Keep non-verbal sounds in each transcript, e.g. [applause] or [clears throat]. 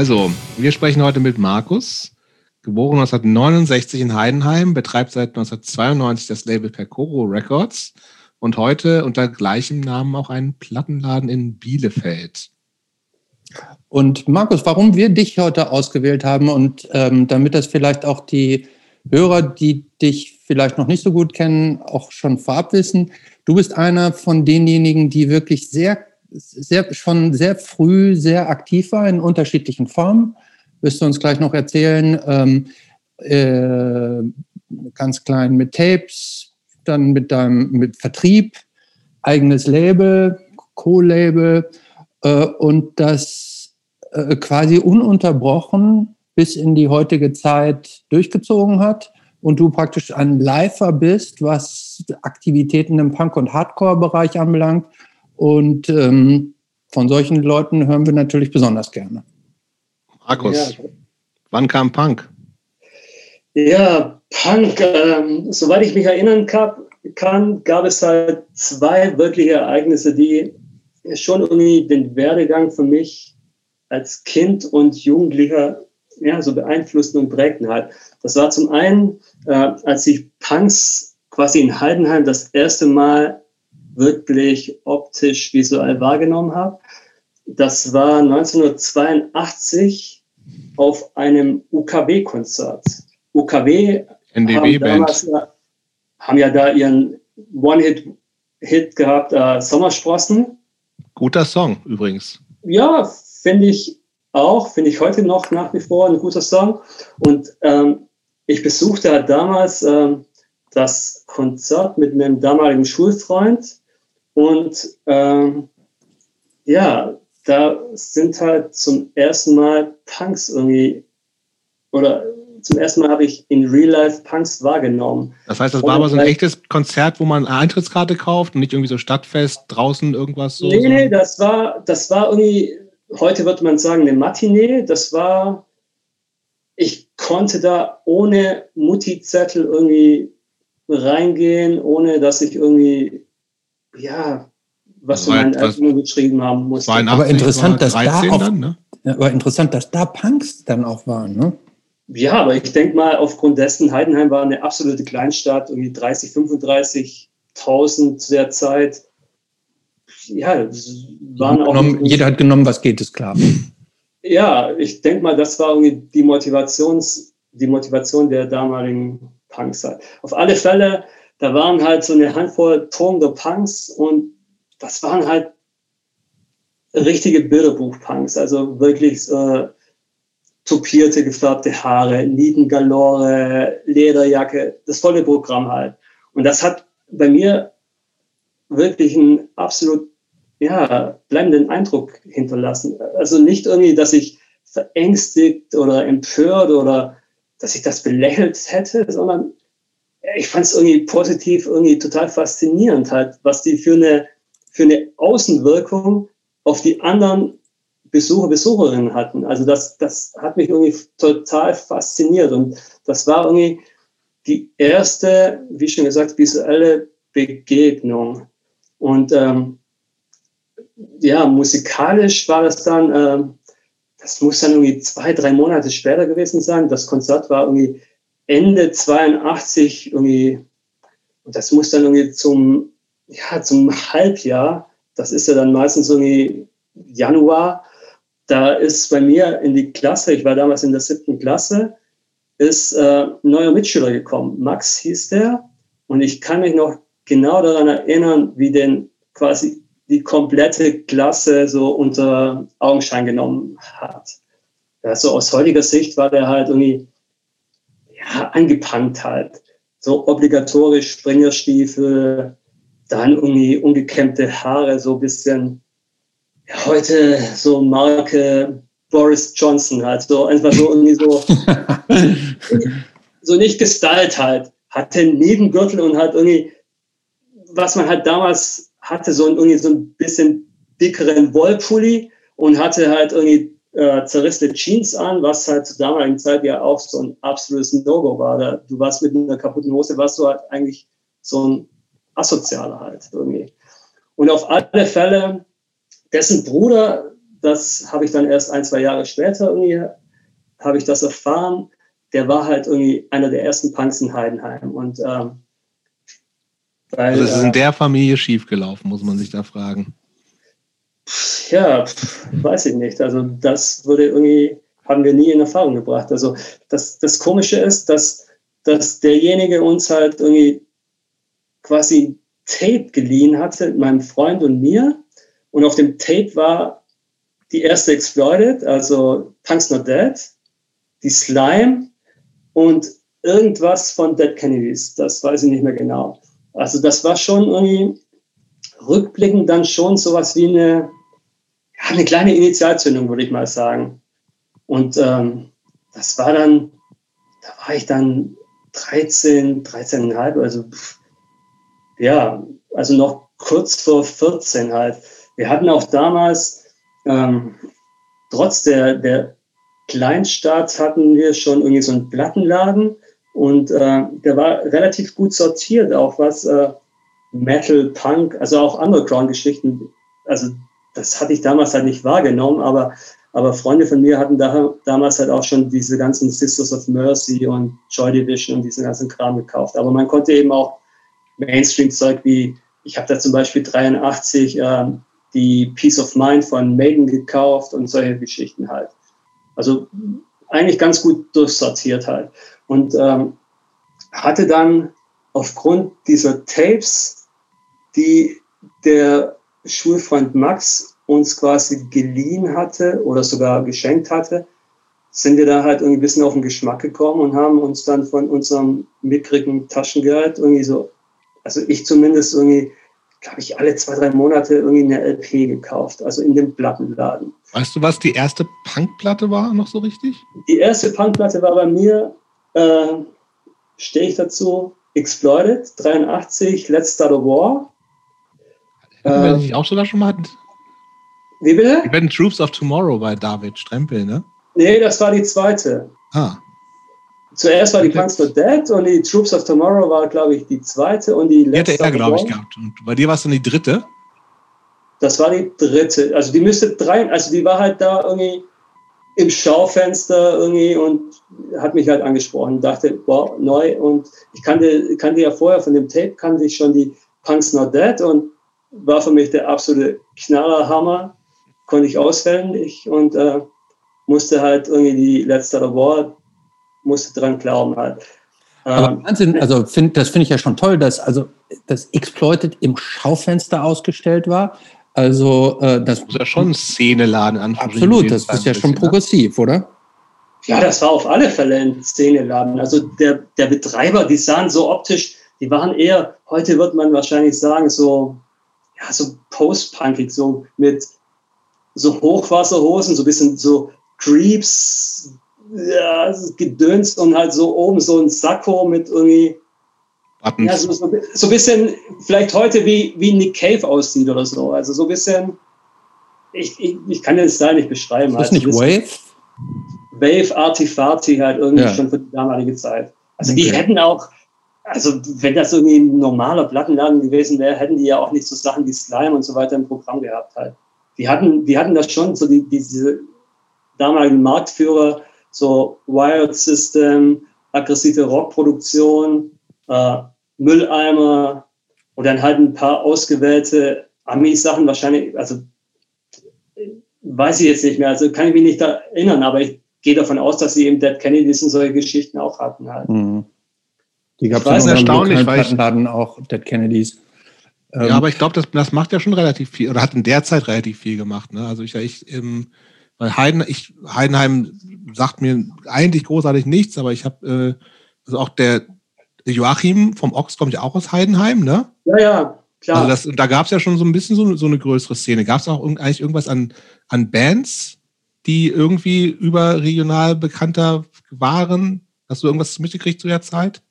Also, wir sprechen heute mit Markus, geboren 1969 in Heidenheim, betreibt seit 1992 das Label Percoro Records und heute unter gleichem Namen auch einen Plattenladen in Bielefeld. Und Markus, warum wir dich heute ausgewählt haben und ähm, damit das vielleicht auch die Hörer, die dich vielleicht noch nicht so gut kennen, auch schon vorab wissen, du bist einer von denjenigen, die wirklich sehr, sehr schon sehr früh sehr aktiv war in unterschiedlichen Formen. Wirst du uns gleich noch erzählen, ähm, äh, ganz klein mit Tapes, dann mit deinem mit Vertrieb, eigenes Label, Co-Label äh, und das äh, quasi ununterbrochen bis in die heutige Zeit durchgezogen hat und du praktisch ein Lifer bist, was Aktivitäten im Punk- und Hardcore-Bereich anbelangt. Und ähm, von solchen Leuten hören wir natürlich besonders gerne. Markus, ja. wann kam Punk? Ja, Punk, ähm, soweit ich mich erinnern kann, gab es halt zwei wirkliche Ereignisse, die schon irgendwie den Werdegang für mich als Kind und Jugendlicher ja, so beeinflussten und prägten halt. Das war zum einen, äh, als ich Punks quasi in Heidenheim das erste Mal wirklich optisch visuell wahrgenommen habe. Das war 1982 auf einem UKW-Konzert. UKW NDW haben, damals, haben ja da ihren One-Hit-Hit gehabt, äh, Sommersprossen. Guter Song übrigens. Ja, finde ich auch, finde ich heute noch nach wie vor ein guter Song. Und ähm, ich besuchte halt damals ähm, das Konzert mit einem damaligen Schulfreund. Und ähm, ja, da sind halt zum ersten Mal Punks irgendwie, oder zum ersten Mal habe ich in Real Life Punks wahrgenommen. Das heißt, das war aber so ein echtes Konzert, wo man eine Eintrittskarte kauft und nicht irgendwie so Stadtfest, draußen irgendwas so? Nee, nee, das war, das war irgendwie heute würde man sagen, eine Matinee. Das war, ich konnte da ohne Mutti-Zettel irgendwie reingehen, ohne dass ich irgendwie, ja, was für meinen Eltern geschrieben haben musste. Aber interessant, dass da auch, dann, ne? aber interessant, dass da Punks dann auch waren, ne? Ja, aber ich denke mal, aufgrund dessen, Heidenheim war eine absolute Kleinstadt, irgendwie 30, 35.000 zu der Zeit ja, waren auch. jeder hat genommen, was geht, ist klar. Ja, ich denke mal, das war irgendwie die, Motivations, die Motivation der damaligen Punks. Halt. Auf alle Fälle, da waren halt so eine Handvoll tongende Punks und das waren halt richtige Bilderbuch-Punks, also wirklich äh, tupierte, gefärbte Haare, Niedengalore, Lederjacke, das volle Programm halt. Und das hat bei mir wirklich einen absolut ja, bleibenden Eindruck hinterlassen. Also nicht irgendwie, dass ich verängstigt oder empört oder dass ich das belächelt hätte, sondern ich fand es irgendwie positiv, irgendwie total faszinierend halt, was die für eine, für eine Außenwirkung auf die anderen Besucher, Besucherinnen hatten. Also das, das hat mich irgendwie total fasziniert und das war irgendwie die erste, wie schon gesagt, visuelle Begegnung. Und ähm, ja, musikalisch war das dann, äh, das muss dann irgendwie zwei, drei Monate später gewesen sein. Das Konzert war irgendwie Ende 82 irgendwie, und das muss dann irgendwie zum, ja, zum Halbjahr, das ist ja dann meistens irgendwie Januar, da ist bei mir in die Klasse, ich war damals in der siebten Klasse, ist äh, ein neuer Mitschüler gekommen. Max hieß der. Und ich kann mich noch genau daran erinnern, wie den quasi die komplette Klasse so unter Augenschein genommen hat. Ja, so aus heutiger Sicht war der halt irgendwie angepannt halt. So obligatorisch Springerstiefel, dann irgendwie ungekämmte Haare, so ein bisschen, ja, heute so Marke Boris Johnson halt, so einfach so irgendwie so, [laughs] so nicht gestylt halt. Hatte einen Nebengürtel und hat irgendwie, was man halt damals hatte so, ein, irgendwie so ein bisschen dickeren Wollpulli und hatte halt irgendwie äh, zerrissene Jeans an, was halt zur damaligen Zeit ja auch so ein absolutes No-Go war. Da, du warst mit einer kaputten Hose, warst du halt eigentlich so ein Asozialer halt irgendwie. Und auf alle Fälle, dessen Bruder, das habe ich dann erst ein, zwei Jahre später irgendwie, habe ich das erfahren. Der war halt irgendwie einer der ersten Punks in Heidenheim. Und ähm, weil, also es ist in der Familie schiefgelaufen, muss man sich da fragen. Ja, weiß ich nicht. Also das würde irgendwie, haben wir nie in Erfahrung gebracht. Also das, das Komische ist, dass, dass derjenige uns halt irgendwie quasi Tape geliehen hatte, meinem Freund und mir. Und auf dem Tape war die erste Exploited, also Punk's Not Dead, die Slime und irgendwas von Dead Kennedys. Das weiß ich nicht mehr genau. Also das war schon irgendwie rückblickend dann schon sowas wie eine, eine kleine Initialzündung, würde ich mal sagen. Und ähm, das war dann, da war ich dann 13, 13,5, also ja, also noch kurz vor 14 halt. Wir hatten auch damals, ähm, trotz der, der Kleinstadt hatten wir schon irgendwie so einen Plattenladen und äh, der war relativ gut sortiert, auch was äh, Metal, Punk, also auch Underground-Geschichten. Also das hatte ich damals halt nicht wahrgenommen, aber, aber Freunde von mir hatten da, damals halt auch schon diese ganzen Sisters of Mercy und Joy Division und diesen ganzen Kram gekauft. Aber man konnte eben auch Mainstream-Zeug wie, ich habe da zum Beispiel 83 äh, die Peace of Mind von Maiden gekauft und solche Geschichten halt. Also eigentlich ganz gut durchsortiert halt. Und ähm, hatte dann aufgrund dieser Tapes, die der Schulfreund Max uns quasi geliehen hatte oder sogar geschenkt hatte, sind wir da halt irgendwie ein bisschen auf den Geschmack gekommen und haben uns dann von unserem mickrigen Taschengeld irgendwie so, also ich zumindest irgendwie, glaube ich, alle zwei, drei Monate irgendwie eine LP gekauft, also in dem Plattenladen. Weißt du, was die erste Punkplatte war, noch so richtig? Die erste Punkplatte war bei mir, äh, stehe ich dazu, Exploited, 83, Let's Start a War. Hatten wir ähm, auch sogar schon mal? Wie bitte? Die werden Troops of Tomorrow bei David Strempel, ne? Nee, das war die zweite. Ah. Zuerst war die Punks Not Dead und die Troops of Tomorrow war, glaube ich, die zweite und die letzte. Die hatte er, glaube ich, gehabt. Und bei dir war es dann die dritte? Das war die dritte. Also die müsste drei, also die war halt da irgendwie im Schaufenster irgendwie und hat mich halt angesprochen. Dachte, boah, neu. Und ich kannte, kannte ja vorher von dem Tape, kannte ich schon die Punks Not Dead und war für mich der absolute Knallerhammer. Konnte ich auswendig und äh, musste halt irgendwie die letzte Award, musste dran glauben halt. Aber ähm, Wahnsinn, also find, das finde ich ja schon toll, dass also das Exploited im Schaufenster ausgestellt war. Also äh, das ist ja schon Szeneladen an. Absolut, das ist ja schon ne? progressiv, oder? Ja, das war auf alle Fälle ein Szeneladen. Also der, der Betreiber, die sahen so optisch, die waren eher, heute wird man wahrscheinlich sagen, so, ja, so post-punkig, so mit so Hochwasserhosen, so ein bisschen so Creeps, ja, gedönst und halt so oben so ein Sakko mit irgendwie Buttons. Ja, so, so, so ein bisschen, vielleicht heute wie, wie Nick Cave aussieht oder so. Also so ein bisschen, ich, ich, ich kann den Style nicht beschreiben. Ist das also nicht Wave? Wave, Artifati halt irgendwie ja. schon für die damalige Zeit. Also okay. die hätten auch, also wenn das irgendwie ein normaler Plattenladen gewesen wäre, hätten die ja auch nicht so Sachen wie Slime und so weiter im Programm gehabt halt. Die hatten, die hatten das schon, so die, diese damaligen Marktführer, so Wired System, aggressive Rockproduktion, äh, Mülleimer und dann halt ein paar ausgewählte Ami-Sachen wahrscheinlich, also weiß ich jetzt nicht mehr, also kann ich mich nicht erinnern, aber ich gehe davon aus, dass sie eben Dead Kennedys und solche Geschichten auch hatten halt. Mhm. Die gab es ja erstaunlich, weil ich, Laden auch Dead Kennedys. Ähm, ja, aber ich glaube, das, das macht ja schon relativ viel, oder hat in der Zeit relativ viel gemacht. Ne? Also ich, ich ähm, weil Heiden, ich, Heidenheim sagt mir eigentlich großartig nichts, aber ich habe, äh, also auch der, Joachim vom Ochs kommt ja auch aus Heidenheim, ne? Ja, ja, klar. Also das, da gab es ja schon so ein bisschen so, so eine größere Szene. Gab es auch eigentlich irgendwas an, an Bands, die irgendwie überregional bekannter waren? Hast du irgendwas mitgekriegt zu der Zeit?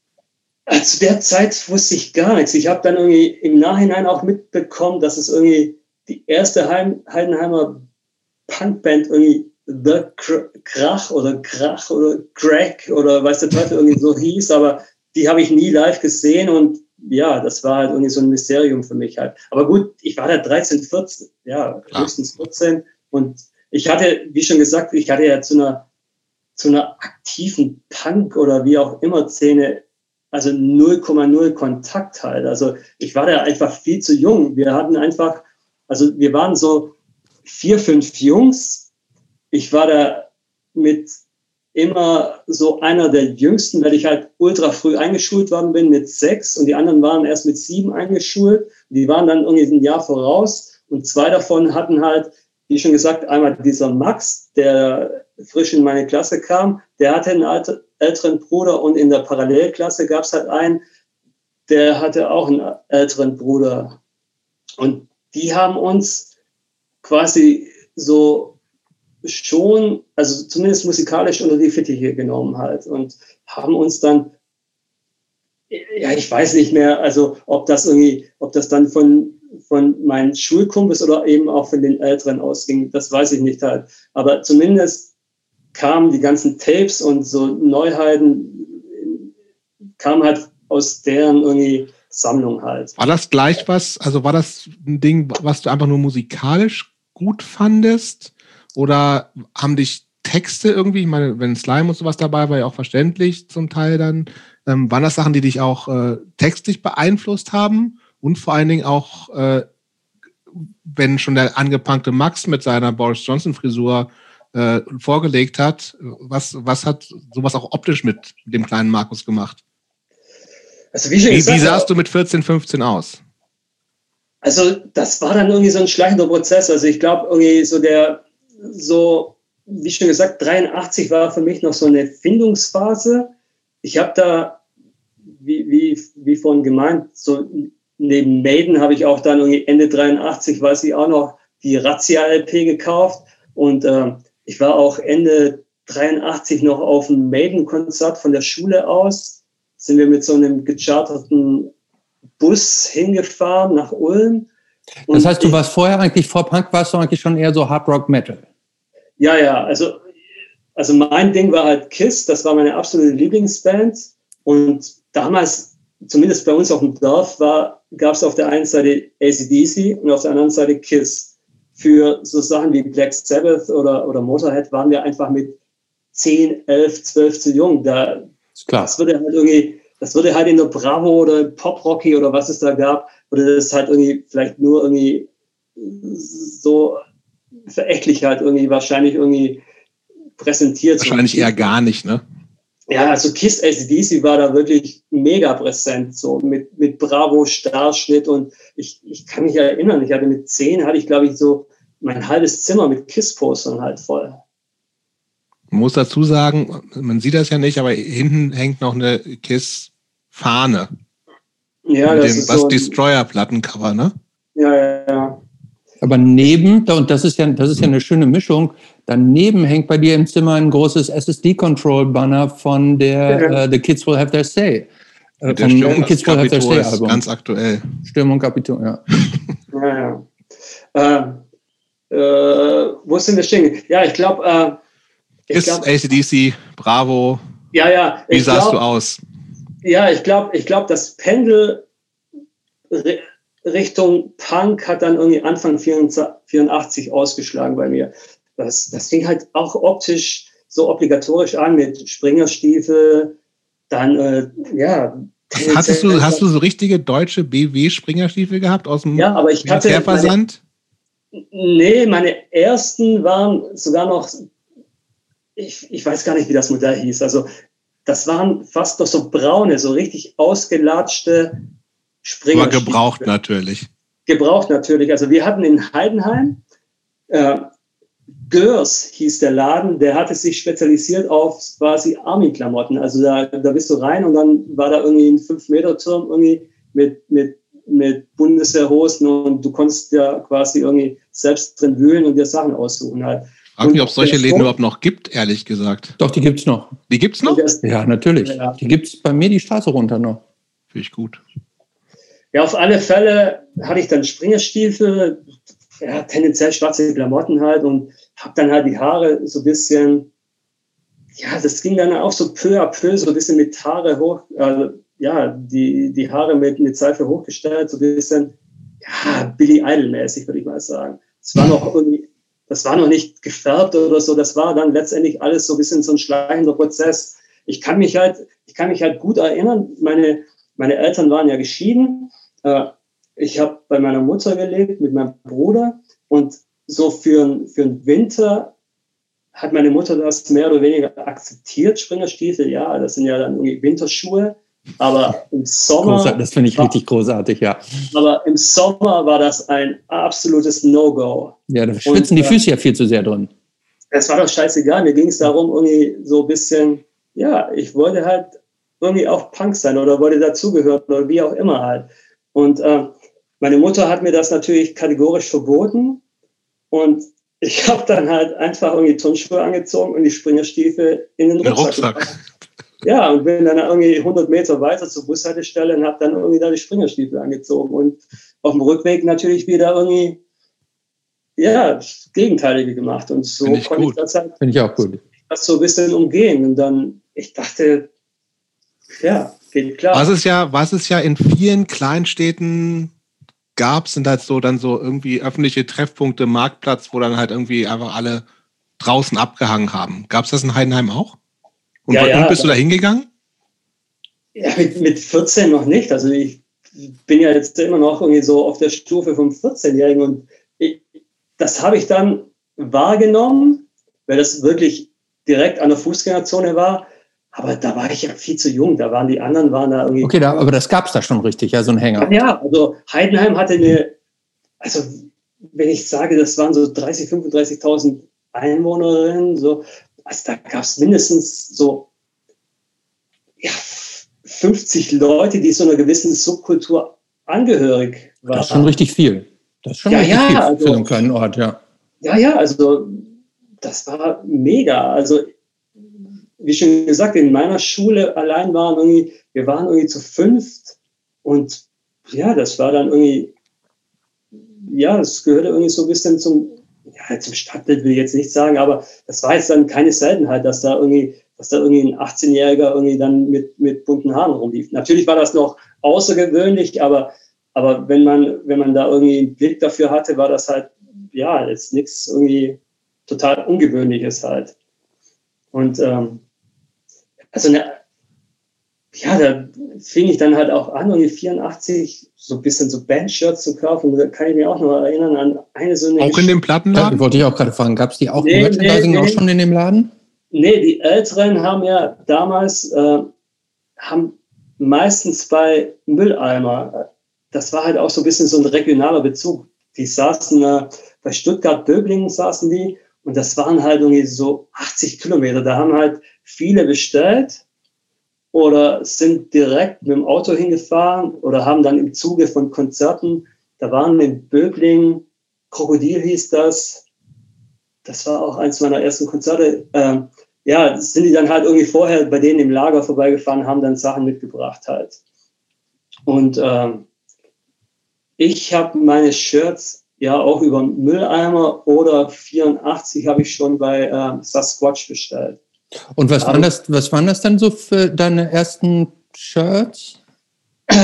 Äh, zu der Zeit wusste ich gar nichts. Ich habe dann irgendwie im Nachhinein auch mitbekommen, dass es irgendwie die erste Heim, Heidenheimer Punkband irgendwie The Krach oder Krach oder Crack oder weiß der Teufel irgendwie so hieß, aber die habe ich nie live gesehen und ja, das war halt irgendwie so ein Mysterium für mich halt. Aber gut, ich war da 13, 14, ja, höchstens 14 und ich hatte, wie schon gesagt, ich hatte ja zu einer, zu einer aktiven Punk oder wie auch immer Szene, also 0,0 Kontakt halt. Also ich war da einfach viel zu jung. Wir hatten einfach, also wir waren so vier, fünf Jungs. Ich war da mit immer so einer der jüngsten, weil ich halt ultra früh eingeschult worden bin mit sechs und die anderen waren erst mit sieben eingeschult. Die waren dann irgendwie ein Jahr voraus und zwei davon hatten halt, wie schon gesagt, einmal dieser Max, der frisch in meine Klasse kam, der hatte einen älteren Bruder und in der Parallelklasse gab es halt einen, der hatte auch einen älteren Bruder. Und die haben uns quasi so schon, also zumindest musikalisch unter die Fittiche genommen halt und haben uns dann, ja, ich weiß nicht mehr, also ob das irgendwie, ob das dann von, von meinen Schulkumpels oder eben auch von den Älteren ausging, das weiß ich nicht halt. Aber zumindest kamen die ganzen Tapes und so Neuheiten, kamen halt aus deren irgendwie Sammlung halt. War das gleich was, also war das ein Ding, was du einfach nur musikalisch gut fandest? Oder haben dich Texte irgendwie, ich meine, wenn Slime und sowas dabei war, ja auch verständlich zum Teil dann, ähm, waren das Sachen, die dich auch äh, textlich beeinflusst haben und vor allen Dingen auch, äh, wenn schon der angepankte Max mit seiner Boris Johnson Frisur äh, vorgelegt hat, was, was hat sowas auch optisch mit dem kleinen Markus gemacht? Also wie, wie, gesagt, wie sahst du mit 14, 15 aus? Also das war dann irgendwie so ein schleichender Prozess. Also ich glaube irgendwie so der so, wie schon gesagt, 83 war für mich noch so eine Findungsphase. Ich habe da, wie, wie, wie vorhin gemeint, so neben Maiden habe ich auch dann irgendwie Ende 83, weiß ich auch noch, die Razzia-LP gekauft. Und äh, ich war auch Ende 83 noch auf einem Maiden-Konzert von der Schule aus. Sind wir mit so einem gecharterten Bus hingefahren nach Ulm. das heißt, du warst vorher eigentlich, vor Punk warst du eigentlich schon eher so Hard Rock Metal. Ja, ja, also, also mein Ding war halt KISS, das war meine absolute Lieblingsband. Und damals, zumindest bei uns auf dem Dorf, gab es auf der einen Seite ACDC und auf der anderen Seite KISS. Für so Sachen wie Black Sabbath oder, oder Motorhead waren wir einfach mit 10, 11, 12 zu jung. Da, ist klar. Das würde halt irgendwie, das würde halt in der Bravo oder Pop Rocky oder was es da gab, würde das halt irgendwie vielleicht nur irgendwie so verächtlich halt irgendwie wahrscheinlich irgendwie präsentiert. Wahrscheinlich eher gar nicht, ne? Ja, also Kiss ACDC war da wirklich mega präsent, so mit, mit Bravo Starschnitt und ich, ich kann mich erinnern, ich hatte mit zehn, hatte ich glaube ich so mein halbes Zimmer mit Kiss-Postern halt voll. Man muss dazu sagen, man sieht das ja nicht, aber hinten hängt noch eine Kiss-Fahne. Ja, mit das dem, ist was so Destroyer-Plattencover, ne? Ja, ja, ja. Aber neben, und das ist ja, das ist ja eine schöne Mischung, daneben hängt bei dir im Zimmer ein großes SSD-Control-Banner von der ja. uh, The Kids Will Have Their Say. Äh, der Stürmung Kids Will Have Their Say Album. Ganz aktuell. Stürmung Kapitol, ja. [laughs] ja, ja. Äh, äh, wo sind wir stehen? Ja, ich glaube. Äh, ist glaub, ACDC, Bravo. Ja, ja. Wie sahst glaub, du aus? Ja, ich glaube, ich glaube, das Pendel Richtung Punk hat dann irgendwie Anfang 84 ausgeschlagen bei mir. Das, das fing halt auch optisch so obligatorisch an mit Springerstiefel, dann, äh, ja. Hattest du, hast du so richtige deutsche BW-Springerstiefel gehabt aus dem ja, aber ich hatte Versand? Nee, meine ersten waren sogar noch, ich, ich weiß gar nicht, wie das Modell hieß. Also, das waren fast noch so braune, so richtig ausgelatschte Springer. Aber gebraucht natürlich. Gebraucht natürlich. Also wir hatten in Heidenheim, äh, Görs hieß der Laden, der hatte sich spezialisiert auf quasi Army-Klamotten. Also da, da bist du rein und dann war da irgendwie ein 5-Meter-Turm irgendwie mit, mit, mit Bundeswehrhosen und du konntest ja quasi irgendwie selbst drin wühlen und dir Sachen aussuchen halt. Frag mich, ob es solche Läden überhaupt noch gibt, ehrlich gesagt. Doch, die gibt es noch. Die gibt es noch? Ja, natürlich. Ja. Die gibt es bei mir die Straße runter noch. Finde ich gut. Ja, auf alle Fälle hatte ich dann Springerstiefel, ja, tendenziell schwarze Klamotten halt und habe dann halt die Haare so ein bisschen, ja, das ging dann auch so peu à peu, so ein bisschen mit Haare hoch, äh, ja, die, die Haare mit, mit Seife hochgestellt, so ein bisschen, ja, Billy Idol-mäßig, würde ich mal sagen. Es war noch irgendwie, das war noch nicht gefärbt oder so, das war dann letztendlich alles so ein bisschen so ein schleichender Prozess. Ich kann mich halt, ich kann mich halt gut erinnern, meine, meine Eltern waren ja geschieden. Äh, ich habe bei meiner Mutter gelebt mit meinem Bruder und so für, für den Winter hat meine Mutter das mehr oder weniger akzeptiert, Springerstiefel. Ja, das sind ja dann irgendwie Winterschuhe. Aber im Sommer. Großartig, das finde ich war, richtig großartig, ja. Aber im Sommer war das ein absolutes No-Go. Ja, da schwitzen die äh, Füße ja viel zu sehr drin. Es war doch scheißegal. Mir ging es darum, irgendwie so ein bisschen, ja, ich wollte halt irgendwie auch Punk sein oder wollte dazugehören oder wie auch immer halt. Und äh, meine Mutter hat mir das natürlich kategorisch verboten. Und ich [laughs] habe dann halt einfach irgendwie Turnschuhe angezogen und die Springerstiefel in den Rucksack. Rucksack. Ja, und bin dann irgendwie 100 Meter weiter zur Bushaltestelle und habe dann irgendwie da die Springerstiefel angezogen und auf dem Rückweg natürlich wieder irgendwie, ja, das Gegenteilige gemacht. Und so ich konnte gut. ich das halt Finde ich auch gut. das so ein bisschen umgehen. Und dann, ich dachte, ja, geht klar. Was es ja, was es ja in vielen Kleinstädten gab, sind halt so dann so irgendwie öffentliche Treffpunkte, Marktplatz, wo dann halt irgendwie einfach alle draußen abgehangen haben. Gab es das in Heidenheim auch? Und, ja, ja, bist du da hingegangen? Ja, mit, mit 14 noch nicht. Also ich bin ja jetzt immer noch irgendwie so auf der Stufe vom 14-Jährigen und ich, das habe ich dann wahrgenommen, weil das wirklich direkt an der Fußgängerzone war. Aber da war ich ja viel zu jung. Da waren die anderen waren da irgendwie. Okay, da, aber das gab es da schon richtig, ja, so ein Hänger. Ja, also Heidenheim hatte eine, also wenn ich sage, das waren so 30, 35.000 Einwohnerinnen, so, also da gab es mindestens so ja, 50 Leute, die so einer gewissen Subkultur angehörig waren. Das ist schon richtig viel. Das ist schon ja, richtig ja, viel also, für einen kleinen Ort, ja. Ja, ja, also das war mega. Also wie schon gesagt, in meiner Schule allein waren irgendwie, wir waren irgendwie zu fünft und ja, das war dann irgendwie, ja, das gehörte irgendwie so ein bisschen zum, ja, zum Stadtbild will ich jetzt nicht sagen, aber das war jetzt dann keine Seltenheit, dass da irgendwie, dass da irgendwie ein 18-Jähriger irgendwie dann mit, mit bunten Haaren rumlief. Natürlich war das noch außergewöhnlich, aber, aber wenn man, wenn man da irgendwie einen Blick dafür hatte, war das halt, ja, jetzt nichts irgendwie total Ungewöhnliches halt. Und ähm, also eine, ja, da fing ich dann halt auch an, irgendwie 84 so ein bisschen so Bandshirts zu kaufen. Da kann ich mich auch noch erinnern an eine so eine. Auch in dem Plattenladen? Ja, wollte ich auch gerade fragen. Gab es die auch nee, Merchandising nee, nee. auch schon in dem Laden? Nee, die Älteren haben ja damals, äh, haben meistens bei Mülleimer, das war halt auch so ein bisschen so ein regionaler Bezug. Die saßen äh, bei Stuttgart-Böblingen saßen die und das waren halt irgendwie so 80 Kilometer. Da haben halt viele bestellt oder sind direkt mit dem Auto hingefahren oder haben dann im Zuge von Konzerten, da waren in Böbling, Krokodil hieß das, das war auch eins meiner ersten Konzerte, äh, ja, sind die dann halt irgendwie vorher bei denen im Lager vorbeigefahren, haben dann Sachen mitgebracht halt. Und äh, ich habe meine Shirts ja auch über Mülleimer oder 84 habe ich schon bei äh, Sasquatch bestellt. Und was, waren das, was waren das dann so für deine ersten Shirts? [clears throat]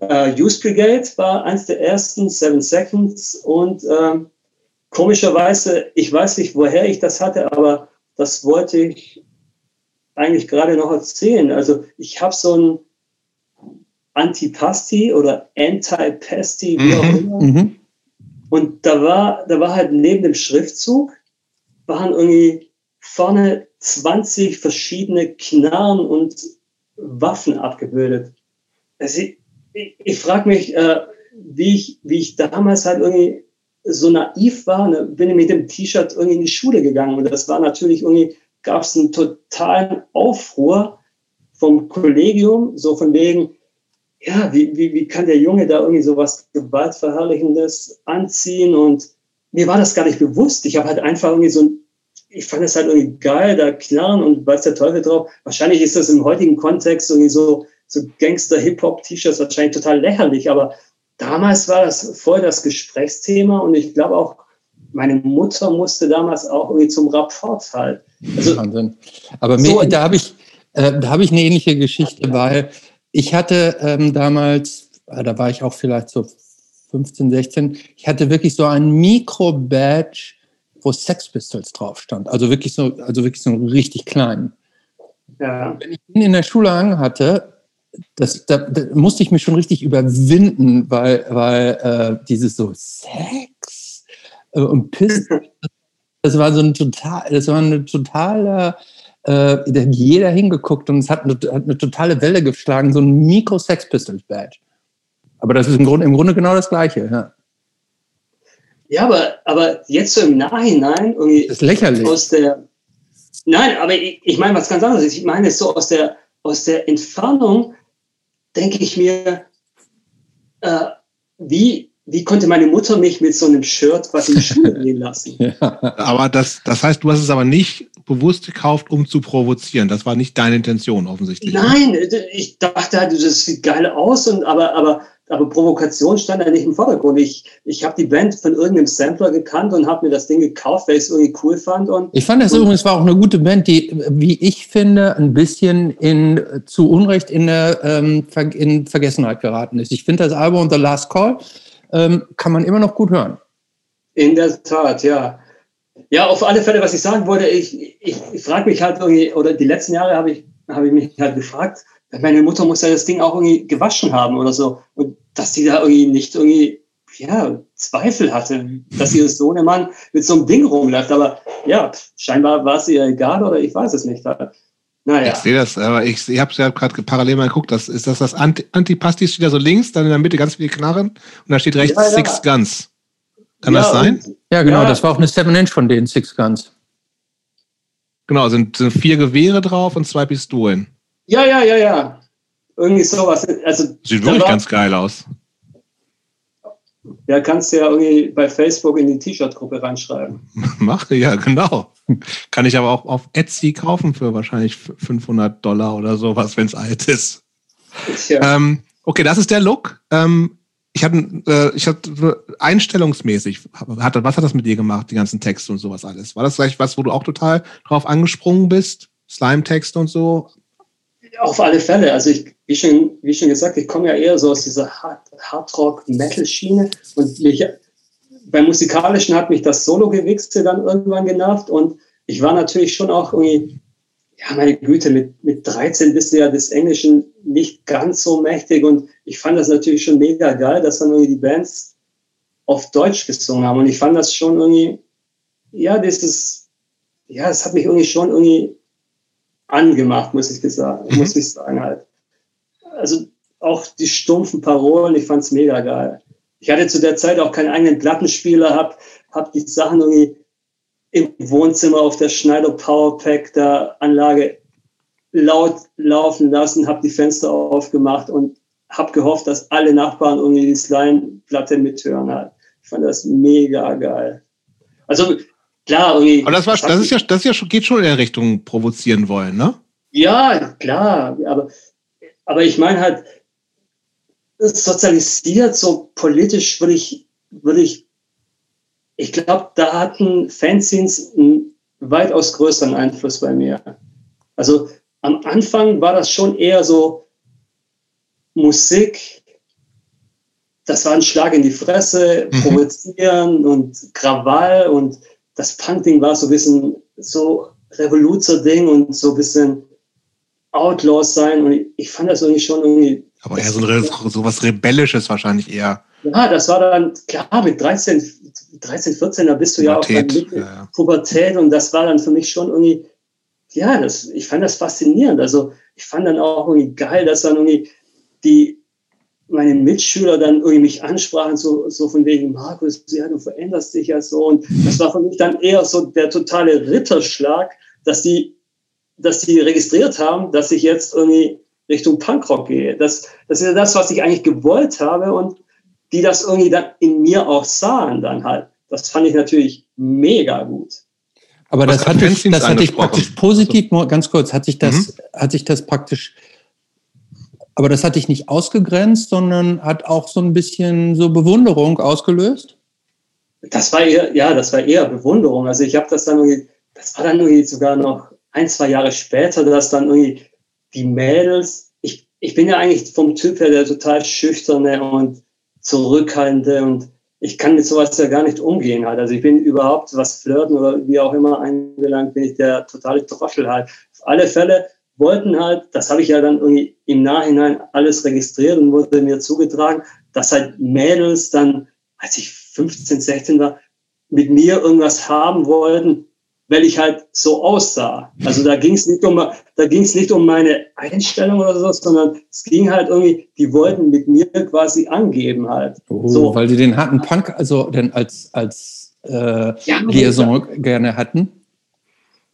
Äh, Youth Brigade war eins der ersten, Seven Seconds. Und ähm, komischerweise, ich weiß nicht, woher ich das hatte, aber das wollte ich eigentlich gerade noch erzählen. Also ich habe so ein Antipasti oder Anti-Pasti, wie auch mhm, immer. Mhm. Und da war, da war halt neben dem Schriftzug, waren irgendwie vorne 20 verschiedene Knarren und Waffen abgebildet. Also ich, ich, ich frage mich, äh, wie, ich, wie ich damals halt irgendwie so naiv war, ne, bin ich mit dem T-Shirt irgendwie in die Schule gegangen und das war natürlich irgendwie, gab es einen totalen Aufruhr vom Kollegium, so von wegen, ja, wie, wie, wie kann der Junge da irgendwie so was Gewaltverherrlichendes anziehen und mir war das gar nicht bewusst. Ich habe halt einfach irgendwie so ein ich fand es halt irgendwie geil, da knarren und weiß der Teufel drauf. Wahrscheinlich ist das im heutigen Kontext irgendwie so, so Gangster-Hip-Hop-T-Shirts wahrscheinlich total lächerlich, aber damals war das voll das Gesprächsthema und ich glaube auch, meine Mutter musste damals auch irgendwie zum Rapport halt. Also, Wahnsinn. Aber so mir, da habe ich, äh, da habe ich eine ähnliche Geschichte, weil ich hatte ähm, damals, äh, da war ich auch vielleicht so 15, 16, ich hatte wirklich so ein Mikro-Badge wo Sex Pistols drauf stand. Also wirklich so, also wirklich so richtig klein. Ja. Wenn ich ihn in der Schule anhatte, das, da, da, musste ich mich schon richtig überwinden, weil, weil äh, dieses so Sex äh, und Piss, [laughs] das war so ein total, das war eine totale, äh, da hat jeder hingeguckt und es hat eine, hat eine totale Welle geschlagen, so ein Mikro-Sex Pistols Badge. Aber das ist im Grunde, im Grunde genau das Gleiche, ja. Ja, aber, aber jetzt so im Nachhinein irgendwie. Das ist lächerlich. Aus der, nein, aber ich, ich meine was ganz anderes. Ich meine so aus der, aus der Entfernung denke ich mir, äh, wie, wie konnte meine Mutter mich mit so einem Shirt was in die Schule [laughs] gehen lassen? ja. Aber das, das heißt, du hast es aber nicht bewusst gekauft, um zu provozieren. Das war nicht deine Intention offensichtlich. Nein, ich dachte halt, das sieht geil aus, und, aber, aber aber Provokation stand da nicht im Vordergrund. Ich, ich habe die Band von irgendeinem Sampler gekannt und habe mir das Ding gekauft, weil ich es irgendwie cool fand. Und, ich fand das und, übrigens war auch eine gute Band, die, wie ich finde, ein bisschen in, zu Unrecht in, der, ähm, in Vergessenheit geraten ist. Ich finde das Album The Last Call ähm, kann man immer noch gut hören. In der Tat, ja. Ja, auf alle Fälle, was ich sagen wollte, ich, ich, ich frage mich halt irgendwie, oder die letzten Jahre habe ich, hab ich mich halt gefragt, meine Mutter muss ja das Ding auch irgendwie gewaschen haben oder so. Und dass sie da irgendwie nicht irgendwie, ja, Zweifel hatte, dass ihr [laughs] Sohnemann mit so einem Ding rumläuft. Aber ja, scheinbar war es ihr egal oder ich weiß es nicht. Naja. Ich sehe das, aber ich, ich habe es ja gerade parallel mal geguckt. Das, ist das das Antipasti steht da so links, dann in der Mitte ganz viele Knarren und da steht rechts ja. Six Guns. Kann ja, das sein? Ja, genau, das war auch eine Seven Inch von denen, Six Guns. Genau, sind, sind vier Gewehre drauf und zwei Pistolen. Ja, ja, ja, ja. Irgendwie sowas. Also, Sieht wirklich war, ganz geil aus. Ja, kannst du ja irgendwie bei Facebook in die T-Shirt-Gruppe reinschreiben. [laughs] Mache, ja, genau. Kann ich aber auch auf Etsy kaufen für wahrscheinlich 500 Dollar oder sowas, wenn es alt ist. Ja. Ähm, okay, das ist der Look. Ähm, ich hatte, äh, ich hatte einstellungsmäßig, hatte, was hat das mit dir gemacht, die ganzen Texte und sowas alles? War das vielleicht was, wo du auch total drauf angesprungen bist? Slime-Texte und so? Auf alle Fälle. Also ich, wie schon, wie schon gesagt, ich komme ja eher so aus dieser Hard-Rock-Metal-Schiene und mich, beim Musikalischen hat mich das Solo-Gewichste dann irgendwann genervt und ich war natürlich schon auch irgendwie, ja, meine Güte, mit, mit 13 bist du ja des Englischen nicht ganz so mächtig und ich fand das natürlich schon mega geil, dass dann irgendwie die Bands auf Deutsch gesungen haben und ich fand das schon irgendwie, ja, das ist, ja, es hat mich irgendwie schon irgendwie angemacht, muss ich, gesagt, mhm. muss ich sagen halt. Also auch die stumpfen Parolen, ich fand es mega geil. Ich hatte zu der Zeit auch keinen eigenen Plattenspieler, habe hab die Sachen irgendwie im Wohnzimmer auf der Schneider Powerpack der Anlage laut laufen lassen, habe die Fenster aufgemacht und habe gehofft, dass alle Nachbarn irgendwie die Slime-Platte mithören halt. Ich fand das mega geil. Also klar, irgendwie. Aber das, war, das ist ja, das ist ja schon, geht schon in der Richtung provozieren wollen, ne? Ja, klar. Aber, aber ich meine halt, sozialisiert, so politisch würde ich, würde ich, ich glaube, da hatten Fanzines einen weitaus größeren Einfluss bei mir. Also am Anfang war das schon eher so Musik, das war ein Schlag in die Fresse, mhm. provozieren und Krawall und das Punk-Ding war so ein bisschen so Revoluzer-Ding und so ein bisschen Outlaws sein. Und ich fand das irgendwie schon irgendwie. Aber eher so, so was Rebellisches wahrscheinlich eher. Ja, das war dann, klar, mit 13, 13 14, da bist du Pubertät, ja auch bei ja. Pubertät und das war dann für mich schon irgendwie, ja, das, ich fand das faszinierend. Also ich fand dann auch irgendwie geil, dass dann irgendwie die, meine Mitschüler dann irgendwie mich ansprachen, so, so von wegen, Markus, ja, du veränderst dich ja so. Und das war für mich dann eher so der totale Ritterschlag, dass die, dass die registriert haben, dass ich jetzt irgendwie Richtung Punkrock gehe. Das, das ist ja das, was ich eigentlich gewollt habe und die das irgendwie dann in mir auch sahen dann halt. Das fand ich natürlich mega gut. Aber das hat, dich, das hat dich praktisch positiv, ganz kurz, hat sich das, mhm. hat sich das praktisch aber das hat dich nicht ausgegrenzt, sondern hat auch so ein bisschen so Bewunderung ausgelöst? Das war eher, ja, das war eher Bewunderung. Also ich habe das dann irgendwie, das war dann irgendwie sogar noch ein, zwei Jahre später, dass dann irgendwie die Mädels, ich, ich bin ja eigentlich vom Typ her der total schüchterne und zurückhaltende und ich kann mit sowas ja gar nicht umgehen halt. Also ich bin überhaupt, was Flirten oder wie auch immer eingelangt, bin ich der totale Droschel halt. Auf alle Fälle wollten halt, das habe ich ja dann irgendwie im Nachhinein alles registriert und wurde mir zugetragen, dass halt Mädels dann, als ich 15, 16 war, mit mir irgendwas haben wollten, weil ich halt so aussah. Also da ging es nicht um, da ging es nicht um meine Einstellung oder so, sondern es ging halt irgendwie, die wollten mit mir quasi angeben halt. Oh, so. Weil sie den harten Punk also denn als als äh, ja, Liaison gerne hatten.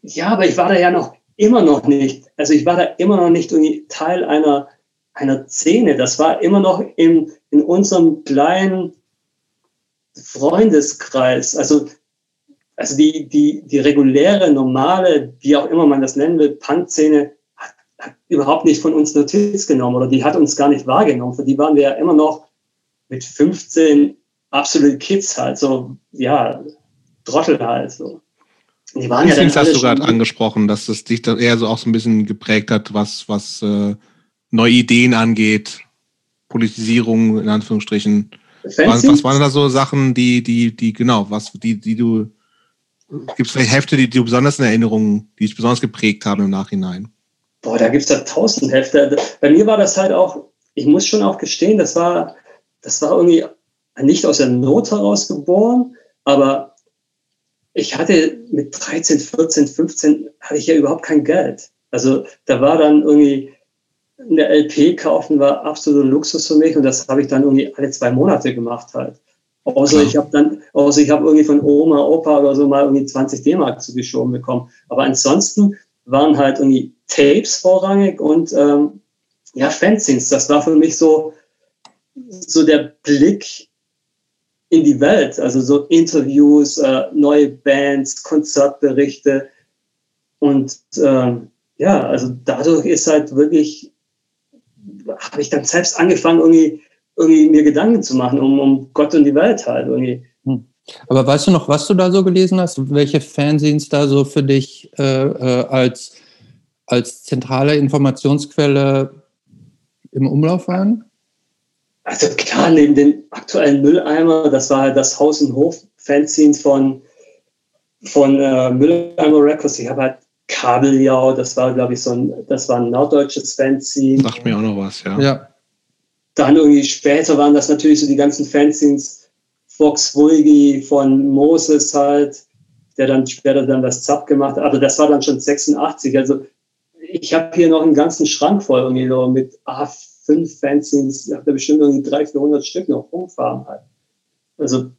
Ja, aber ich war da ja noch immer noch nicht. Also ich war da immer noch nicht irgendwie Teil einer einer Szene. Das war immer noch in in unserem kleinen Freundeskreis. Also also die, die, die reguläre, normale, wie auch immer man das nennen will, Punk-Szene hat, hat, überhaupt nicht von uns Notiz genommen oder die hat uns gar nicht wahrgenommen. Für die waren wir ja immer noch mit 15 absolute Kids halt, so, ja, Trottel halt, so. Die waren ja dann hast du gerade angesprochen, dass es dich dann eher so auch so ein bisschen geprägt hat, was, was äh, neue Ideen angeht, Politisierung in Anführungsstrichen. Was, was waren da so Sachen, die, die, die, genau, was, die, die du Gibt es vielleicht Hefte, die du besonders in Erinnerung, die dich besonders geprägt haben im Nachhinein? Boah, da gibt es ja tausend Hefte. Bei mir war das halt auch, ich muss schon auch gestehen, das war, das war irgendwie nicht aus der Not heraus geboren, aber ich hatte mit 13, 14, 15 hatte ich ja überhaupt kein Geld. Also da war dann irgendwie eine LP kaufen war absoluter Luxus für mich und das habe ich dann irgendwie alle zwei Monate gemacht halt. Außer ich habe dann, außer ich habe irgendwie von Oma, Opa oder so mal irgendwie 20 D-Mark zugeschoben bekommen. Aber ansonsten waren halt irgendwie Tapes vorrangig und ähm, ja, Fanzines. Das war für mich so, so der Blick in die Welt. Also so Interviews, äh, neue Bands, Konzertberichte. Und ähm, ja, also dadurch ist halt wirklich, habe ich dann selbst angefangen, irgendwie irgendwie mir Gedanken zu machen um, um Gott und die Welt halt irgendwie. Hm. Aber weißt du noch, was du da so gelesen hast? Welche Fanzines da so für dich äh, äh, als, als zentrale Informationsquelle im Umlauf waren? Also klar, neben dem aktuellen Mülleimer, das war halt das Haus- und Hof-Fanzine von, von äh, Mülleimer Records. Ich habe halt Kabeljau, das war, glaube ich, so ein, das war ein norddeutsches Fanzine. Sagt mir auch noch was, ja. Ja, dann irgendwie später waren das natürlich so die ganzen Fanzines, Fox Vulgi von Moses halt, der dann später dann das Zap gemacht hat. Aber das war dann schon 86. Also ich habe hier noch einen ganzen Schrank voll irgendwie so mit ah, fünf Fanzines. Ich habe da bestimmt irgendwie 300, 400 Stück noch rumfahren halt. Also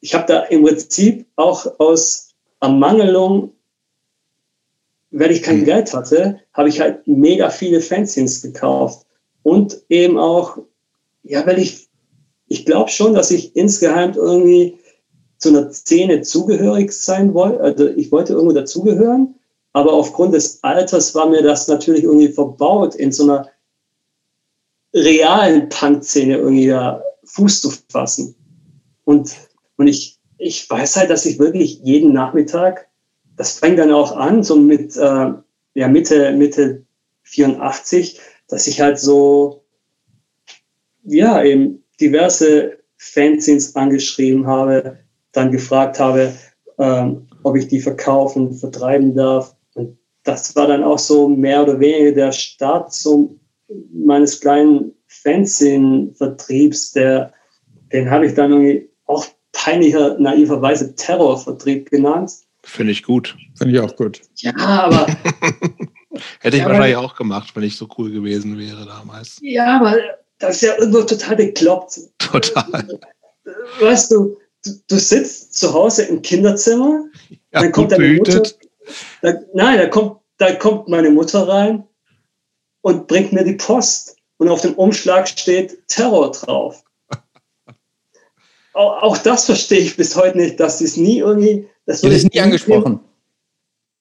ich habe da im Prinzip auch aus Ermangelung, weil ich kein mhm. Geld hatte, habe ich halt mega viele Fanzines gekauft. Und eben auch ja, weil ich, ich glaube schon, dass ich insgeheim irgendwie zu einer Szene zugehörig sein wollte. Also ich wollte irgendwo dazugehören, aber aufgrund des Alters war mir das natürlich irgendwie verbaut, in so einer realen Punk-Szene irgendwie da Fuß zu fassen. Und, und ich, ich weiß halt, dass ich wirklich jeden Nachmittag, das fängt dann auch an, so mit äh, ja, Mitte, Mitte 84, dass ich halt so ja, eben diverse Fanzines angeschrieben habe, dann gefragt habe, ähm, ob ich die verkaufen, vertreiben darf. Und das war dann auch so mehr oder weniger der Start zum, meines kleinen Fanzine-Vertriebs. Der, den habe ich dann irgendwie auch peinlicher, naiverweise Terrorvertrieb genannt. Finde ich gut. Finde ich auch gut. Ja, aber. [laughs] Hätte ich ja, wahrscheinlich auch gemacht, wenn ich so cool gewesen wäre damals. Ja, aber das ist ja irgendwo total bekloppt. Total. Weißt du, du, du sitzt zu Hause im Kinderzimmer, ja, dann kommt deine Mutter. Da, nein, da kommt, da kommt meine Mutter rein und bringt mir die Post. Und auf dem Umschlag steht Terror drauf. auch, auch, das verstehe ich bis heute nicht, dass das nie irgendwie. Das wurde nie angesprochen.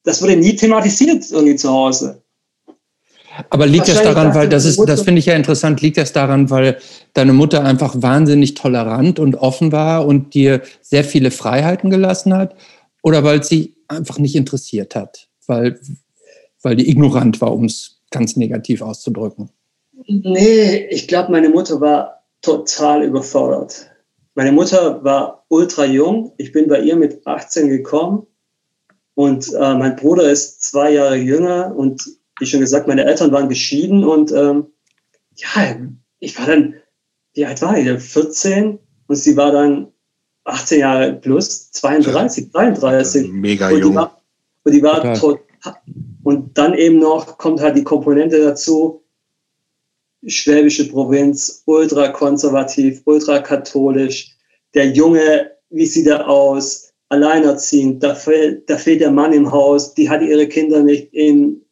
Das wurde nie thematisiert irgendwie zu Hause. Aber liegt das daran, weil das ist, das finde ich ja interessant, liegt das daran, weil deine Mutter einfach wahnsinnig tolerant und offen war und dir sehr viele Freiheiten gelassen hat? Oder weil sie einfach nicht interessiert hat? Weil, weil die ignorant war, um es ganz negativ auszudrücken? Nee, ich glaube, meine Mutter war total überfordert. meine Mutter war ultra jung. Ich bin bei ihr mit 18 gekommen und äh, mein Bruder ist zwei Jahre jünger und wie schon gesagt, meine Eltern waren geschieden und ähm, ja, ich war dann, wie alt war ich? 14 und sie war dann 18 Jahre plus, 32, 33. Mega und jung. Die war, und die war total. Und dann eben noch kommt halt die Komponente dazu, schwäbische Provinz, ultrakonservativ, ultrakatholisch. Der Junge, wie sieht er aus? Alleinerziehend, da fehlt, da fehlt der Mann im Haus, die hat ihre Kinder nicht in,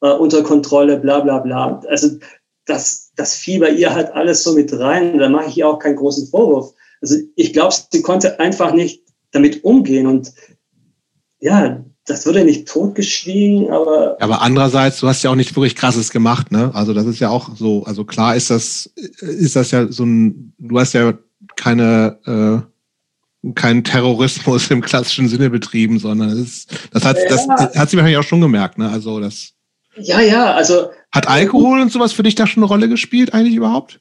äh, unter Kontrolle, bla bla bla. Also das, das fiel bei ihr halt alles so mit rein. Da mache ich ihr auch keinen großen Vorwurf. Also ich glaube, sie konnte einfach nicht damit umgehen und ja, das wurde nicht totgeschwiegen, aber. Aber andererseits, du hast ja auch nicht wirklich krasses gemacht, ne? Also das ist ja auch so, also klar ist das, ist das ja so ein, du hast ja keine, äh, keinen Terrorismus im klassischen Sinne betrieben, sondern das, ist, das hat, ja. das hat sie wahrscheinlich auch schon gemerkt, ne? Also das. Ja, ja, also. Hat Alkohol und sowas für dich da schon eine Rolle gespielt, eigentlich überhaupt?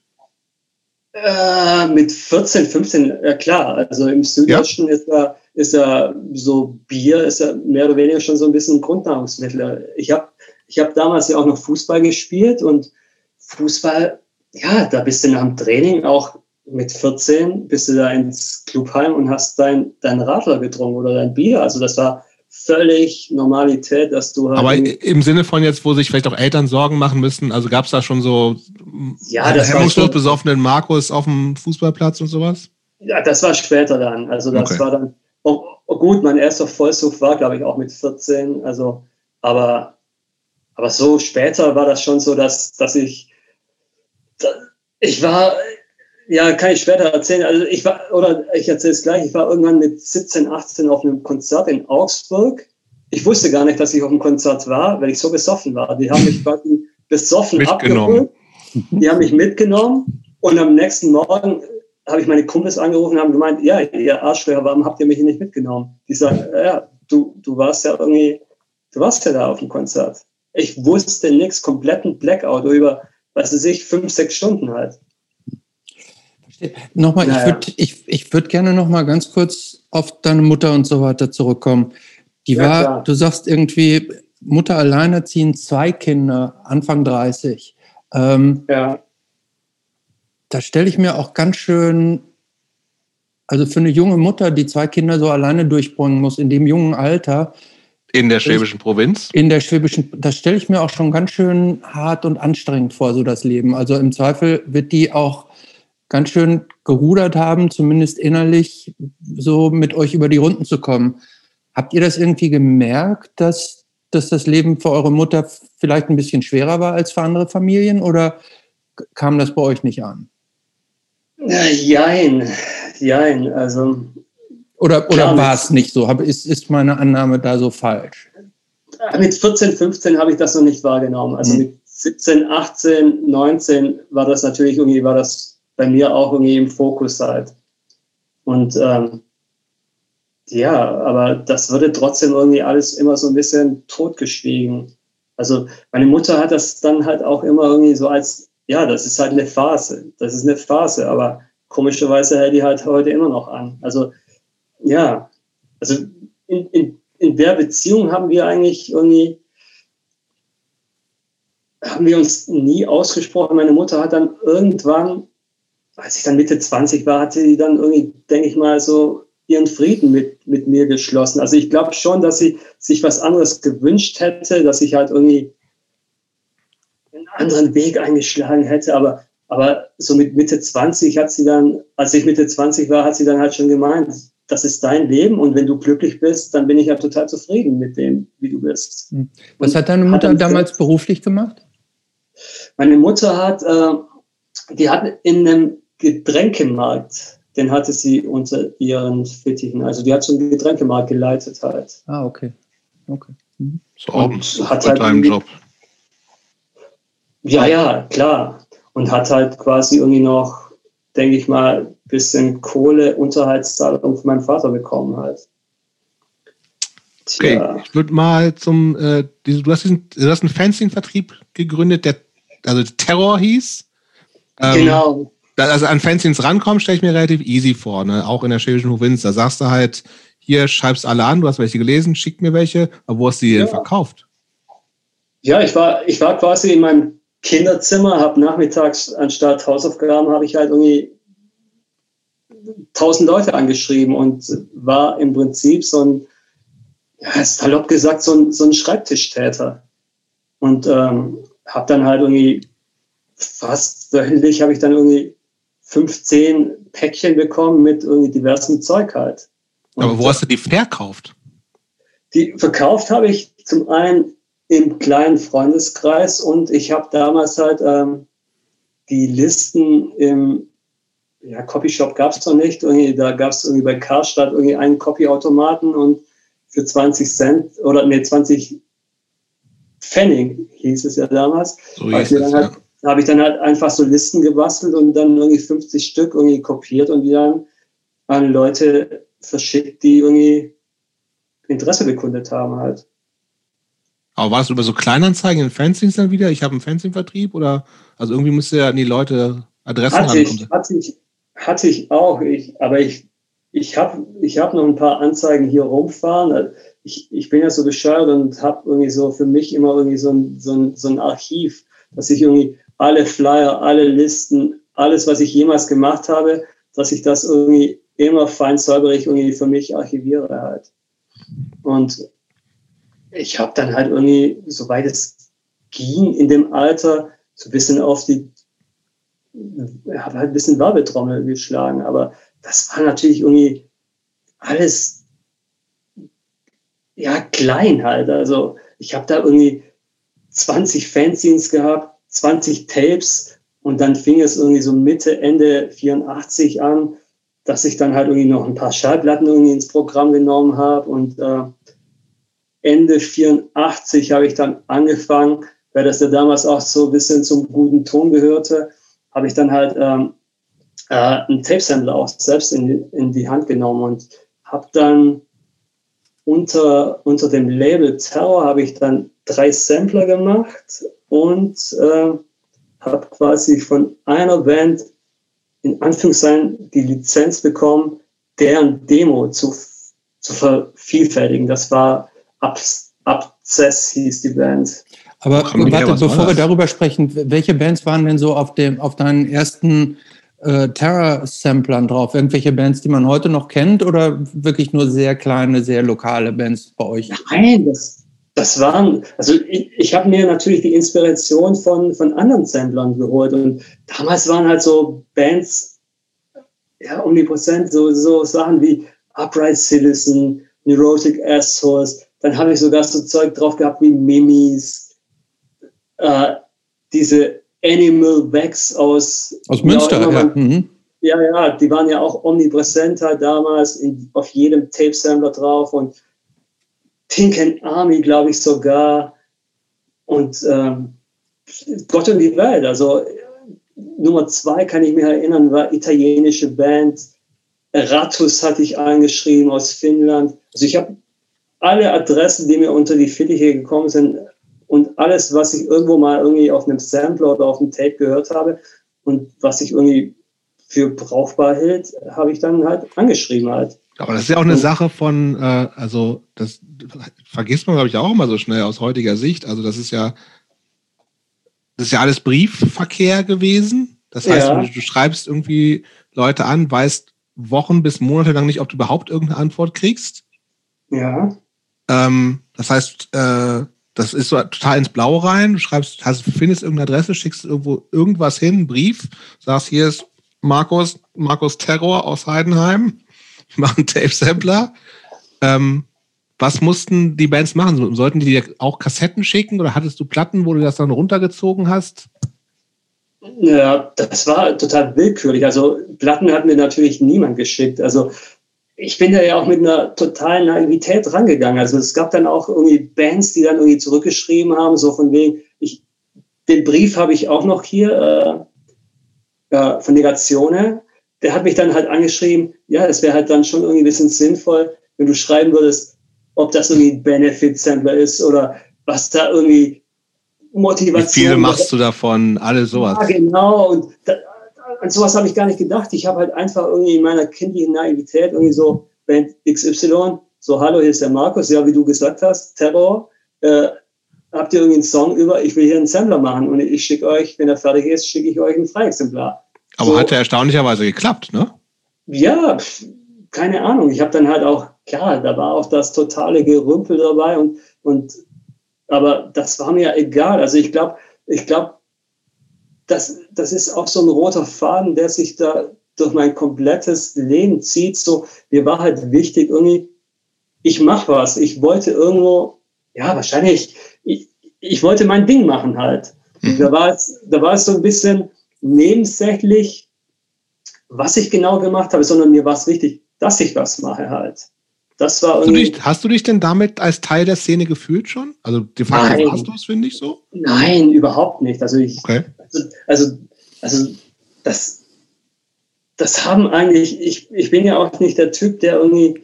Äh, mit 14, 15, ja klar. Also im Süddeutschen ja. ist da ist ja so Bier ist ja mehr oder weniger schon so ein bisschen ein Grundnahrungsmittel. Ich habe ich hab damals ja auch noch Fußball gespielt und Fußball, ja, da bist du nach dem Training auch mit 14 bist du da ins Clubheim und hast dein, dein Radler getrunken oder dein Bier. Also das war völlig Normalität, dass du halt. Aber im Sinne von jetzt, wo sich vielleicht auch Eltern Sorgen machen müssen, also gab es da schon so ja, das hemmungslos besoffenen Markus auf dem Fußballplatz und sowas? Ja, das war später dann. Also das okay. war dann Oh, oh gut, mein erster Vollsucht war, glaube ich, auch mit 14. Also, aber, aber so später war das schon so, dass, dass ich, ich war, ja, kann ich später erzählen. Also ich war, oder ich erzähle es gleich, ich war irgendwann mit 17, 18 auf einem Konzert in Augsburg. Ich wusste gar nicht, dass ich auf einem Konzert war, weil ich so besoffen war. Die haben mich quasi besoffen abgeholt. Die haben mich mitgenommen und am nächsten Morgen habe ich meine Kumpels angerufen und haben gemeint, ja, ihr Arschlöcher, warum habt ihr mich hier nicht mitgenommen? Die sagen, ja, du, du warst ja irgendwie, du warst ja da auf dem Konzert. Ich wusste nichts, kompletten Blackout über, was weiß ich, fünf, sechs Stunden halt. Nochmal, naja. ich würde ich, ich würd gerne nochmal ganz kurz auf deine Mutter und so weiter zurückkommen. Die ja, war, klar. du sagst irgendwie, Mutter alleinerziehend, zwei Kinder, Anfang 30. Ähm, ja da stelle ich mir auch ganz schön, also für eine junge Mutter, die zwei Kinder so alleine durchbringen muss, in dem jungen Alter. In der schwäbischen Provinz? In der schwäbischen, das stelle ich mir auch schon ganz schön hart und anstrengend vor, so das Leben. Also im Zweifel wird die auch ganz schön gerudert haben, zumindest innerlich, so mit euch über die Runden zu kommen. Habt ihr das irgendwie gemerkt, dass, dass das Leben für eure Mutter vielleicht ein bisschen schwerer war als für andere Familien oder kam das bei euch nicht an? Jein, jein, also. Oder, oder war es nicht so? Ist, ist meine Annahme da so falsch? Mit 14, 15 habe ich das noch nicht wahrgenommen. Also mhm. mit 17, 18, 19 war das natürlich irgendwie, war das bei mir auch irgendwie im Fokus halt. Und ähm, ja, aber das würde trotzdem irgendwie alles immer so ein bisschen totgeschwiegen. Also meine Mutter hat das dann halt auch immer irgendwie so als ja, das ist halt eine Phase. Das ist eine Phase, aber komischerweise hält die halt heute immer noch an. Also, ja, also in, in, in der Beziehung haben wir eigentlich irgendwie, haben wir uns nie ausgesprochen. Meine Mutter hat dann irgendwann, als ich dann Mitte 20 war, hatte sie dann irgendwie, denke ich mal, so ihren Frieden mit, mit mir geschlossen. Also ich glaube schon, dass sie sich was anderes gewünscht hätte, dass ich halt irgendwie einen anderen Weg eingeschlagen hätte. Aber, aber so mit Mitte 20 hat sie dann, als ich Mitte 20 war, hat sie dann halt schon gemeint, das ist dein Leben und wenn du glücklich bist, dann bin ich ja total zufrieden mit dem, wie du bist. Hm. Was hat deine Mutter hat damals beruflich gemacht? Meine Mutter hat, äh, die hat in einem Getränkemarkt, den hatte sie unter ihren Fittichen. Also die hat so einen Getränkemarkt geleitet halt. Ah, okay. Okay. Mhm. So auch ein halt Job. Ja, ja, klar. Und hat halt quasi irgendwie noch, denke ich mal, ein bisschen Kohle, Unterhaltszahlung von meinem Vater bekommen halt. Tja. Okay, ich würde mal zum, äh, du, hast diesen, du hast einen Fencing-Vertrieb gegründet, der also Terror hieß. Ähm, genau. Also an Fanzines rankommen, stelle ich mir relativ easy vor, ne? auch in der schwedischen Provinz. Da sagst du halt, hier schreibst alle an, du hast welche gelesen, schick mir welche, aber wo hast du die ja. denn verkauft? Ja, ich war, ich war quasi in meinem Kinderzimmer, habe nachmittags anstatt Hausaufgaben, habe ich halt irgendwie tausend Leute angeschrieben und war im Prinzip so ein, ja, salopp gesagt, so ein, so ein Schreibtischtäter. Und ähm, habe dann halt irgendwie fast wöchentlich habe ich dann irgendwie 15 Päckchen bekommen mit irgendwie diversen Zeug halt. Und Aber wo hast du die verkauft? Die verkauft habe ich zum einen im kleinen Freundeskreis und ich habe damals halt ähm, die Listen im ja, Copyshop gab es noch nicht. Irgendwie, da gab es irgendwie bei Karstadt irgendwie einen Copyautomaten und für 20 Cent oder nee, 20 Pfennig hieß es ja damals. So hieß es, halt, ja habe ich dann halt einfach so Listen gebastelt und dann irgendwie 50 Stück irgendwie kopiert und die dann an Leute verschickt, die irgendwie Interesse bekundet haben halt. Aber war es über so Kleinanzeigen in Fanzines dann wieder? Ich habe einen Fanzine-Vertrieb oder also irgendwie müsste ja an die Leute Adressen hatte ich, hatte ich, hatte ich auch, ich, aber ich, ich habe ich hab noch ein paar Anzeigen hier rumfahren. Ich, ich bin ja so bescheuert und habe irgendwie so für mich immer irgendwie so ein, so ein, so ein Archiv, dass ich irgendwie alle Flyer, alle Listen, alles, was ich jemals gemacht habe, dass ich das irgendwie immer fein säuberlich irgendwie für mich archiviere halt. Und ich habe dann halt irgendwie, soweit es ging, in dem Alter so ein bisschen auf die, habe halt ein bisschen Werbetrommel geschlagen, aber das war natürlich irgendwie alles ja klein halt. Also ich habe da irgendwie 20 Fanzines gehabt, 20 Tapes und dann fing es irgendwie so Mitte, Ende 84 an, dass ich dann halt irgendwie noch ein paar Schallplatten irgendwie ins Programm genommen habe und äh, Ende 84 habe ich dann angefangen, weil das ja damals auch so ein bisschen zum guten Ton gehörte, habe ich dann halt ähm, äh, einen Tape-Sampler auch selbst in, in die Hand genommen und habe dann unter, unter dem Label Terror habe ich dann drei Sampler gemacht und äh, habe quasi von einer Band in Anführungszeichen die Lizenz bekommen, deren Demo zu, zu vervielfältigen. Das war Abs Abzess hieß die Band. Aber warte, bevor wir darüber sprechen, welche Bands waren denn so auf, dem, auf deinen ersten äh, Terror-Samplern drauf? Irgendwelche Bands, die man heute noch kennt oder wirklich nur sehr kleine, sehr lokale Bands bei euch? Nein, das, das waren, also ich, ich habe mir natürlich die Inspiration von, von anderen Samplern geholt und damals waren halt so Bands, ja, omnipotent, so, so Sachen wie Upright Citizen, Neurotic Assholes, dann habe ich sogar so Zeug drauf gehabt wie Mimis, äh, diese Animal Wax aus, aus Münster, ja. Man, mhm. ja, ja, die waren ja auch omnipräsent halt damals in, auf jedem Tape-Sampler drauf und Pink Army, glaube ich sogar. Und ähm, Gott und die Welt. Also Nummer zwei kann ich mich erinnern, war italienische Band. Ratus hatte ich eingeschrieben aus Finnland. Also ich habe alle Adressen, die mir unter die Fittiche gekommen sind und alles, was ich irgendwo mal irgendwie auf einem Sampler oder auf einem Tape gehört habe und was ich irgendwie für brauchbar hielt, habe ich dann halt angeschrieben halt. Aber das ist ja auch eine Sache von, äh, also das vergisst man, glaube ich, auch immer so schnell aus heutiger Sicht. Also das ist ja, das ist ja alles Briefverkehr gewesen. Das heißt, ja. du, du, schreibst irgendwie Leute an, weißt Wochen bis Monate lang nicht, ob du überhaupt irgendeine Antwort kriegst. Ja. Ähm, das heißt, äh, das ist so total ins Blaue rein. Du schreibst, hast, findest irgendeine Adresse, schickst irgendwo irgendwas hin, einen Brief, sagst, hier ist Markus, Markus Terror aus Heidenheim [laughs] machen Tape-Sampler. Ähm, was mussten die Bands machen? Sollten die dir auch Kassetten schicken oder hattest du Platten, wo du das dann runtergezogen hast? Ja, das war total willkürlich. Also Platten hat mir natürlich niemand geschickt. Also ich bin da ja auch mit einer totalen Naivität rangegangen. Also es gab dann auch irgendwie Bands, die dann irgendwie zurückgeschrieben haben, so von wegen, ich, den Brief habe ich auch noch hier äh, äh, von Negatione der hat mich dann halt angeschrieben, ja, es wäre halt dann schon irgendwie ein bisschen sinnvoll, wenn du schreiben würdest, ob das irgendwie ein Benefit-Sampler ist oder was da irgendwie Motivation. Wie viele machst du davon? Alle sowas. Ja, genau. Und da, an sowas habe ich gar nicht gedacht. Ich habe halt einfach irgendwie in meiner kindlichen Naivität irgendwie so Band XY, so hallo, hier ist der Markus, ja, wie du gesagt hast, Terror. Äh, habt ihr irgendwie einen Song über, ich will hier einen Sampler machen und ich schicke euch, wenn er fertig ist, schicke ich euch ein Freiexemplar. Aber so, hat er erstaunlicherweise geklappt, ne? Ja, keine Ahnung. Ich habe dann halt auch, klar, da war auch das totale Gerümpel dabei und, und aber das war mir egal. Also ich glaube, ich glaube, das, das ist auch so ein roter Faden, der sich da durch mein komplettes Leben zieht. So, mir war halt wichtig, irgendwie, ich mache was. Ich wollte irgendwo, ja, wahrscheinlich, ich, ich wollte mein Ding machen halt. Mhm. Da, war es, da war es so ein bisschen nebensächlich, was ich genau gemacht habe, sondern mir war es wichtig, dass ich was mache halt. Das war hast du, dich, hast du dich denn damit als Teil der Szene gefühlt schon? Also de facto warst du es, finde ich so? Nein, überhaupt nicht. Also ich, okay. also, also, also das, das haben eigentlich, ich, ich bin ja auch nicht der Typ, der irgendwie,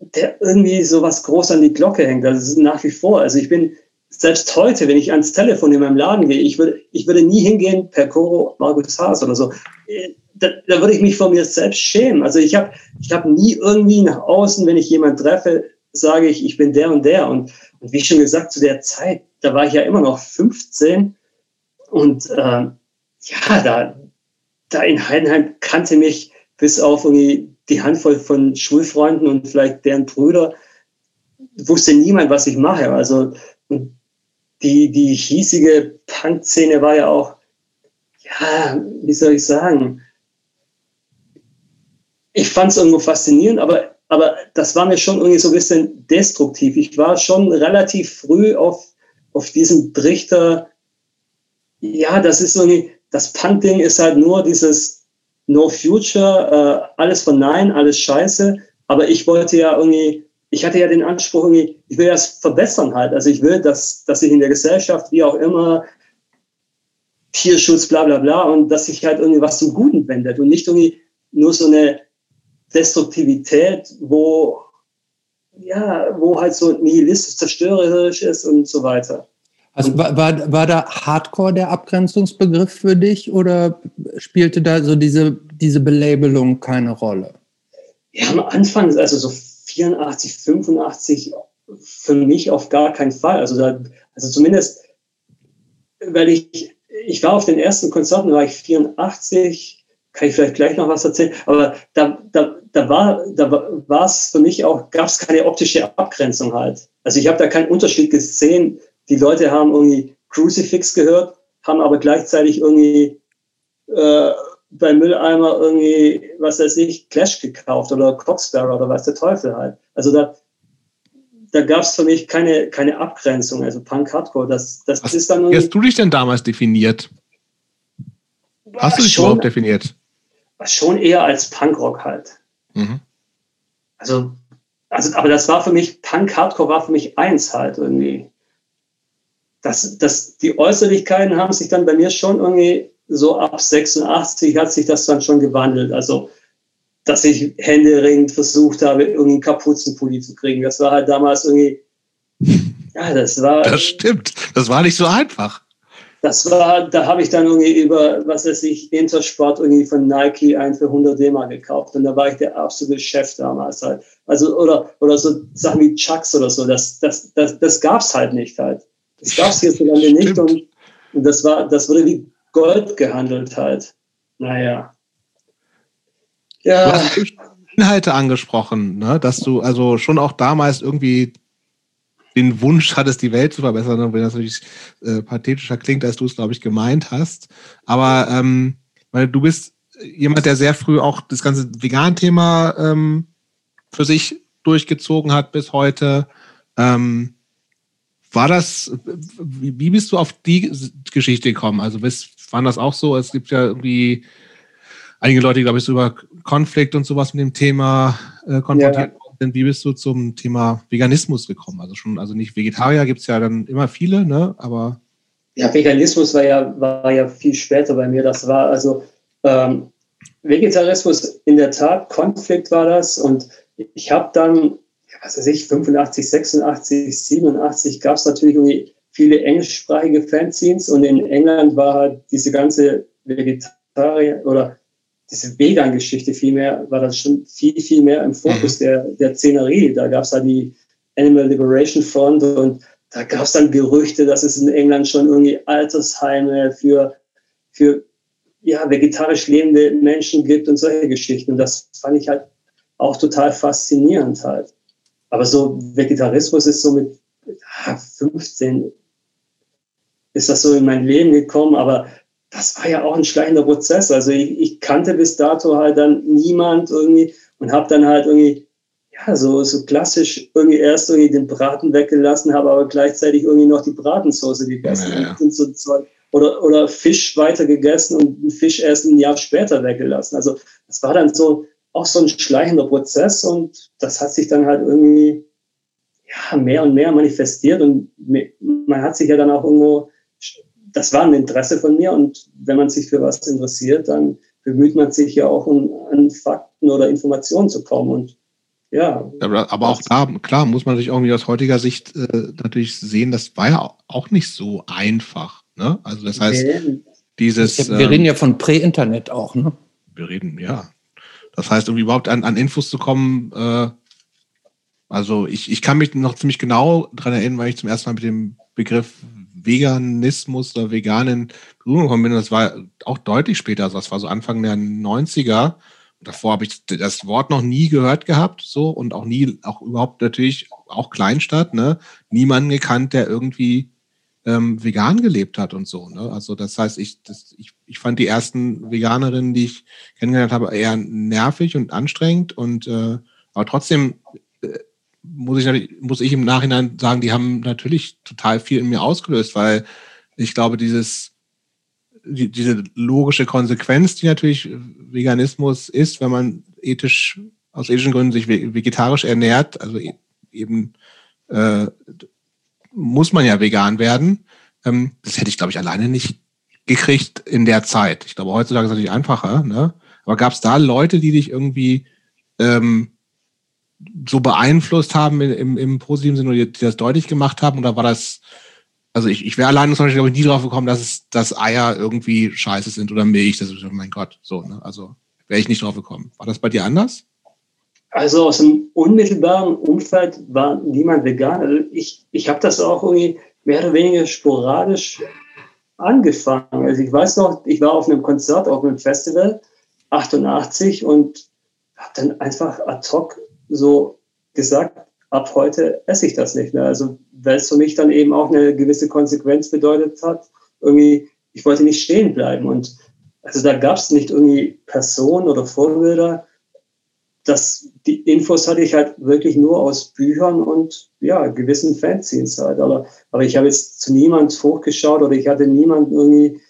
der irgendwie so was groß an die Glocke hängt. Das ist nach wie vor. Also ich bin, selbst heute, wenn ich ans Telefon in meinem Laden gehe, ich würde, ich würde nie hingehen per Coro Markus Haas oder so da, da würde ich mich vor mir selbst schämen. Also ich habe ich hab nie irgendwie nach außen, wenn ich jemanden treffe, sage ich, ich bin der und der. Und, und wie schon gesagt, zu der Zeit, da war ich ja immer noch 15. Und äh, ja, da, da in Heidenheim kannte mich bis auf irgendwie die Handvoll von Schulfreunden und vielleicht deren Brüder, wusste niemand, was ich mache. Also die, die hiesige Punk-Szene war ja auch, ja, wie soll ich sagen, ich fand es irgendwo faszinierend, aber, aber das war mir schon irgendwie so ein bisschen destruktiv. Ich war schon relativ früh auf, auf diesem Trichter, ja, das ist irgendwie, das Punk-Ding ist halt nur dieses No Future, äh, alles von Nein, alles Scheiße. Aber ich wollte ja irgendwie, ich hatte ja den Anspruch ich will das verbessern halt. Also ich will, dass, dass sich in der Gesellschaft, wie auch immer, Tierschutz, bla bla bla, und dass sich halt irgendwie was zum Guten wendet und nicht irgendwie nur so eine Destruktivität, wo, ja, wo halt so nihilistisch, zerstörerisch ist und so weiter. Also war, war, war da Hardcore der Abgrenzungsbegriff für dich oder spielte da so diese, diese Belabelung keine Rolle? Ja, am Anfang, also so 84, 85, für mich auf gar keinen Fall. Also, da, also zumindest, weil ich, ich war auf den ersten Konzerten, war ich 84, kann ich vielleicht gleich noch was erzählen, aber da, da, da war da war es für mich auch, gab es keine optische Abgrenzung halt. Also ich habe da keinen Unterschied gesehen. Die Leute haben irgendwie Crucifix gehört, haben aber gleichzeitig irgendwie äh, beim Mülleimer irgendwie, was weiß ich, Clash gekauft oder Cocksparrow oder was der Teufel halt. Also da, da gab es für mich keine, keine Abgrenzung, also Punk Hardcore. Das, das was, ist dann. Wie hast du dich denn damals definiert? Hast du dich schon, überhaupt definiert? Schon eher als Punkrock halt. Mhm. Also, also, aber das war für mich, Punk Hardcore war für mich eins halt irgendwie. Das, das, die Äußerlichkeiten haben sich dann bei mir schon irgendwie so ab 86 hat sich das dann schon gewandelt. Also, dass ich händeringend versucht habe, irgendwie einen Kapuzenpulli zu kriegen. Das war halt damals irgendwie, ja, das war. Das stimmt. Das war nicht so einfach das war, da habe ich dann irgendwie über, was weiß ich, Intersport irgendwie von Nike ein für 100 DM gekauft und da war ich der absolute Chef damals halt. Also, oder, oder so Sachen wie Chucks oder so, das, das, das, das gab es halt nicht halt. Das gab es hierzulande nicht und, und das war, das wurde wie Gold gehandelt halt. Naja. Ja. Du hast Inhalte angesprochen, ne? dass du also schon auch damals irgendwie den Wunsch hattest, die Welt zu verbessern, wenn das natürlich äh, pathetischer klingt, als du es, glaube ich, gemeint hast. Aber ähm, weil du bist jemand, der sehr früh auch das ganze Vegan-Thema ähm, für sich durchgezogen hat bis heute. Ähm, war das, wie bist du auf die Geschichte gekommen? Also bist, waren das auch so? Es gibt ja irgendwie einige Leute, glaube ich, über Konflikt und sowas mit dem Thema äh, konfrontiert ja denn wie bist du zum Thema Veganismus gekommen? Also schon, also nicht Vegetarier gibt es ja dann immer viele, ne? Aber. Ja, Veganismus war ja, war ja viel später bei mir. Das war also ähm, Vegetarismus in der Tat, Konflikt war das. Und ich habe dann, was weiß ich, 85, 86, 87 gab es natürlich irgendwie viele englischsprachige Fanzines und in England war halt diese ganze Vegetarier oder diese Vegan-Geschichte vielmehr, war das schon viel, viel mehr im Fokus mhm. der, der Szenerie. Da gab es da die Animal Liberation Front und da gab es dann Gerüchte, dass es in England schon irgendwie Altersheime für, für ja, vegetarisch lebende Menschen gibt und solche Geschichten. Und das fand ich halt auch total faszinierend halt. Aber so Vegetarismus ist so mit 15 ist das so in mein Leben gekommen, aber das war ja auch ein schleichender Prozess. Also ich, ich kannte bis dato halt dann niemand irgendwie und habe dann halt irgendwie, ja, so, so klassisch irgendwie erst irgendwie den Braten weggelassen, habe aber gleichzeitig irgendwie noch die Bratensoße gegessen ja, ja. und so Zeug. Oder, oder Fisch weiter gegessen und Fisch erst ein Jahr später weggelassen. Also das war dann so auch so ein schleichender Prozess und das hat sich dann halt irgendwie ja, mehr und mehr manifestiert und man hat sich ja dann auch irgendwo das war ein Interesse von mir und wenn man sich für was interessiert, dann bemüht man sich ja auch, um an Fakten oder Informationen zu kommen und ja. Aber auch da, klar, muss man sich irgendwie aus heutiger Sicht äh, natürlich sehen, das war ja auch nicht so einfach. Ne? Also das heißt, nee. dieses. Wir reden ja von Prä-Internet auch, ne? Wir reden, ja. Das heißt, um überhaupt an, an Infos zu kommen, äh, also ich, ich kann mich noch ziemlich genau daran erinnern, weil ich zum ersten Mal mit dem Begriff Veganismus oder veganen Berührung gekommen bin. Das war auch deutlich später, also das war so Anfang der 90er. Davor habe ich das Wort noch nie gehört gehabt, so und auch nie, auch überhaupt natürlich auch Kleinstadt, ne? Niemanden gekannt, der irgendwie ähm, vegan gelebt hat und so. Ne? Also das heißt, ich, das, ich, ich fand die ersten Veganerinnen, die ich kennengelernt habe, eher nervig und anstrengend und äh, aber trotzdem äh, muss ich, muss ich im Nachhinein sagen, die haben natürlich total viel in mir ausgelöst, weil ich glaube, dieses, die, diese logische Konsequenz, die natürlich Veganismus ist, wenn man ethisch, aus ethischen Gründen sich vegetarisch ernährt, also e-, eben äh, muss man ja vegan werden. Ähm, das hätte ich, glaube ich, alleine nicht gekriegt in der Zeit. Ich glaube, heutzutage ist es natürlich einfacher. Ne? Aber gab es da Leute, die dich irgendwie ähm, so beeinflusst haben im, im positiven Sinne, die, die das deutlich gemacht haben? Oder war das, also ich, ich wäre alleine zum Beispiel, glaube ich, nie drauf gekommen, dass, es, dass Eier irgendwie scheiße sind oder Milch. Das ist, oh mein Gott, so, ne? Also wäre ich nicht drauf gekommen. War das bei dir anders? Also aus dem unmittelbaren Umfeld war niemand vegan. Also ich, ich habe das auch irgendwie mehr oder weniger sporadisch angefangen. Also ich weiß noch, ich war auf einem Konzert, auf einem Festival, 88 und habe dann einfach ad hoc so gesagt, ab heute esse ich das nicht mehr. Also weil es für mich dann eben auch eine gewisse Konsequenz bedeutet hat, irgendwie, ich wollte nicht stehen bleiben. Und also da gab es nicht irgendwie Personen oder Vorbilder. Das, die Infos hatte ich halt wirklich nur aus Büchern und ja, gewissen Fanzines halt. Aber, aber ich habe jetzt zu niemand hochgeschaut oder ich hatte niemanden irgendwie,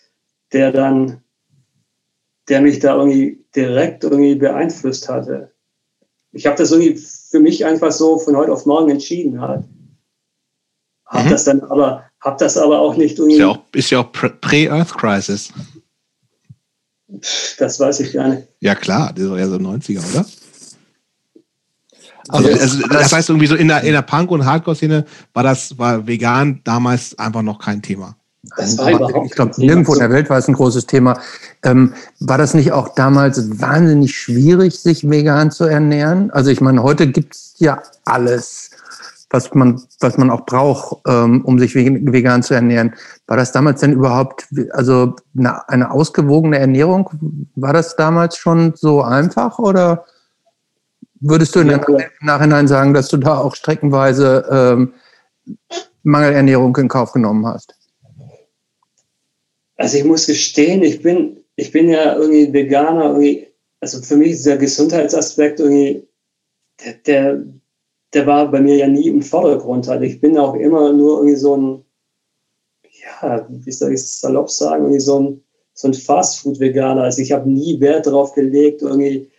der dann, der mich da irgendwie direkt irgendwie beeinflusst hatte ich habe das irgendwie für mich einfach so von heute auf morgen entschieden halt. Hab mhm. das dann aber, hab das aber auch nicht irgendwie. Ist ja auch, ist ja auch Pre-Earth Crisis. Das weiß ich gar nicht. Ja, klar, das war ja so 90er, oder? Also, also, das heißt irgendwie so in der, in der Punk- und Hardcore-Szene war das, war vegan damals einfach noch kein Thema. Das war überhaupt ich glaube, nirgendwo in der Welt war es ein großes Thema. Ähm, war das nicht auch damals wahnsinnig schwierig, sich vegan zu ernähren? Also ich meine, heute gibt es ja alles, was man, was man auch braucht, ähm, um sich vegan zu ernähren. War das damals denn überhaupt, also eine, eine ausgewogene Ernährung, war das damals schon so einfach oder würdest du ja, im Nachhinein sagen, dass du da auch streckenweise ähm, Mangelernährung in Kauf genommen hast? Also ich muss gestehen, ich bin, ich bin ja irgendwie Veganer, irgendwie, also für mich ist der Gesundheitsaspekt irgendwie, der, der, der war bei mir ja nie im Vordergrund. Also ich bin auch immer nur irgendwie so ein, ja, wie soll ich es salopp sagen, irgendwie so ein, so ein Fastfood-Veganer. Also ich habe nie Wert darauf gelegt, irgendwie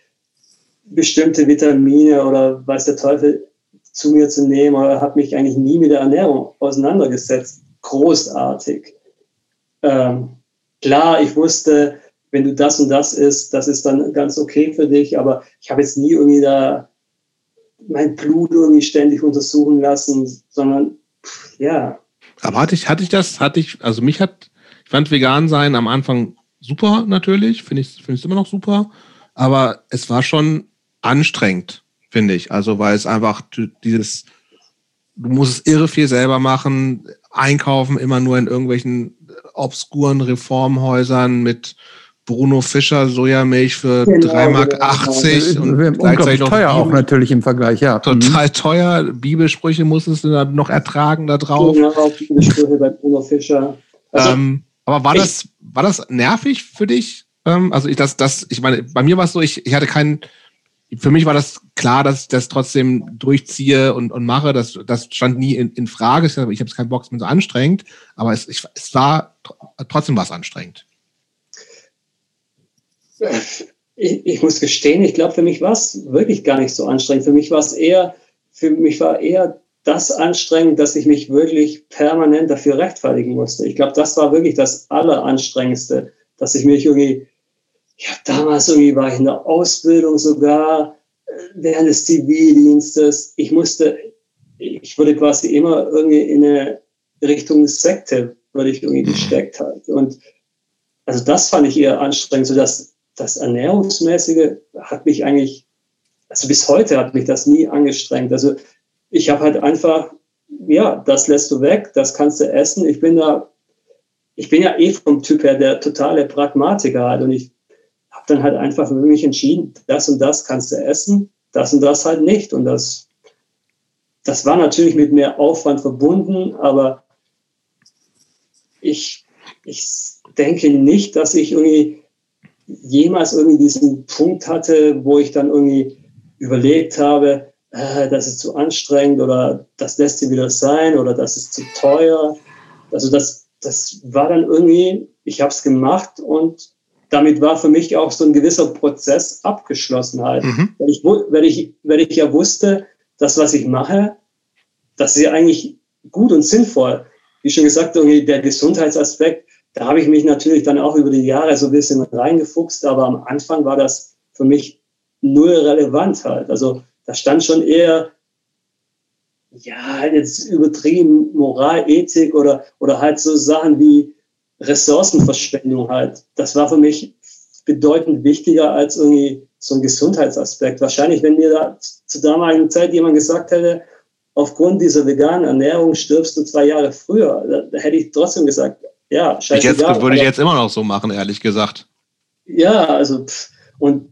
bestimmte Vitamine oder weiß der Teufel zu mir zu nehmen oder habe mich eigentlich nie mit der Ernährung auseinandergesetzt. Großartig. Ähm, klar, ich wusste, wenn du das und das isst, das ist dann ganz okay für dich, aber ich habe jetzt nie irgendwie da mein Blut irgendwie ständig untersuchen lassen, sondern ja. Aber hatte ich, hatte ich das, hatte ich, also mich hat, ich fand vegan sein am Anfang super natürlich, finde ich finde ich immer noch super, aber es war schon anstrengend, finde ich. Also weil es einfach dieses du musst es irre viel selber machen, einkaufen immer nur in irgendwelchen obskuren Reformhäusern mit Bruno Fischer Sojamilch für genau, 3,80 Mark genau. und gleichzeitig teuer Bibel, auch natürlich im Vergleich, ja. Total mhm. teuer. Bibelsprüche musstest du dann noch ertragen da drauf. Genau, Bibelsprüche bei Bruno Fischer. Also, ähm, aber war das, war das nervig für dich? Ähm, also ich, das, das, ich meine, bei mir war es so, ich, ich hatte keinen, für mich war das klar, dass ich das trotzdem durchziehe und, und mache. Das, das stand nie in, in Frage. Ich habe es keinen Bock, mehr so anstrengend, aber es, ich, es war trotzdem was anstrengend. Ich, ich muss gestehen, ich glaube, für mich war es wirklich gar nicht so anstrengend. Für mich war es eher, für mich war eher das anstrengend, dass ich mich wirklich permanent dafür rechtfertigen musste. Ich glaube, das war wirklich das Alleranstrengendste, dass ich mich irgendwie ich habe damals irgendwie war ich in der Ausbildung sogar äh, während des Zivildienstes. Ich musste, ich wurde quasi immer irgendwie in eine Richtung Sekte, wurde ich irgendwie mhm. gesteckt halt. Und also das fand ich eher anstrengend, so dass das Ernährungsmäßige hat mich eigentlich, also bis heute hat mich das nie angestrengt. Also ich habe halt einfach, ja, das lässt du weg, das kannst du essen. Ich bin da, ich bin ja eh vom Typ her der totale Pragmatiker halt und ich habe dann halt einfach für mich entschieden, das und das kannst du essen, das und das halt nicht. Und das, das war natürlich mit mehr Aufwand verbunden, aber ich, ich denke nicht, dass ich irgendwie jemals irgendwie diesen Punkt hatte, wo ich dann irgendwie überlegt habe, äh, das ist zu anstrengend oder das lässt sie wieder sein oder das ist zu teuer. Also das, das war dann irgendwie, ich habe es gemacht und damit war für mich auch so ein gewisser Prozess abgeschlossen halt. Mhm. Weil, ich, weil, ich, weil ich ja wusste, das, was ich mache, das ist ja eigentlich gut und sinnvoll. Wie schon gesagt, irgendwie der Gesundheitsaspekt, da habe ich mich natürlich dann auch über die Jahre so ein bisschen reingefuchst, aber am Anfang war das für mich null relevant halt. Also da stand schon eher, ja, jetzt übertrieben Moral, Ethik oder, oder halt so Sachen wie, Ressourcenverschwendung halt. Das war für mich bedeutend wichtiger als irgendwie so ein Gesundheitsaspekt. Wahrscheinlich, wenn mir da zur damaligen Zeit jemand gesagt hätte, aufgrund dieser veganen Ernährung stirbst du zwei Jahre früher, da, da hätte ich trotzdem gesagt, ja, scheißegal. Jetzt, würde ich jetzt immer noch so machen, ehrlich gesagt. Ja, also, pff, und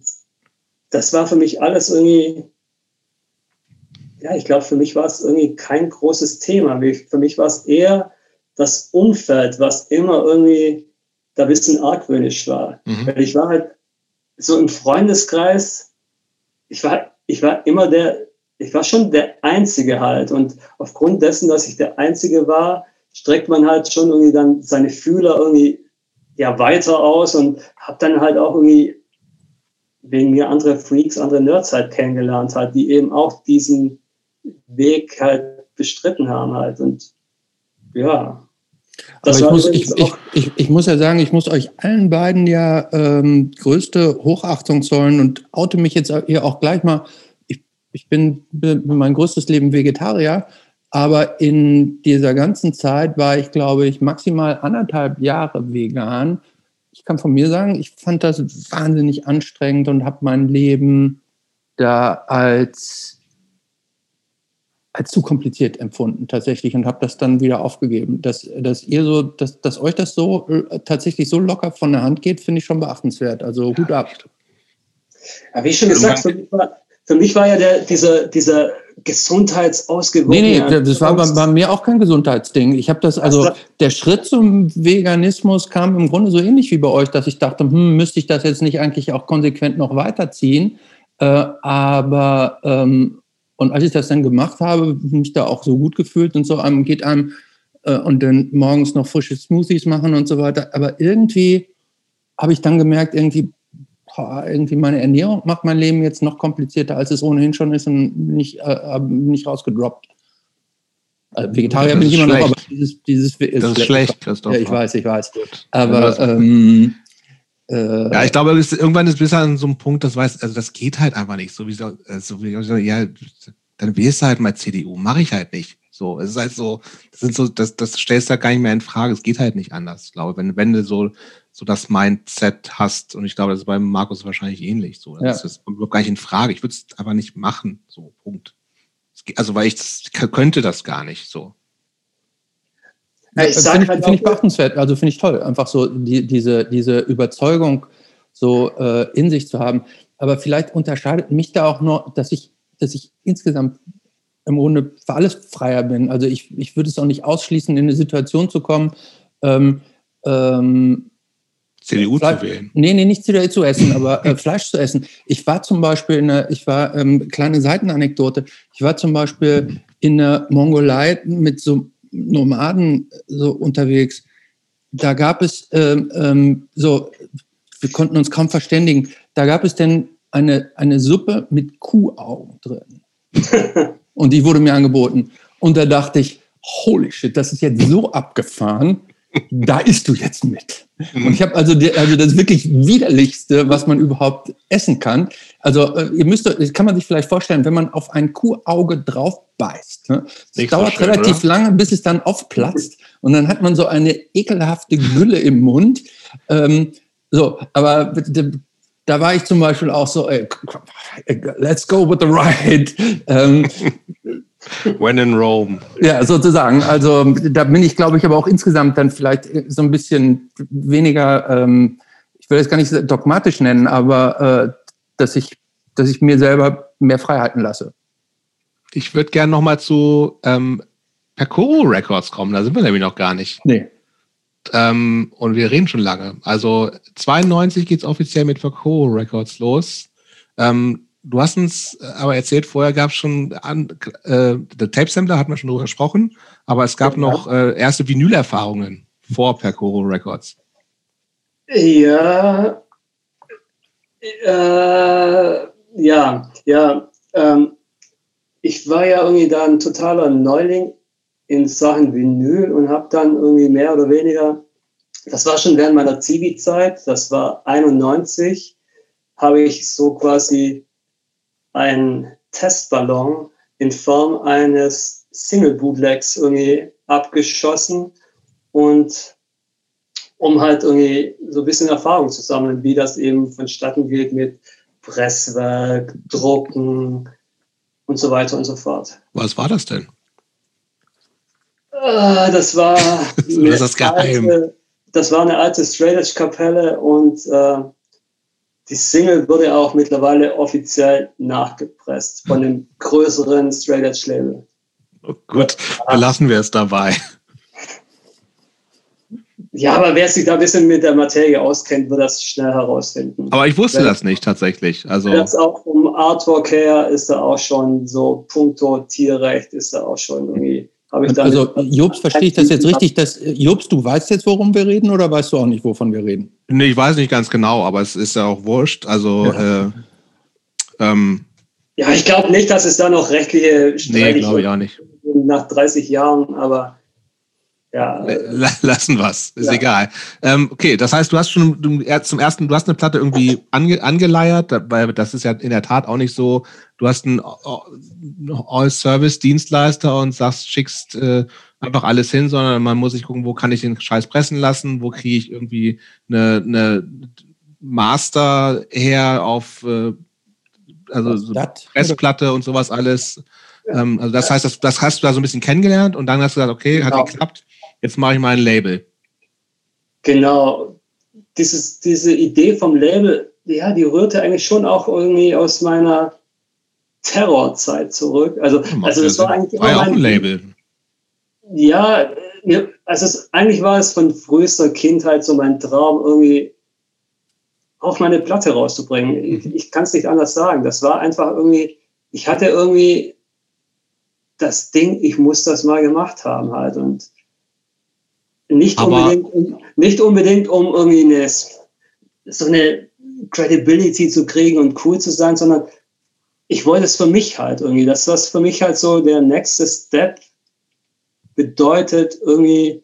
das war für mich alles irgendwie, ja, ich glaube, für mich war es irgendwie kein großes Thema. Für mich war es eher das Umfeld, was immer irgendwie da ein bisschen argwöhnisch war. Mhm. Weil ich war halt so im Freundeskreis, ich war, ich war immer der, ich war schon der Einzige halt. Und aufgrund dessen, dass ich der Einzige war, streckt man halt schon irgendwie dann seine Fühler irgendwie ja weiter aus und habe dann halt auch irgendwie wegen mir andere Freaks, andere Nerds halt kennengelernt halt, die eben auch diesen Weg halt bestritten haben halt. Und ja, das Aber ich muss, ich, ich, ich, ich, muss ja sagen, ich muss euch allen beiden ja ähm, größte Hochachtung zollen und oute mich jetzt hier auch gleich mal. Ich, ich bin, bin mein größtes Leben Vegetarier, aber in dieser ganzen Zeit war ich, glaube ich, maximal anderthalb Jahre vegan. Ich kann von mir sagen, ich fand das wahnsinnig anstrengend und habe mein Leben da als als zu kompliziert empfunden tatsächlich und habe das dann wieder aufgegeben. Dass, dass ihr so, dass, dass euch das so äh, tatsächlich so locker von der Hand geht, finde ich schon beachtenswert. Also Hut ab. Ja, wie schon gesagt, für mich war, für mich war ja der, dieser, dieser Gesundheitsausgewogen. Nee, nee, das war bei, bei, mir auch kein Gesundheitsding. Ich habe das, also der Schritt zum Veganismus kam im Grunde so ähnlich wie bei euch, dass ich dachte, hm, müsste ich das jetzt nicht eigentlich auch konsequent noch weiterziehen? Äh, aber ähm, und als ich das dann gemacht habe, mich da auch so gut gefühlt und so, einem geht einem äh, und dann morgens noch frische Smoothies machen und so weiter. Aber irgendwie habe ich dann gemerkt, irgendwie, boah, irgendwie meine Ernährung macht mein Leben jetzt noch komplizierter, als es ohnehin schon ist und bin ich, äh, bin ich rausgedroppt. Also Vegetarier bin ich immer schlecht. noch, aber dieses, dieses ist, das ist schlecht, Christoph. Ja, ich weiß, ich weiß. Aber ähm, äh, ja, ich glaube, ist, irgendwann ist bis an so einem Punkt, das weiß, also das geht halt einfach nicht. So wie so, äh, so wie ja, dann wählst du halt mal CDU, mache ich halt nicht. So, es ist halt so, das sind so, das, das stellst du halt gar nicht mehr in Frage. Es geht halt nicht anders, glaube ich. Wenn, wenn du so, so das Mindset hast. Und ich glaube, das ist bei Markus wahrscheinlich ähnlich. So, das ja. ist überhaupt gar nicht in Frage. Ich würde es aber nicht machen. So, Punkt. Also, weil ich das, könnte das gar nicht so. Ja, ich finde ich, halt find ich beachtenswert, also finde ich toll, einfach so die, diese, diese Überzeugung so äh, in sich zu haben. Aber vielleicht unterscheidet mich da auch nur, dass ich, dass ich insgesamt im Grunde für alles freier bin. Also ich, ich würde es auch nicht ausschließen, in eine Situation zu kommen, ähm, ähm, CDU Fleisch, zu wählen. Nee, nee, nicht CDU zu essen, aber äh, [laughs] Fleisch zu essen. Ich war zum Beispiel in einer, ich war, ähm, kleine Seitenanekdote, ich war zum Beispiel in der Mongolei mit so Nomaden so unterwegs. Da gab es ähm, ähm, so, wir konnten uns kaum verständigen, da gab es denn eine, eine Suppe mit Kuhaugen drin. [laughs] Und die wurde mir angeboten. Und da dachte ich, holy shit, das ist jetzt so abgefahren da isst du jetzt mit. Und ich habe also, also das wirklich widerlichste, was man überhaupt essen kann. Also äh, ihr müsst, das kann man sich vielleicht vorstellen, wenn man auf ein Kuhauge drauf beißt. Ne? Das dauert schön, relativ oder? lange, bis es dann aufplatzt. Und dann hat man so eine ekelhafte Gülle im Mund. Ähm, so, aber da war ich zum Beispiel auch so, ey, let's go with the ride. Ähm, [laughs] When in Rome. Ja, sozusagen. Also da bin ich, glaube ich, aber auch insgesamt dann vielleicht so ein bisschen weniger, ähm, ich will es gar nicht dogmatisch nennen, aber äh, dass, ich, dass ich mir selber mehr Freiheiten lasse. Ich würde gerne nochmal zu ähm, Percoro Records kommen, da sind wir nämlich noch gar nicht. Nee. Ähm, und wir reden schon lange. Also 92 geht es offiziell mit Percoro Records los. Ähm, du hast uns äh, aber erzählt, vorher gab es schon, an, äh, der Tape Sampler hat man schon drüber gesprochen, aber es gab ja. noch äh, erste Vinylerfahrungen vor Percoro Records. Ja, äh, ja, ja. Ähm, ich war ja irgendwie da ein totaler Neuling in Sachen Vinyl und habe dann irgendwie mehr oder weniger, das war schon während meiner Zivi-Zeit, das war 91, habe ich so quasi einen Testballon in Form eines Single-Bootlegs irgendwie abgeschossen und um halt irgendwie so ein bisschen Erfahrung zu sammeln, wie das eben vonstatten geht mit Presswerk, Drucken und so weiter und so fort. Was war das denn? Äh, das war, [laughs] das, das, alte, das war eine alte Straight Edge Kapelle und äh, die Single wurde auch mittlerweile offiziell nachgepresst von einem größeren Straight Edge Label. Oh, gut, belassen wir es dabei. Ja, aber wer sich da ein bisschen mit der Materie auskennt, wird das schnell herausfinden. Aber ich wusste das nicht tatsächlich. Also jetzt auch vom Artwork her ist da auch schon so puncto Tierrecht ist da auch schon irgendwie also Jobs, verstehe ich das jetzt richtig? Dass, Jobs, du weißt jetzt, worum wir reden oder weißt du auch nicht, wovon wir reden? Nee, ich weiß nicht ganz genau, aber es ist ja auch wurscht. Also ja, äh, ähm, ja ich glaube nicht, dass es da noch rechtliche Streitigkeiten Nee, glaube ich auch nicht. Nach 30 Jahren, aber ja. Lassen was, ist ja. egal. Ähm, okay, das heißt, du hast schon du, zum ersten, du hast eine Platte irgendwie ange, angeleiert, weil das ist ja in der Tat auch nicht so. Du hast einen All-Service-Dienstleister und sagst, schickst äh, einfach alles hin, sondern man muss sich gucken, wo kann ich den Scheiß pressen lassen, wo kriege ich irgendwie eine, eine Master her auf äh, also so Pressplatte und sowas alles. Ähm, also das heißt, das, das hast du da so ein bisschen kennengelernt und dann hast du gesagt, okay, hat genau. geklappt jetzt mache ich mal ein Label. Genau. Dieses, diese Idee vom Label, ja, die rührte eigentlich schon auch irgendwie aus meiner Terrorzeit zurück. Also, ja, also das war eigentlich war ja auch ein Label. Ja, also es, eigentlich war es von frühester Kindheit so mein Traum, irgendwie auch meine Platte rauszubringen. Ich, mhm. ich kann es nicht anders sagen. Das war einfach irgendwie, ich hatte irgendwie das Ding, ich muss das mal gemacht haben halt. Und nicht unbedingt, um, nicht unbedingt, um irgendwie eine, so eine Credibility zu kriegen und cool zu sein, sondern ich wollte es für mich halt irgendwie. Das, was für mich halt so der nächste Step bedeutet, irgendwie,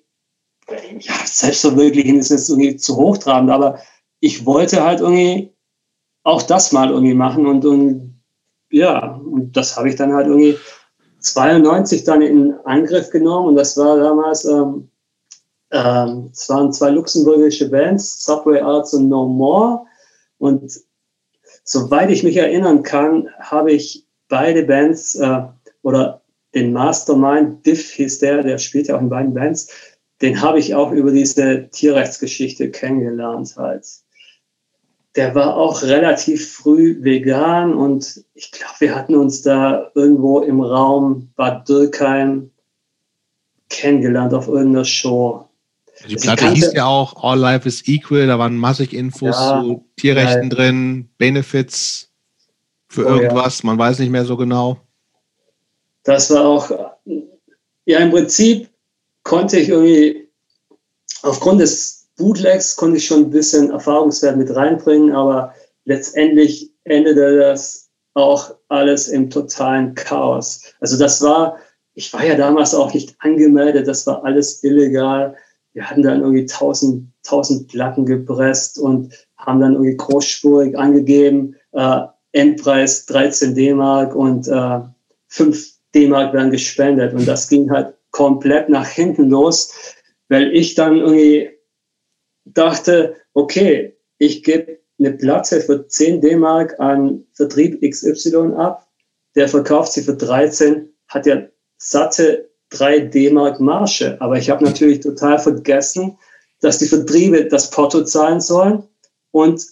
ja, selbstverwirklichen ist jetzt irgendwie zu hochtrabend, aber ich wollte halt irgendwie auch das mal irgendwie machen und, und ja, und das habe ich dann halt irgendwie 92 dann in Angriff genommen und das war damals ähm, ähm, es waren zwei luxemburgische Bands, Subway Arts und No More. Und soweit ich mich erinnern kann, habe ich beide Bands äh, oder den Mastermind, Diff hieß der, der spielt ja auch in beiden Bands, den habe ich auch über diese Tierrechtsgeschichte kennengelernt halt. Der war auch relativ früh vegan und ich glaube, wir hatten uns da irgendwo im Raum Bad Dürkheim kennengelernt auf irgendeiner Show. Die also Platte hieß ja auch All Life is Equal, da waren massig Infos ja, zu Tierrechten ja. drin, Benefits für oh, irgendwas, ja. man weiß nicht mehr so genau. Das war auch, ja, im Prinzip konnte ich irgendwie, aufgrund des Bootlegs konnte ich schon ein bisschen Erfahrungswert mit reinbringen, aber letztendlich endete das auch alles im totalen Chaos. Also das war, ich war ja damals auch nicht angemeldet, das war alles illegal wir hatten dann irgendwie 1000, 1000 Platten gepresst und haben dann irgendwie großspurig angegeben, äh, Endpreis 13 D-Mark und äh, 5 D-Mark werden gespendet. Und das ging halt komplett nach hinten los, weil ich dann irgendwie dachte, okay, ich gebe eine Platte für 10 D-Mark an Vertrieb XY ab, der verkauft sie für 13, hat ja satte 3 D-Mark Marge. Aber ich habe natürlich total vergessen, dass die Vertriebe das Porto zahlen sollen. Und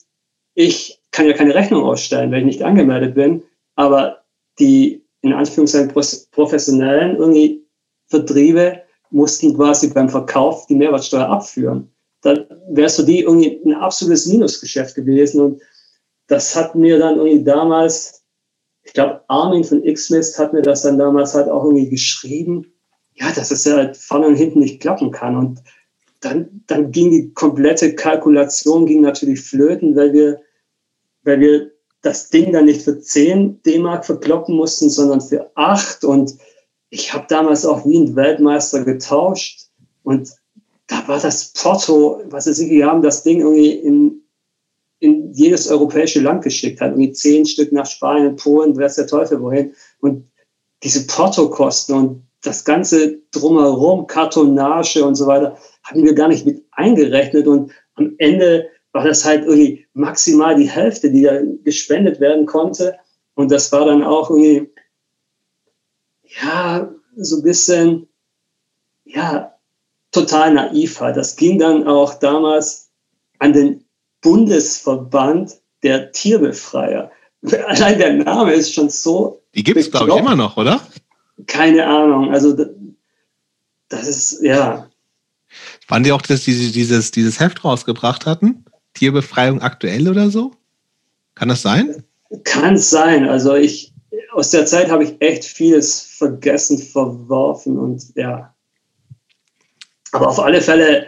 ich kann ja keine Rechnung ausstellen, wenn ich nicht angemeldet bin. Aber die in Anführungszeichen professionellen irgendwie Vertriebe mussten quasi beim Verkauf die Mehrwertsteuer abführen. Dann wärst du die irgendwie ein absolutes Minusgeschäft gewesen. Und das hat mir dann irgendwie damals, ich glaube, Armin von Xmist hat mir das dann damals halt auch irgendwie geschrieben ja, dass es ja vorne und hinten nicht klappen kann. Und dann, dann ging die komplette Kalkulation ging natürlich flöten, weil wir, weil wir das Ding dann nicht für 10 D-Mark verkloppen mussten, sondern für 8. Und ich habe damals auch wie ein Weltmeister getauscht. Und da war das Porto, was sie wir haben das Ding irgendwie in, in jedes europäische Land geschickt, hat irgendwie zehn Stück nach Spanien, Polen, weiß der Teufel wohin. Und diese Portokosten und das ganze drumherum, Kartonage und so weiter, hatten wir gar nicht mit eingerechnet. Und am Ende war das halt irgendwie maximal die Hälfte, die da gespendet werden konnte. Und das war dann auch irgendwie, ja, so ein bisschen, ja, total naiv halt. Das ging dann auch damals an den Bundesverband der Tierbefreier. [laughs] Allein der Name ist schon so. Die gibt es, glaube ich, immer noch, oder? Keine Ahnung. Also das ist, ja. Waren die auch, dass die dieses, dieses Heft rausgebracht hatten? Tierbefreiung aktuell oder so? Kann das sein? Kann es sein. Also ich, aus der Zeit habe ich echt vieles vergessen, verworfen und ja. Aber auf alle Fälle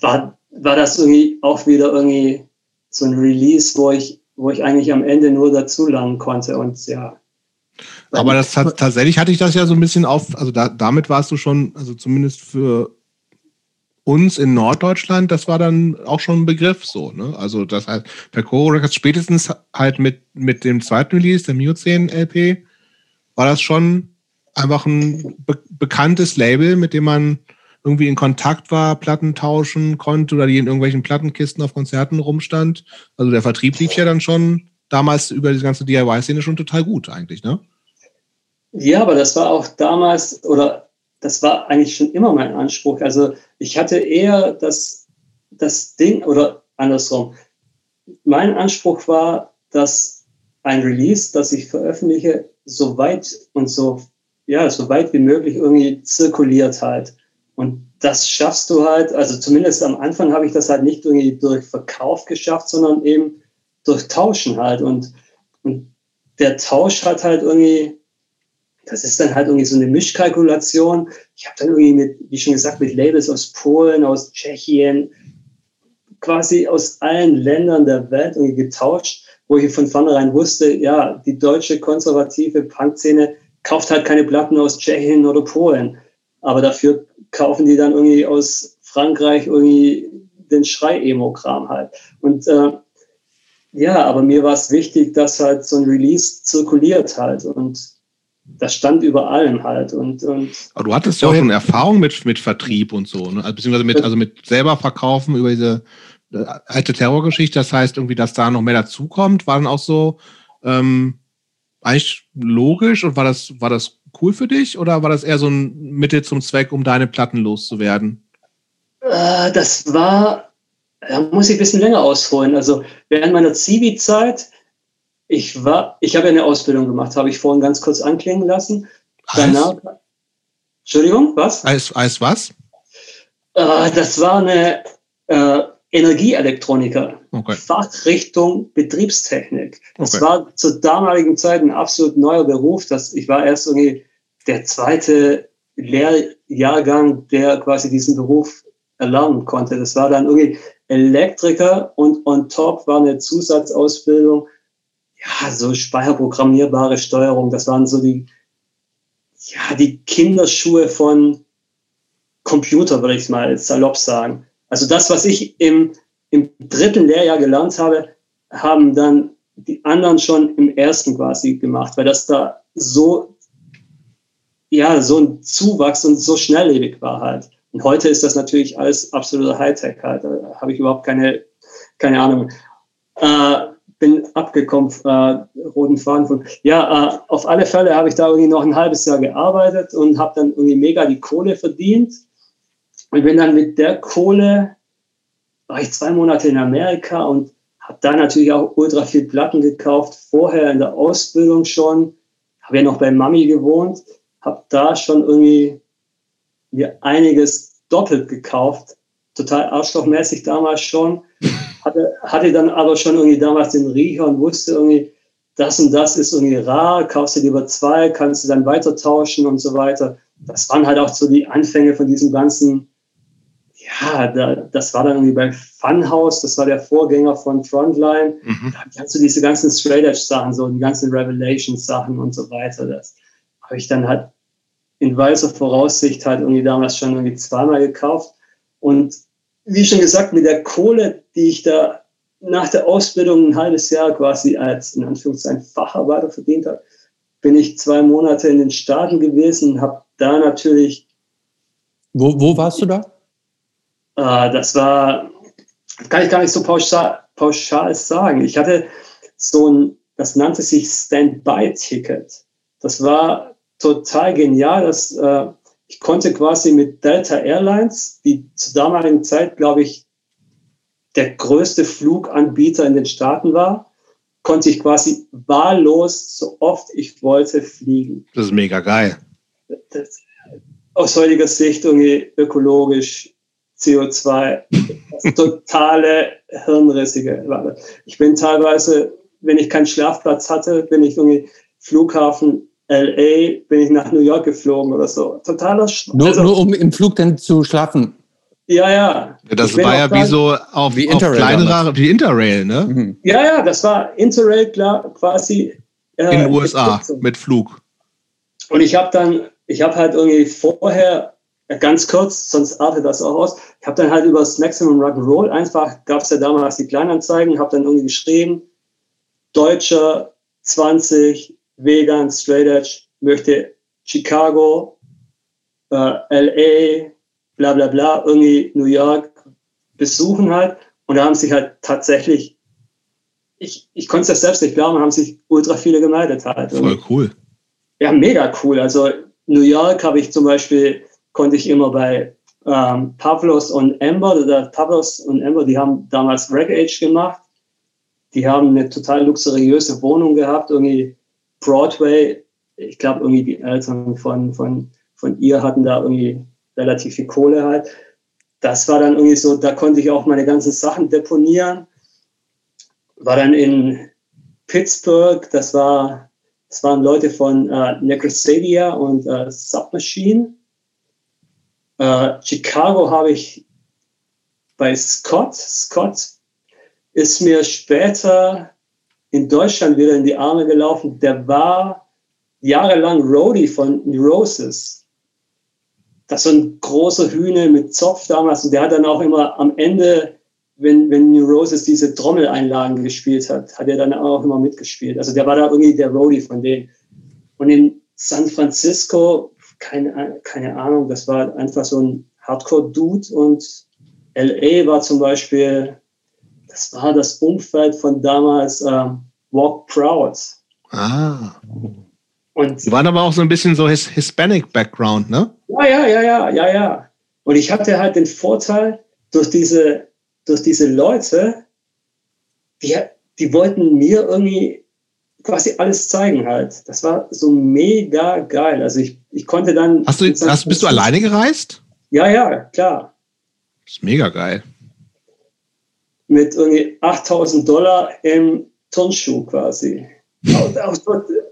war, war das irgendwie auch wieder irgendwie so ein Release, wo ich, wo ich eigentlich am Ende nur dazu lernen konnte und ja. Aber das hat, tatsächlich hatte ich das ja so ein bisschen auf, also da, damit warst du schon, also zumindest für uns in Norddeutschland, das war dann auch schon ein Begriff so, ne? Also das heißt, Percoro Records spätestens halt mit, mit dem zweiten Release, der Miocene LP, war das schon einfach ein be bekanntes Label, mit dem man irgendwie in Kontakt war, Platten tauschen konnte oder die in irgendwelchen Plattenkisten auf Konzerten rumstand. Also der Vertrieb lief ja dann schon damals über die ganze DIY-Szene schon total gut eigentlich, ne? Ja, aber das war auch damals oder das war eigentlich schon immer mein Anspruch. Also ich hatte eher das, das Ding oder andersrum. Mein Anspruch war, dass ein Release, das ich veröffentliche, so weit und so, ja, so weit wie möglich irgendwie zirkuliert halt. Und das schaffst du halt, also zumindest am Anfang habe ich das halt nicht irgendwie durch Verkauf geschafft, sondern eben durch Tauschen halt. Und, und der Tausch hat halt irgendwie das ist dann halt irgendwie so eine Mischkalkulation. Ich habe dann irgendwie mit, wie schon gesagt, mit Labels aus Polen, aus Tschechien, quasi aus allen Ländern der Welt irgendwie getauscht, wo ich von vornherein wusste, ja, die deutsche konservative Punkszene kauft halt keine Platten aus Tschechien oder Polen. Aber dafür kaufen die dann irgendwie aus Frankreich irgendwie den Schrei-Emo-Kram halt. Und äh, ja, aber mir war es wichtig, dass halt so ein Release zirkuliert halt. Und das stand über allem halt. Und, und Aber du hattest ja auch schon Erfahrung mit, mit Vertrieb und so, ne? Also, beziehungsweise mit, also mit selber verkaufen über diese äh, alte Terrorgeschichte. Das heißt irgendwie, dass da noch mehr dazukommt, war dann auch so ähm, eigentlich logisch und war das, war das cool für dich oder war das eher so ein Mittel zum Zweck, um deine Platten loszuwerden? Äh, das war, da muss ich ein bisschen länger ausholen. Also während meiner Zivi-Zeit ich war, ich habe eine Ausbildung gemacht, habe ich vorhin ganz kurz anklingen lassen. Danach, Entschuldigung, was? Als, als was? Äh, das war eine äh, Energieelektroniker, okay. Fachrichtung Betriebstechnik. Das okay. war zur damaligen Zeit ein absolut neuer Beruf. Das, ich war erst irgendwie der zweite Lehrjahrgang, der quasi diesen Beruf erlernen konnte. Das war dann irgendwie Elektriker und on top war eine Zusatzausbildung ja, so speicherprogrammierbare Steuerung, das waren so die, ja, die Kinderschuhe von Computer, würde ich mal salopp sagen. Also das, was ich im, im dritten Lehrjahr gelernt habe, haben dann die anderen schon im ersten quasi gemacht, weil das da so, ja, so ein Zuwachs und so schnelllebig war halt. Und heute ist das natürlich alles absoluter Hightech halt. Da habe ich überhaupt keine, keine Ahnung. Äh, bin abgekommen, äh, roten Faden von. Ja, äh, auf alle Fälle habe ich da irgendwie noch ein halbes Jahr gearbeitet und habe dann irgendwie mega die Kohle verdient. Und bin dann mit der Kohle, war ich zwei Monate in Amerika und habe da natürlich auch ultra viel Platten gekauft, vorher in der Ausbildung schon. Habe ja noch bei Mami gewohnt, habe da schon irgendwie mir einiges doppelt gekauft. Total arschlochmäßig damals schon hatte, hatte dann aber schon irgendwie damals den Riecher und wusste irgendwie, das und das ist irgendwie rar, kaufst du lieber zwei, kannst du dann weiter tauschen und so weiter. Das waren halt auch so die Anfänge von diesem ganzen, ja, da, das war dann irgendwie bei Funhouse, das war der Vorgänger von Frontline. Mhm. Da hast du diese ganzen Straight Edge Sachen, so die ganzen Revelations Sachen und so weiter. Das habe ich dann halt in weiser Voraussicht halt irgendwie damals schon irgendwie zweimal gekauft. Und wie schon gesagt, mit der Kohle, die ich da nach der Ausbildung ein halbes Jahr quasi als in Anführungszeichen Facharbeiter verdient habe, bin ich zwei Monate in den Staaten gewesen habe da natürlich. Wo, wo warst du da? Äh, das war, kann ich gar nicht so pauschal, pauschal sagen. Ich hatte so ein, das nannte sich Standby-Ticket. Das war total genial. Das, äh, ich konnte quasi mit Delta Airlines, die zur damaligen Zeit, glaube ich, der größte Fluganbieter in den Staaten war, konnte ich quasi wahllos, so oft ich wollte, fliegen. Das ist mega geil. Das, aus heutiger Sicht irgendwie ökologisch, CO2, das totale [laughs] Hirnrissige. Ich bin teilweise, wenn ich keinen Schlafplatz hatte, bin ich irgendwie Flughafen LA bin ich nach New York geflogen oder so. Totaler Sch nur, also, nur um im Flug dann zu schlafen. Ja, ja. Das war ja wie so auf, wie auf kleinere, wie Interrail, ne? Mhm. Ja, ja, das war Interrail klar, quasi. Äh, In den USA mit Flug. Und ich habe dann, ich habe halt irgendwie vorher, ganz kurz, sonst artet das auch aus, ich habe dann halt über das Maximum Rock'n'Roll einfach, gab es ja damals die Kleinanzeigen, habe dann irgendwie geschrieben, Deutscher 20, Vegan, Straight Edge, möchte Chicago, äh, LA, bla bla bla, irgendwie New York besuchen halt. Und da haben sich halt tatsächlich, ich, ich konnte es ja selbst nicht glauben, haben sich ultra viele gemeldet halt. Voll cool. Ja, mega cool. Also New York habe ich zum Beispiel, konnte ich immer bei ähm, Pavlos und Amber, oder Pavlos und Amber, die haben damals Reg Age gemacht. Die haben eine total luxuriöse Wohnung gehabt, irgendwie Broadway, ich glaube, irgendwie die Eltern von, von, von ihr hatten da irgendwie relativ viel Kohle halt. Das war dann irgendwie so, da konnte ich auch meine ganzen Sachen deponieren. War dann in Pittsburgh, das war, das waren Leute von äh, Necrosadia und äh, Submachine. Äh, Chicago habe ich bei Scott. Scott ist mir später in Deutschland wieder in die Arme gelaufen. Der war jahrelang Roadie von Neurosis. Das ist so ein großer Hühner mit Zopf damals. Und der hat dann auch immer am Ende, wenn, wenn Neurosis diese Trommeleinlagen gespielt hat, hat er dann auch immer mitgespielt. Also der war da irgendwie der Roadie von denen. Und in San Francisco, keine, keine Ahnung, das war einfach so ein Hardcore-Dude und LA war zum Beispiel, das war das Umfeld von damals äh, Walk Proud. Ah. Und die waren aber auch so ein bisschen so his Hispanic Background, ne? Ja, ja, ja, ja, ja, ja. Und ich hatte halt den Vorteil, durch diese, durch diese Leute, die, die wollten mir irgendwie quasi alles zeigen halt. Das war so mega geil. Also ich, ich konnte dann. Hast du, hast, bist du alleine gereist? Ja, ja, klar. Das ist mega geil. Mit irgendwie 8000 Dollar im Turnschuh quasi.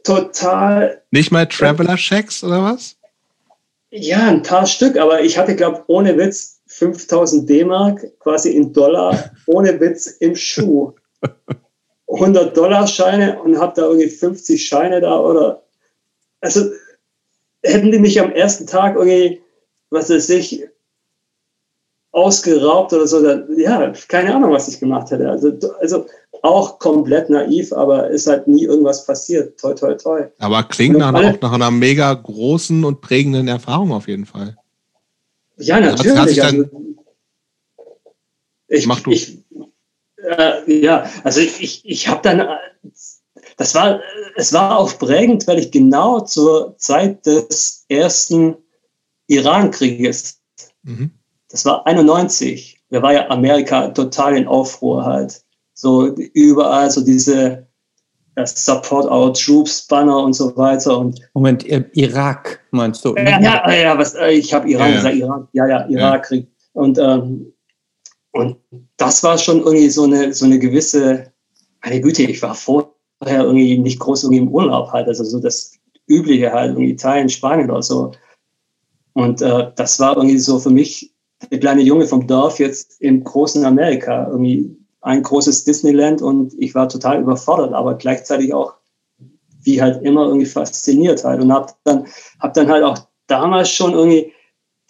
total. Nicht mal Traveler-Checks oder was? Ja, ein paar Stück, aber ich hatte, glaube ohne Witz 5000 D-Mark quasi in Dollar, ohne Witz im Schuh. 100 Dollar Scheine und habe da irgendwie 50 Scheine da oder also hätten die mich am ersten Tag irgendwie, was weiß ich, ausgeraubt oder so, dann, ja, keine Ahnung, was ich gemacht hätte. Also, also auch komplett naiv, aber ist halt nie irgendwas passiert. Toi, toi, toi. Aber klingt nach, auch nach einer mega großen und prägenden Erfahrung auf jeden Fall. Ja, natürlich. Also, ich, Mach du. Ich, äh, ja, also ich, ich habe dann, das war, es war auch prägend, weil ich genau zur Zeit des ersten Iran-Krieges, mhm. Das war 91, da war ja Amerika total in Aufruhr halt. So überall so diese Support Our Troops Banner und so weiter. Und Moment, Irak meinst du? Ja, ja, ja was, äh, ich habe Iran ja, gesagt, Irak, ja, ja, Irakkrieg. Ja. Und ähm, und das war schon irgendwie so eine, so eine gewisse, meine Güte, ich war vorher irgendwie nicht groß irgendwie im Urlaub halt, also so das Übliche halt, in Italien, Spanien oder so. Und äh, das war irgendwie so für mich der kleine Junge vom Dorf jetzt im großen Amerika, irgendwie ein großes Disneyland und ich war total überfordert, aber gleichzeitig auch wie halt immer irgendwie fasziniert halt und hab dann, hab dann halt auch damals schon irgendwie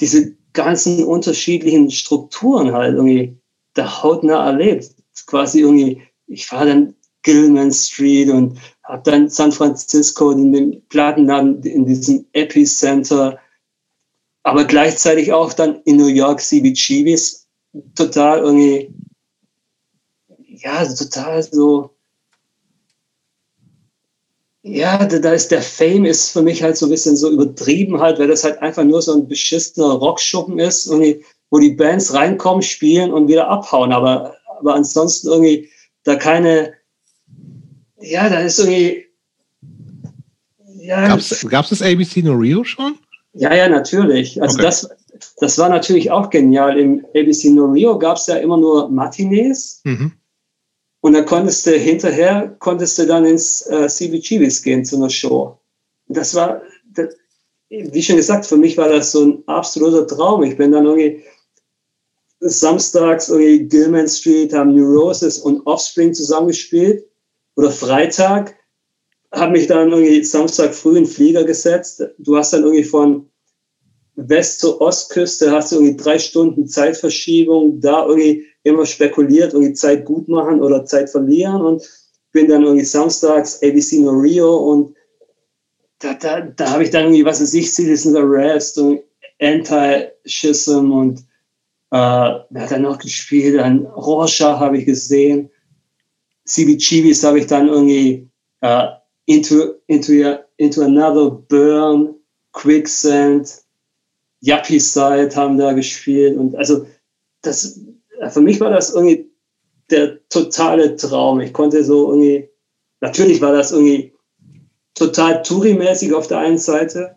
diese ganzen unterschiedlichen Strukturen halt irgendwie der hautnah erlebt. Quasi irgendwie, ich war dann Gilman Street und habe dann San Francisco in den Plattenladen in diesem Epicenter, aber gleichzeitig auch dann in New York CBGBs total irgendwie, ja, total so ja, da ist der Fame ist für mich halt so ein bisschen so übertrieben halt, weil das halt einfach nur so ein beschissener Rockschuppen ist, irgendwie, wo die Bands reinkommen, spielen und wieder abhauen. Aber, aber ansonsten irgendwie da keine, ja, da ist irgendwie, ja. Gab es das ABC No Rio schon? Ja, ja, natürlich. Also okay. das, das war natürlich auch genial. Im ABC No Rio gab es ja immer nur Matinees. Mhm. Und dann konntest du hinterher, konntest du dann ins äh, CBGBs gehen zu einer Show. Das war, das, wie schon gesagt, für mich war das so ein absoluter Traum. Ich bin dann irgendwie samstags irgendwie Gilman Street, haben Neurosis und Offspring zusammengespielt. Oder Freitag habe mich dann irgendwie Samstag früh in den Flieger gesetzt. Du hast dann irgendwie von West- zur Ostküste, hast du irgendwie drei Stunden Zeitverschiebung, da irgendwie immer spekuliert, irgendwie Zeit gut machen oder Zeit verlieren und bin dann irgendwie samstags ABC No Rio und da, da, da habe ich dann irgendwie, was weiß ich, Citizens Arrest und Anti-Schism und äh, wer hat dann noch gespielt? Dann Rorschach habe ich gesehen. CBGBs habe ich dann irgendwie äh, into, into, into Another Burn, Quicksand, Yuppie Side haben da gespielt und also das für mich war das irgendwie der totale Traum. Ich konnte so irgendwie, natürlich war das irgendwie total Touri-mäßig auf der einen Seite,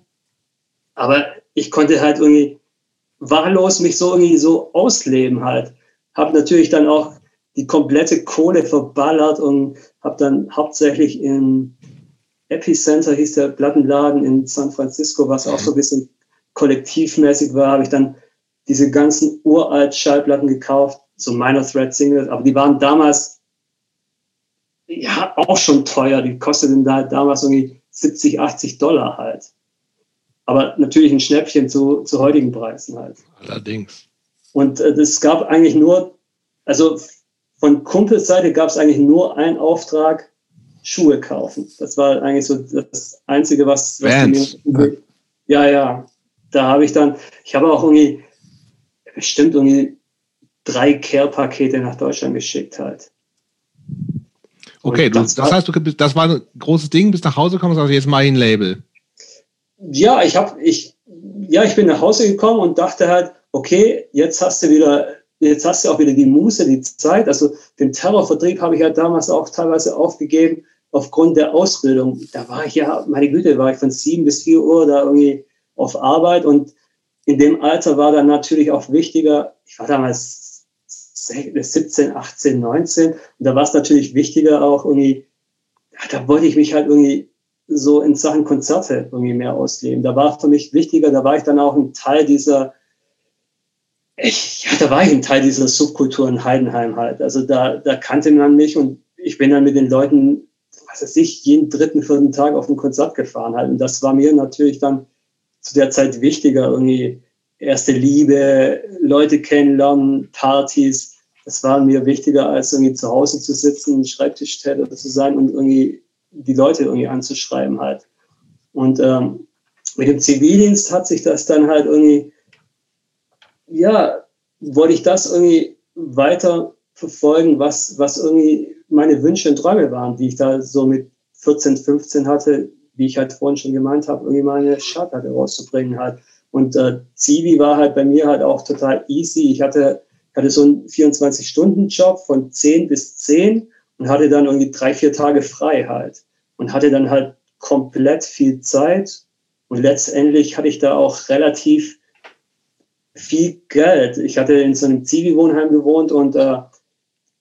aber ich konnte halt irgendwie wahllos mich so irgendwie so ausleben halt. Hab natürlich dann auch die komplette Kohle verballert und habe dann hauptsächlich in Epicenter hieß der Plattenladen in San Francisco, was auch so ein bisschen kollektivmäßig war, habe ich dann diese ganzen uralt Schallplatten gekauft, so Minor Threat Singles, aber die waren damals ja auch schon teuer. Die kosteten da damals irgendwie 70, 80 Dollar halt. Aber natürlich ein Schnäppchen zu, zu heutigen Preisen halt. Allerdings. Und äh, es gab eigentlich nur, also von Kumpels Seite gab es eigentlich nur einen Auftrag, Schuhe kaufen. Das war eigentlich so das Einzige, was, was mir, ja, ja. Da habe ich dann, ich habe auch irgendwie bestimmt irgendwie drei Care-Pakete nach Deutschland geschickt halt. Okay, du, das, heißt, du, das war ein großes Ding, bis nach Hause und sagst, jetzt mal ein Label. Ja, ich habe, ich, ja, ich bin nach Hause gekommen und dachte halt, okay, jetzt hast du wieder, jetzt hast du auch wieder die Muße, die Zeit. Also den Terrorvertrieb habe ich ja damals auch teilweise aufgegeben aufgrund der Ausbildung. Da war ich ja, meine Güte, war ich von sieben bis vier Uhr da irgendwie auf Arbeit und in dem Alter war dann natürlich auch wichtiger, ich war damals 17, 18, 19. Und da war es natürlich wichtiger auch irgendwie, da wollte ich mich halt irgendwie so in Sachen Konzerte irgendwie mehr ausleben. Da war für mich wichtiger, da war ich dann auch ein Teil dieser, ich, ja, da war ich ein Teil dieser Subkultur in Heidenheim halt. Also da, da kannte man mich und ich bin dann mit den Leuten, was weiß ich, jeden dritten, vierten Tag auf ein Konzert gefahren halt. Und das war mir natürlich dann zu der Zeit wichtiger, irgendwie erste Liebe, Leute kennenlernen, Partys das war mir wichtiger, als irgendwie zu Hause zu sitzen, Schreibtischtäter zu sein und irgendwie die Leute irgendwie anzuschreiben halt. Und ähm, mit dem Zivildienst hat sich das dann halt irgendwie, ja, wollte ich das irgendwie weiter verfolgen, was, was irgendwie meine Wünsche und Träume waren, die ich da so mit 14, 15 hatte, wie ich halt vorhin schon gemeint habe, irgendwie meine Schallplatte rauszubringen halt. Und äh, Zivi war halt bei mir halt auch total easy. Ich hatte hatte so einen 24-Stunden-Job von 10 bis 10 und hatte dann irgendwie drei, vier Tage frei halt. Und hatte dann halt komplett viel Zeit. Und letztendlich hatte ich da auch relativ viel Geld. Ich hatte in so einem Zivi-Wohnheim gewohnt und äh,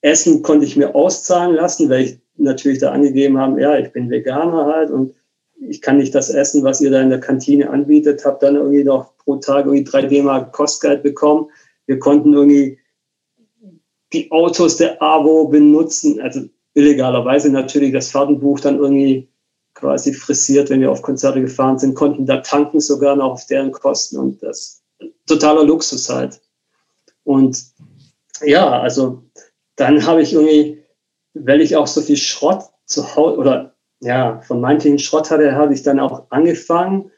Essen konnte ich mir auszahlen lassen, weil ich natürlich da angegeben habe, ja, ich bin Veganer halt und ich kann nicht das essen, was ihr da in der Kantine anbietet, habe dann irgendwie noch pro Tag irgendwie drei D-Mark Kostgeld bekommen. Wir konnten irgendwie die Autos der AWO benutzen, also illegalerweise natürlich das Fahrtenbuch dann irgendwie quasi frisiert, wenn wir auf Konzerte gefahren sind, konnten da tanken sogar noch auf deren Kosten und das totaler Luxus halt. Und ja, also dann habe ich irgendwie, weil ich auch so viel Schrott zu Hause oder ja, von manchen Schrott hatte, habe ich dann auch angefangen,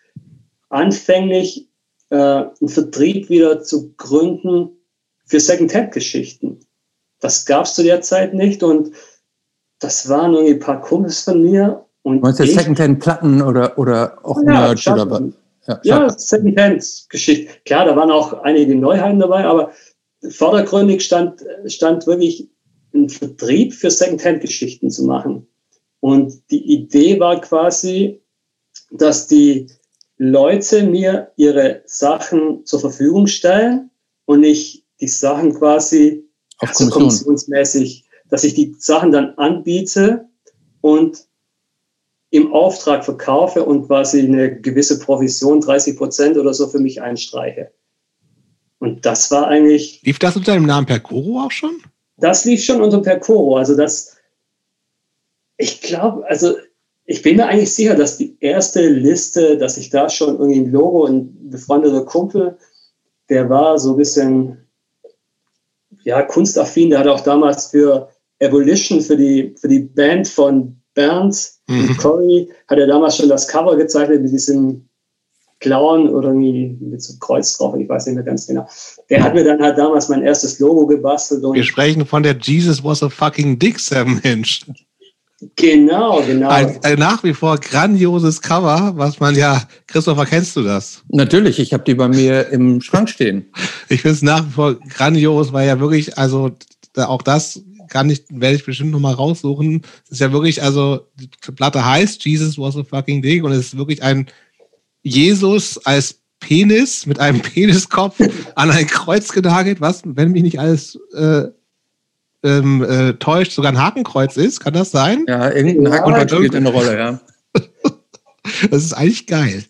anfänglich äh, einen Vertrieb wieder zu gründen für Second-Hand-Geschichten. Das gab es zu der Zeit nicht und das waren irgendwie ein paar Kumpels von mir. Und Meinst du Secondhand-Platten oder, oder auch ja, Merch oder was? Ja, ja Secondhand-Geschichte. Klar, da waren auch einige Neuheiten dabei, aber vordergründig stand, stand wirklich ein Vertrieb für Secondhand-Geschichten zu machen. Und die Idee war quasi, dass die Leute mir ihre Sachen zur Verfügung stellen und ich die Sachen quasi auf also kommissionsmäßig, dass ich die Sachen dann anbiete und im Auftrag verkaufe und quasi eine gewisse Provision, 30 Prozent oder so für mich einstreiche. Und das war eigentlich. Lief das unter dem Namen Percoro auch schon? Das lief schon unter Percoro. Also das, ich glaube, also ich bin mir eigentlich sicher, dass die erste Liste, dass ich da schon irgendwie ein Logo, ein befreundeter Kumpel, der war so ein bisschen ja, kunstaffin, der hat auch damals für Evolution, für die, für die Band von Bernd, mhm. Corey, hat er damals schon das Cover gezeichnet mit diesem Clown oder irgendwie mit so einem Kreuz drauf, ich weiß nicht mehr ganz genau. Der hat mir dann halt damals mein erstes Logo gebastelt. Wir sprechen von der Jesus was a fucking Dick 7 Inch. Genau, genau. Ein, ein, nach wie vor grandioses Cover, was man ja, Christopher, kennst du das? Natürlich, ich habe die bei mir im Schrank stehen. Ich finde es nach wie vor grandios, weil ja wirklich, also auch das kann ich, werde ich bestimmt nochmal raussuchen. Es ist ja wirklich, also die Platte heißt Jesus was a fucking dick und es ist wirklich ein Jesus als Penis mit einem Peniskopf [laughs] an ein Kreuz genagelt, was, wenn mich nicht alles äh, ähm, äh, täuscht, sogar ein Hakenkreuz ist. Kann das sein? Ja, irgendein Hakenkreuz spielt eine Rolle, ja. [laughs] das ist eigentlich geil.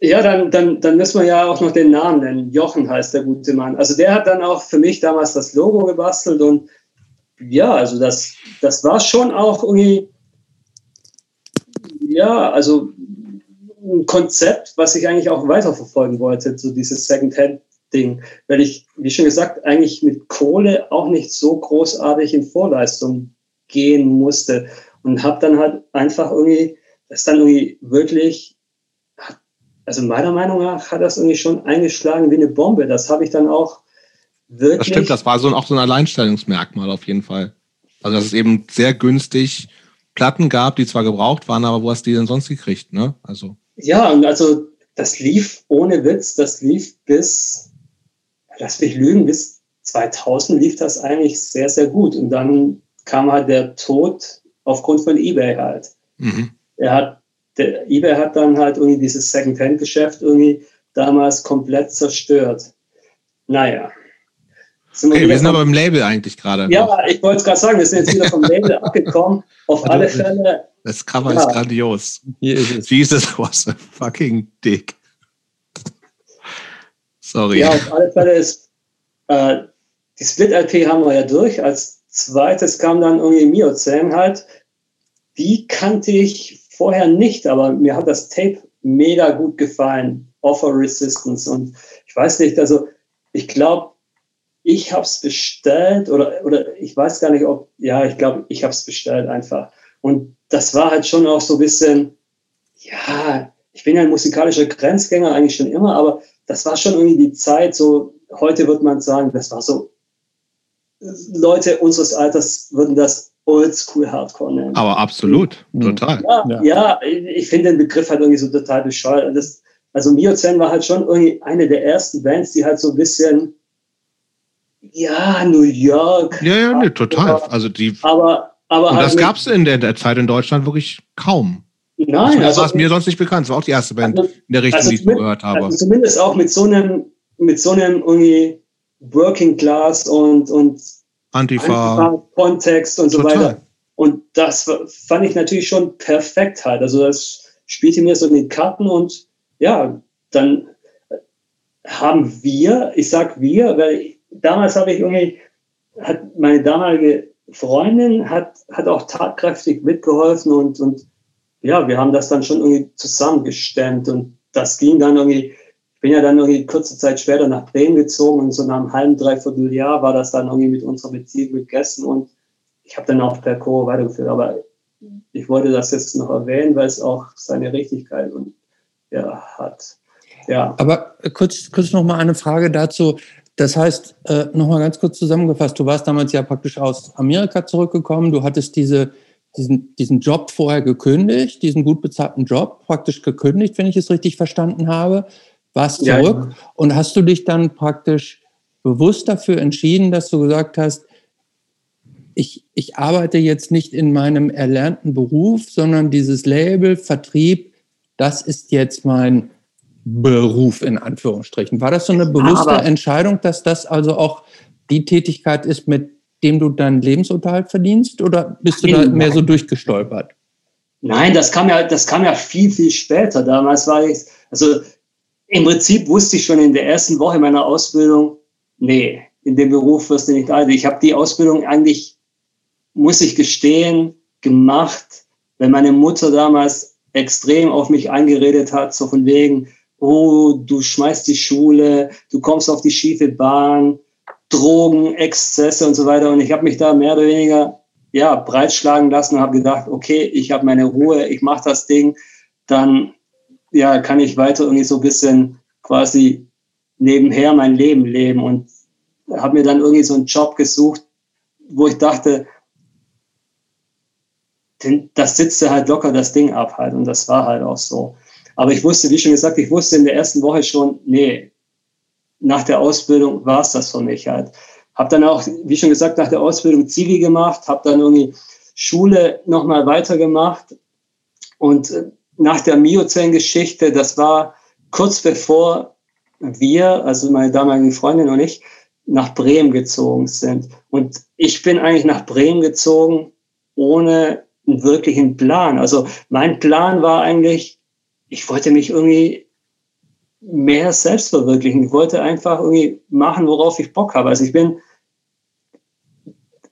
Ja, dann, dann, dann müssen wir ja auch noch den Namen nennen. Jochen heißt der gute Mann. Also der hat dann auch für mich damals das Logo gebastelt und ja, also das, das war schon auch irgendwie, ja, also ein Konzept, was ich eigentlich auch weiterverfolgen wollte, so dieses Second-Hand Ding, weil ich, wie schon gesagt, eigentlich mit Kohle auch nicht so großartig in Vorleistung gehen musste. und habe dann halt einfach irgendwie, das dann irgendwie wirklich, also meiner Meinung nach hat das irgendwie schon eingeschlagen wie eine Bombe. Das habe ich dann auch wirklich. Das stimmt, das war so auch so ein Alleinstellungsmerkmal auf jeden Fall. Also dass es eben sehr günstig Platten gab, die zwar gebraucht waren, aber wo hast du die denn sonst gekriegt, ne? Also. Ja, und also das lief ohne Witz, das lief bis, lass mich lügen, bis 2000 lief das eigentlich sehr, sehr gut. Und dann kam halt der Tod aufgrund von eBay halt. Mhm. Er hat, der, eBay hat dann halt irgendwie dieses Second-Hand-Geschäft irgendwie damals komplett zerstört. Naja. Sind wir, okay, wir sind aber im Label eigentlich gerade. Ja, noch. ich wollte es gerade sagen, wir sind jetzt wieder vom Label [laughs] abgekommen. Auf alle Fälle. Das Cover ja. ist grandios. Hier ist es. Jesus [laughs] was a fucking dick. Sorry. Ja, auf alle Fälle ist äh, die Split-LP haben wir ja durch. Als zweites kam dann irgendwie Miozän halt. Die kannte ich vorher nicht, aber mir hat das Tape mega gut gefallen. Offer Resistance. Und ich weiß nicht, also ich glaube, ich habe es bestellt oder, oder ich weiß gar nicht, ob, ja, ich glaube, ich habe es bestellt einfach. Und das war halt schon auch so ein bisschen, ja, ich bin ja ein musikalischer Grenzgänger eigentlich schon immer, aber das war schon irgendwie die Zeit, so heute wird man sagen, das war so, Leute unseres Alters würden das Oldschool Hardcore nennen. Aber absolut, mhm. total. Ja, ja. ja ich finde den Begriff halt irgendwie so total bescheuert. Das, also Miozän war halt schon irgendwie eine der ersten Bands, die halt so ein bisschen ja, New York. Ja, ja, nee, total. Also die. Aber, aber und halt das gab es in der, der, Zeit in Deutschland wirklich kaum. Nein, das also, war mir sonst nicht bekannt. Das war auch die erste Band also, in der Richtung, also die ich gehört habe. Also zumindest auch mit so einem, mit so einem irgendwie Working Class und, und Antifa. Kontext und so total. weiter. Und das fand ich natürlich schon perfekt halt. Also das spielte mir so in den Karten und ja, dann haben wir, ich sag wir, weil damals habe ich irgendwie, hat meine damalige Freundin hat, hat auch tatkräftig mitgeholfen und, und ja, wir haben das dann schon irgendwie zusammengestemmt und das ging dann irgendwie, ich bin ja dann irgendwie kurze Zeit später nach Bremen gezogen und so nach einem halben, dreiviertel Jahr war das dann irgendwie mit unserer Beziehung gegessen und ich habe dann auch per Choro weitergeführt, aber ich wollte das jetzt noch erwähnen, weil es auch seine Richtigkeit und, ja, hat. Ja. Aber kurz, kurz noch mal eine Frage dazu. Das heißt, äh, nochmal ganz kurz zusammengefasst, du warst damals ja praktisch aus Amerika zurückgekommen, du hattest diese, diesen, diesen Job vorher gekündigt, diesen gut bezahlten Job praktisch gekündigt, wenn ich es richtig verstanden habe, warst zurück ja. und hast du dich dann praktisch bewusst dafür entschieden, dass du gesagt hast, ich, ich arbeite jetzt nicht in meinem erlernten Beruf, sondern dieses Label, Vertrieb, das ist jetzt mein Beruf in Anführungsstrichen. War das so eine bewusste Aber Entscheidung, dass das also auch die Tätigkeit ist, mit dem du deinen Lebensunterhalt verdienst oder bist du da mehr so durchgestolpert? Nein, das kam ja, das kam ja viel, viel später. Damals war ich, also im Prinzip wusste ich schon in der ersten Woche meiner Ausbildung, nee, in dem Beruf wirst du nicht alt. Ich habe die Ausbildung eigentlich, muss ich gestehen, gemacht, weil meine Mutter damals extrem auf mich eingeredet hat, so von wegen, oh, du schmeißt die Schule, du kommst auf die schiefe Bahn, Drogen, Exzesse und so weiter. Und ich habe mich da mehr oder weniger ja, breitschlagen lassen und habe gedacht, okay, ich habe meine Ruhe, ich mache das Ding, dann ja, kann ich weiter irgendwie so ein bisschen quasi nebenher mein Leben leben und habe mir dann irgendwie so einen Job gesucht, wo ich dachte, das sitzt halt locker das Ding ab halt und das war halt auch so. Aber ich wusste, wie schon gesagt, ich wusste in der ersten Woche schon, nee, nach der Ausbildung war es das für mich halt. Habe dann auch, wie schon gesagt, nach der Ausbildung Zivi gemacht, habe dann irgendwie Schule nochmal weitergemacht und äh, nach der Miozän-Geschichte, das war kurz bevor wir, also meine damalige Freundin und ich, nach Bremen gezogen sind. Und ich bin eigentlich nach Bremen gezogen ohne einen wirklichen Plan. Also mein Plan war eigentlich, ich wollte mich irgendwie mehr selbst verwirklichen. Ich wollte einfach irgendwie machen, worauf ich Bock habe. Also ich bin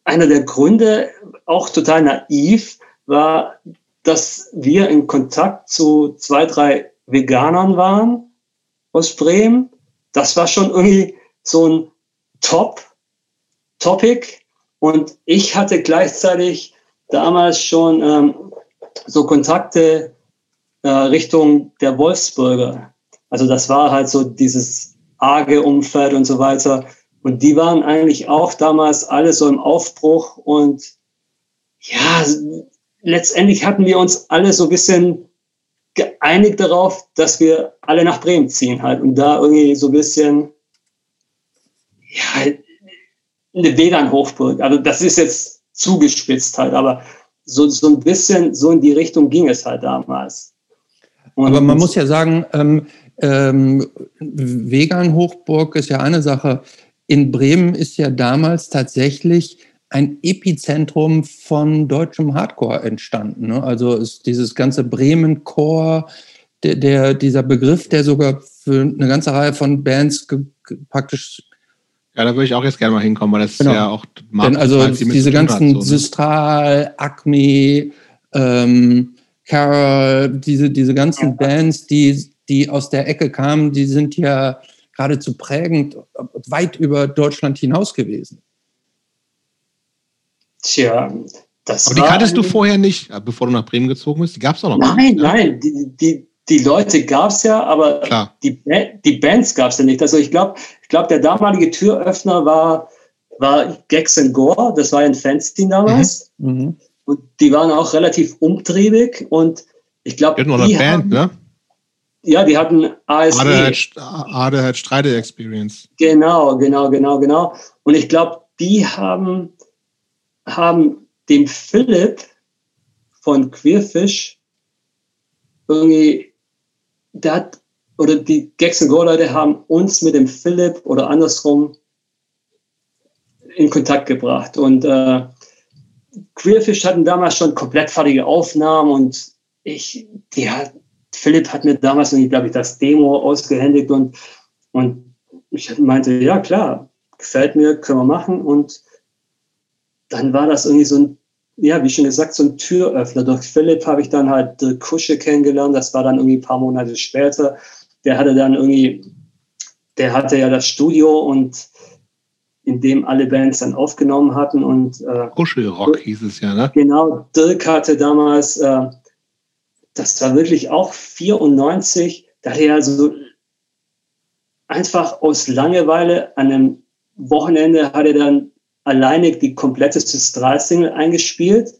einer der Gründe, auch total naiv, war, dass wir in Kontakt zu zwei, drei Veganern waren aus Bremen. Das war schon irgendwie so ein Top-Topic. Und ich hatte gleichzeitig damals schon ähm, so Kontakte äh, Richtung der Wolfsburger. Also das war halt so dieses arge Umfeld und so weiter. Und die waren eigentlich auch damals alle so im Aufbruch und ja, letztendlich hatten wir uns alle so ein bisschen geeinigt darauf, dass wir alle nach Bremen ziehen halt und da irgendwie so ein bisschen ja, eine Vegan-Hochburg. Also das ist jetzt zugespitzt halt, aber so, so ein bisschen so in die Richtung ging es halt damals. Und aber man muss ja sagen, ähm, ähm, Vegan-Hochburg ist ja eine Sache. In Bremen ist ja damals tatsächlich ein Epizentrum von deutschem Hardcore entstanden. Ne? Also ist dieses ganze Bremen-Core, der, der, dieser Begriff, der sogar für eine ganze Reihe von Bands praktisch ja, da würde ich auch jetzt gerne mal hinkommen, weil das genau. ist ja auch Denn also diese ganzen hat, so, ne? Systral, Acme, ähm, Carol, diese, diese ganzen ja. Bands, die, die aus der Ecke kamen, die sind ja geradezu prägend weit über Deutschland hinaus gewesen. Tja, das Aber die kanntest du vorher nicht, äh, bevor du nach Bremen gezogen bist? Die gab es doch noch Nein, nicht, ne? nein, die, die, die Leute gab es ja, aber Klar. Die, die Bands gab es ja nicht. Also ich glaube, ich glaub, der damalige Türöffner war, war Gags and Gore, das war ein Fanzine damals. Mhm. mhm. Und die waren auch relativ umtriebig und ich glaube, die, die Band, ne? Ja, die hatten ASE. Ade hat Streite Experience. Genau, genau, genau, genau. Und ich glaube, die haben haben dem Philipp von Queerfish irgendwie, der hat, oder die Gags Go Leute haben uns mit dem Philipp oder andersrum in Kontakt gebracht. Und äh, Queerfish hatten damals schon komplett fertige Aufnahmen und ich, die hat, Philipp hat mir damals, glaube ich, das Demo ausgehändigt und, und ich meinte, ja klar, gefällt mir, können wir machen. Und dann war das irgendwie so ein, ja, wie schon gesagt, so ein Türöffner. Durch Philipp habe ich dann halt Dirk Kusche kennengelernt. Das war dann irgendwie ein paar Monate später. Der hatte dann irgendwie, der hatte ja das Studio und in dem alle Bands dann aufgenommen hatten und äh, Kuschelrock hieß es ja, ne? Genau, Dirk hatte damals, äh, das war wirklich auch 94, da hatte er so einfach aus Langeweile an einem Wochenende hat er dann alleinig die komplette Sistral-Single eingespielt.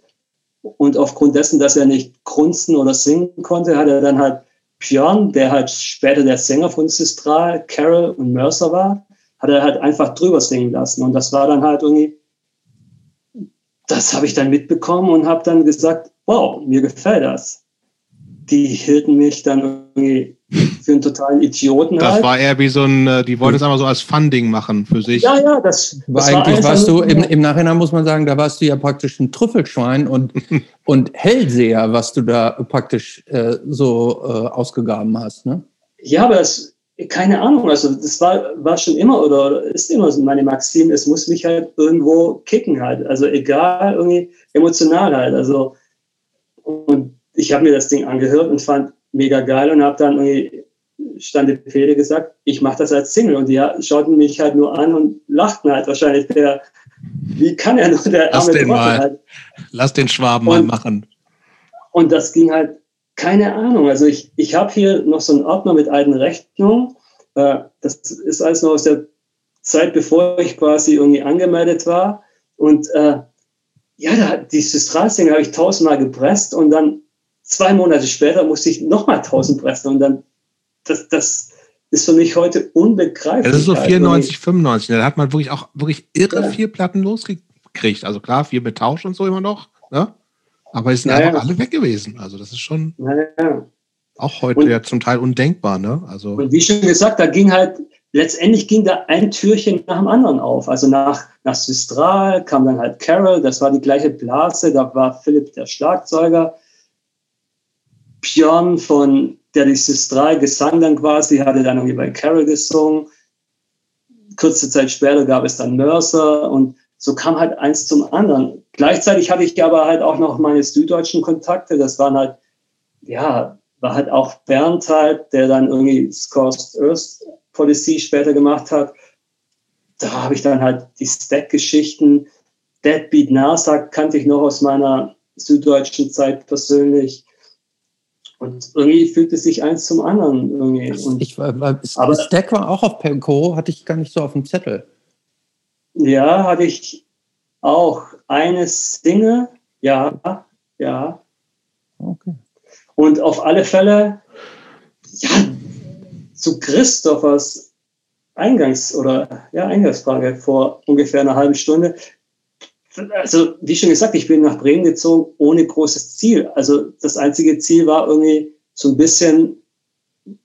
Und aufgrund dessen, dass er nicht grunzen oder singen konnte, hat er dann halt Björn, der halt später der Sänger von Sistral, Carol und Mercer war, hat er halt einfach drüber singen lassen. Und das war dann halt irgendwie, das habe ich dann mitbekommen und habe dann gesagt, wow, mir gefällt das. Die hielten mich dann irgendwie für einen totalen Idioten. Das halt. war eher wie so ein, äh, die wollten es einfach so als Funding machen für sich. Ja, ja, das, das war eigentlich warst du, im, im Nachhinein muss man sagen, da warst du ja praktisch ein Trüffelschwein und, [laughs] und Hellseher, was du da praktisch äh, so äh, ausgegraben hast, ne? Ja, aber das, keine Ahnung, also das war, war schon immer oder ist immer so meine Maxim, es muss mich halt irgendwo kicken halt, also egal, irgendwie emotional halt, also und ich habe mir das Ding angehört und fand mega geil und habe dann irgendwie Stande Pede gesagt, ich mache das als Single. Und die schauten mich halt nur an und lachten halt wahrscheinlich. Der, wie kann er nur der Lass den mal. Halt. Lass den Schwaben und, mal machen. Und das ging halt, keine Ahnung. Also ich, ich habe hier noch so einen Ordner mit alten Rechnungen. Äh, das ist alles noch aus der Zeit, bevor ich quasi irgendwie angemeldet war. Und äh, ja, da, die Sistral-Single habe ich tausendmal gepresst und dann zwei Monate später musste ich nochmal 1000 pressen und dann, das, das ist für mich heute unbegreiflich. Das ist so 94, 95. Da hat man wirklich auch wirklich irre ja. vier Platten losgekriegt. Also klar, vier mit Tausch und so immer noch. Ne? Aber es sind naja. einfach alle weg gewesen. Also das ist schon naja. auch heute und, ja zum Teil undenkbar. Ne? Also und wie schon gesagt, da ging halt, letztendlich ging da ein Türchen nach dem anderen auf. Also nach, nach Sistral kam dann halt Carol, das war die gleiche Blase, da war Philipp der Schlagzeuger. Björn von der die Sistral gesang dann quasi, hatte dann irgendwie bei Carol gesungen. Kurze Zeit später gab es dann Mercer und so kam halt eins zum anderen. Gleichzeitig hatte ich aber halt auch noch meine süddeutschen Kontakte. Das waren halt, ja, war halt auch Bernd halt, der dann irgendwie Scorched Earth Policy später gemacht hat. Da habe ich dann halt die Stack-Geschichten. Deadbeat NASA kannte ich noch aus meiner Süddeutschen Zeit persönlich. Und irgendwie fühlt es sich eins zum anderen. Irgendwie. Und, ich, aber Stack war auch auf Pencoro, hatte ich gar nicht so auf dem Zettel. Ja, hatte ich auch eine Single, ja, ja. Okay. Und auf alle Fälle, ja, zu Christophers Eingangs- oder ja, Eingangsfrage vor ungefähr einer halben Stunde. Also, wie schon gesagt, ich bin nach Bremen gezogen ohne großes Ziel. Also, das einzige Ziel war irgendwie so ein bisschen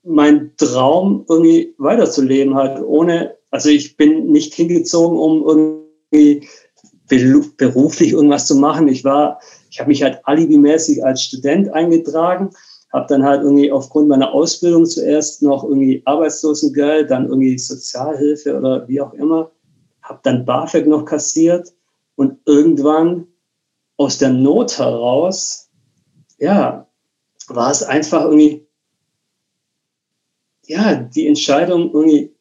mein Traum irgendwie weiterzuleben halt, ohne, also ich bin nicht hingezogen, um irgendwie beruflich irgendwas zu machen. Ich war, ich habe mich halt alibimäßig als Student eingetragen habe dann halt irgendwie aufgrund meiner Ausbildung zuerst noch irgendwie Arbeitslosengeld, dann irgendwie Sozialhilfe oder wie auch immer, habe dann BAföG noch kassiert und irgendwann aus der Not heraus, ja, war es einfach irgendwie, ja, die Entscheidung irgendwie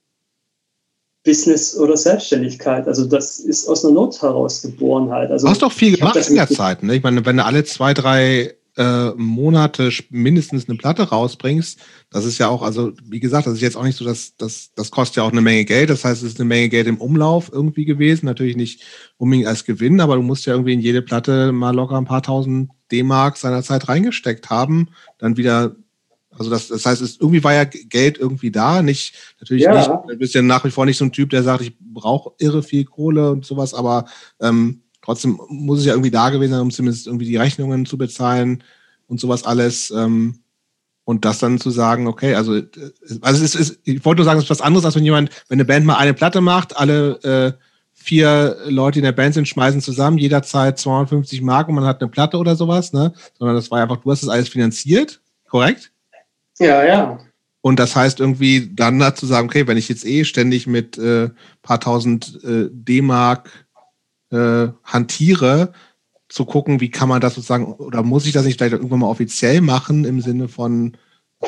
Business oder Selbstständigkeit. Also das ist aus einer Not heraus geboren halt. Also du hast doch viel gemacht in der Zeit. Ne? Ich meine, wenn du alle zwei, drei äh, Monate mindestens eine Platte rausbringst, das ist ja auch, also wie gesagt, das ist jetzt auch nicht so, dass das, das kostet ja auch eine Menge Geld. Das heißt, es ist eine Menge Geld im Umlauf irgendwie gewesen. Natürlich nicht unbedingt als Gewinn, aber du musst ja irgendwie in jede Platte mal locker ein paar tausend D-Mark seinerzeit reingesteckt haben. Dann wieder also das, das heißt, es, irgendwie war ja Geld irgendwie da, nicht natürlich ja. nicht. Du bist ja nach wie vor nicht so ein Typ, der sagt, ich brauche irre viel Kohle und sowas, aber ähm, Trotzdem muss es ja irgendwie da gewesen sein, um zumindest irgendwie die Rechnungen zu bezahlen und sowas alles. Ähm, und das dann zu sagen, okay, also, äh, also es ist, ich wollte nur sagen, es ist was anderes, als wenn jemand, wenn eine Band mal eine Platte macht, alle äh, vier Leute in der Band sind, schmeißen zusammen, jederzeit 250 Mark und man hat eine Platte oder sowas, ne? Sondern das war einfach, du hast das alles finanziert, korrekt? Ja, ja. Und das heißt irgendwie dann dazu sagen, okay, wenn ich jetzt eh ständig mit äh, paar tausend äh, D-Mark äh, hantiere, zu gucken, wie kann man das sozusagen, oder muss ich das nicht vielleicht irgendwann mal offiziell machen im Sinne von,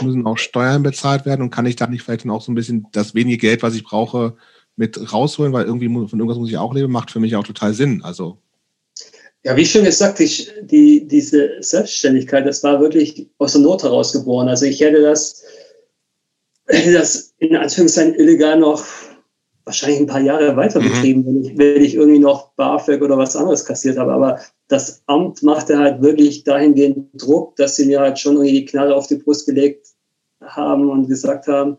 müssen auch Steuern bezahlt werden und kann ich da nicht vielleicht dann auch so ein bisschen das wenige Geld, was ich brauche, mit rausholen, weil irgendwie von irgendwas muss ich auch leben, macht für mich auch total Sinn. Also. Ja, wie schon gesagt, ich, die, diese Selbstständigkeit, das war wirklich aus der Not heraus geboren. Also ich hätte das, hätte das in Anführungszeichen illegal noch wahrscheinlich ein paar Jahre weiter mhm. betrieben, mhm. wenn, ich, wenn ich irgendwie noch BAföG oder was anderes kassiert habe. Aber das Amt machte halt wirklich dahingehend Druck, dass sie mir halt schon irgendwie die Knarre auf die Brust gelegt haben und gesagt haben,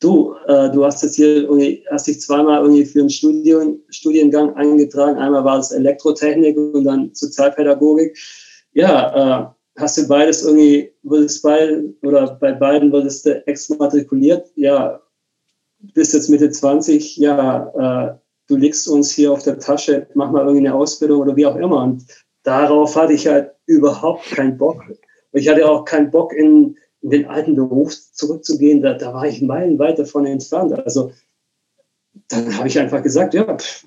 du, äh, du hast jetzt hier irgendwie, hast dich zweimal irgendwie für einen Studien, Studiengang eingetragen. Einmal war es Elektrotechnik und dann Sozialpädagogik. Ja, äh, hast du beides irgendwie, wurdest bei, oder bei beiden wurdest du exmatrikuliert? Ja, bist jetzt Mitte 20, ja, äh, du legst uns hier auf der Tasche, mach mal irgendwie eine Ausbildung oder wie auch immer. Und darauf hatte ich halt überhaupt keinen Bock. Ich hatte auch keinen Bock, in, in den alten Beruf zurückzugehen. Da, da war ich meilenweit davon entfernt. Also dann habe ich einfach gesagt, ja, pff,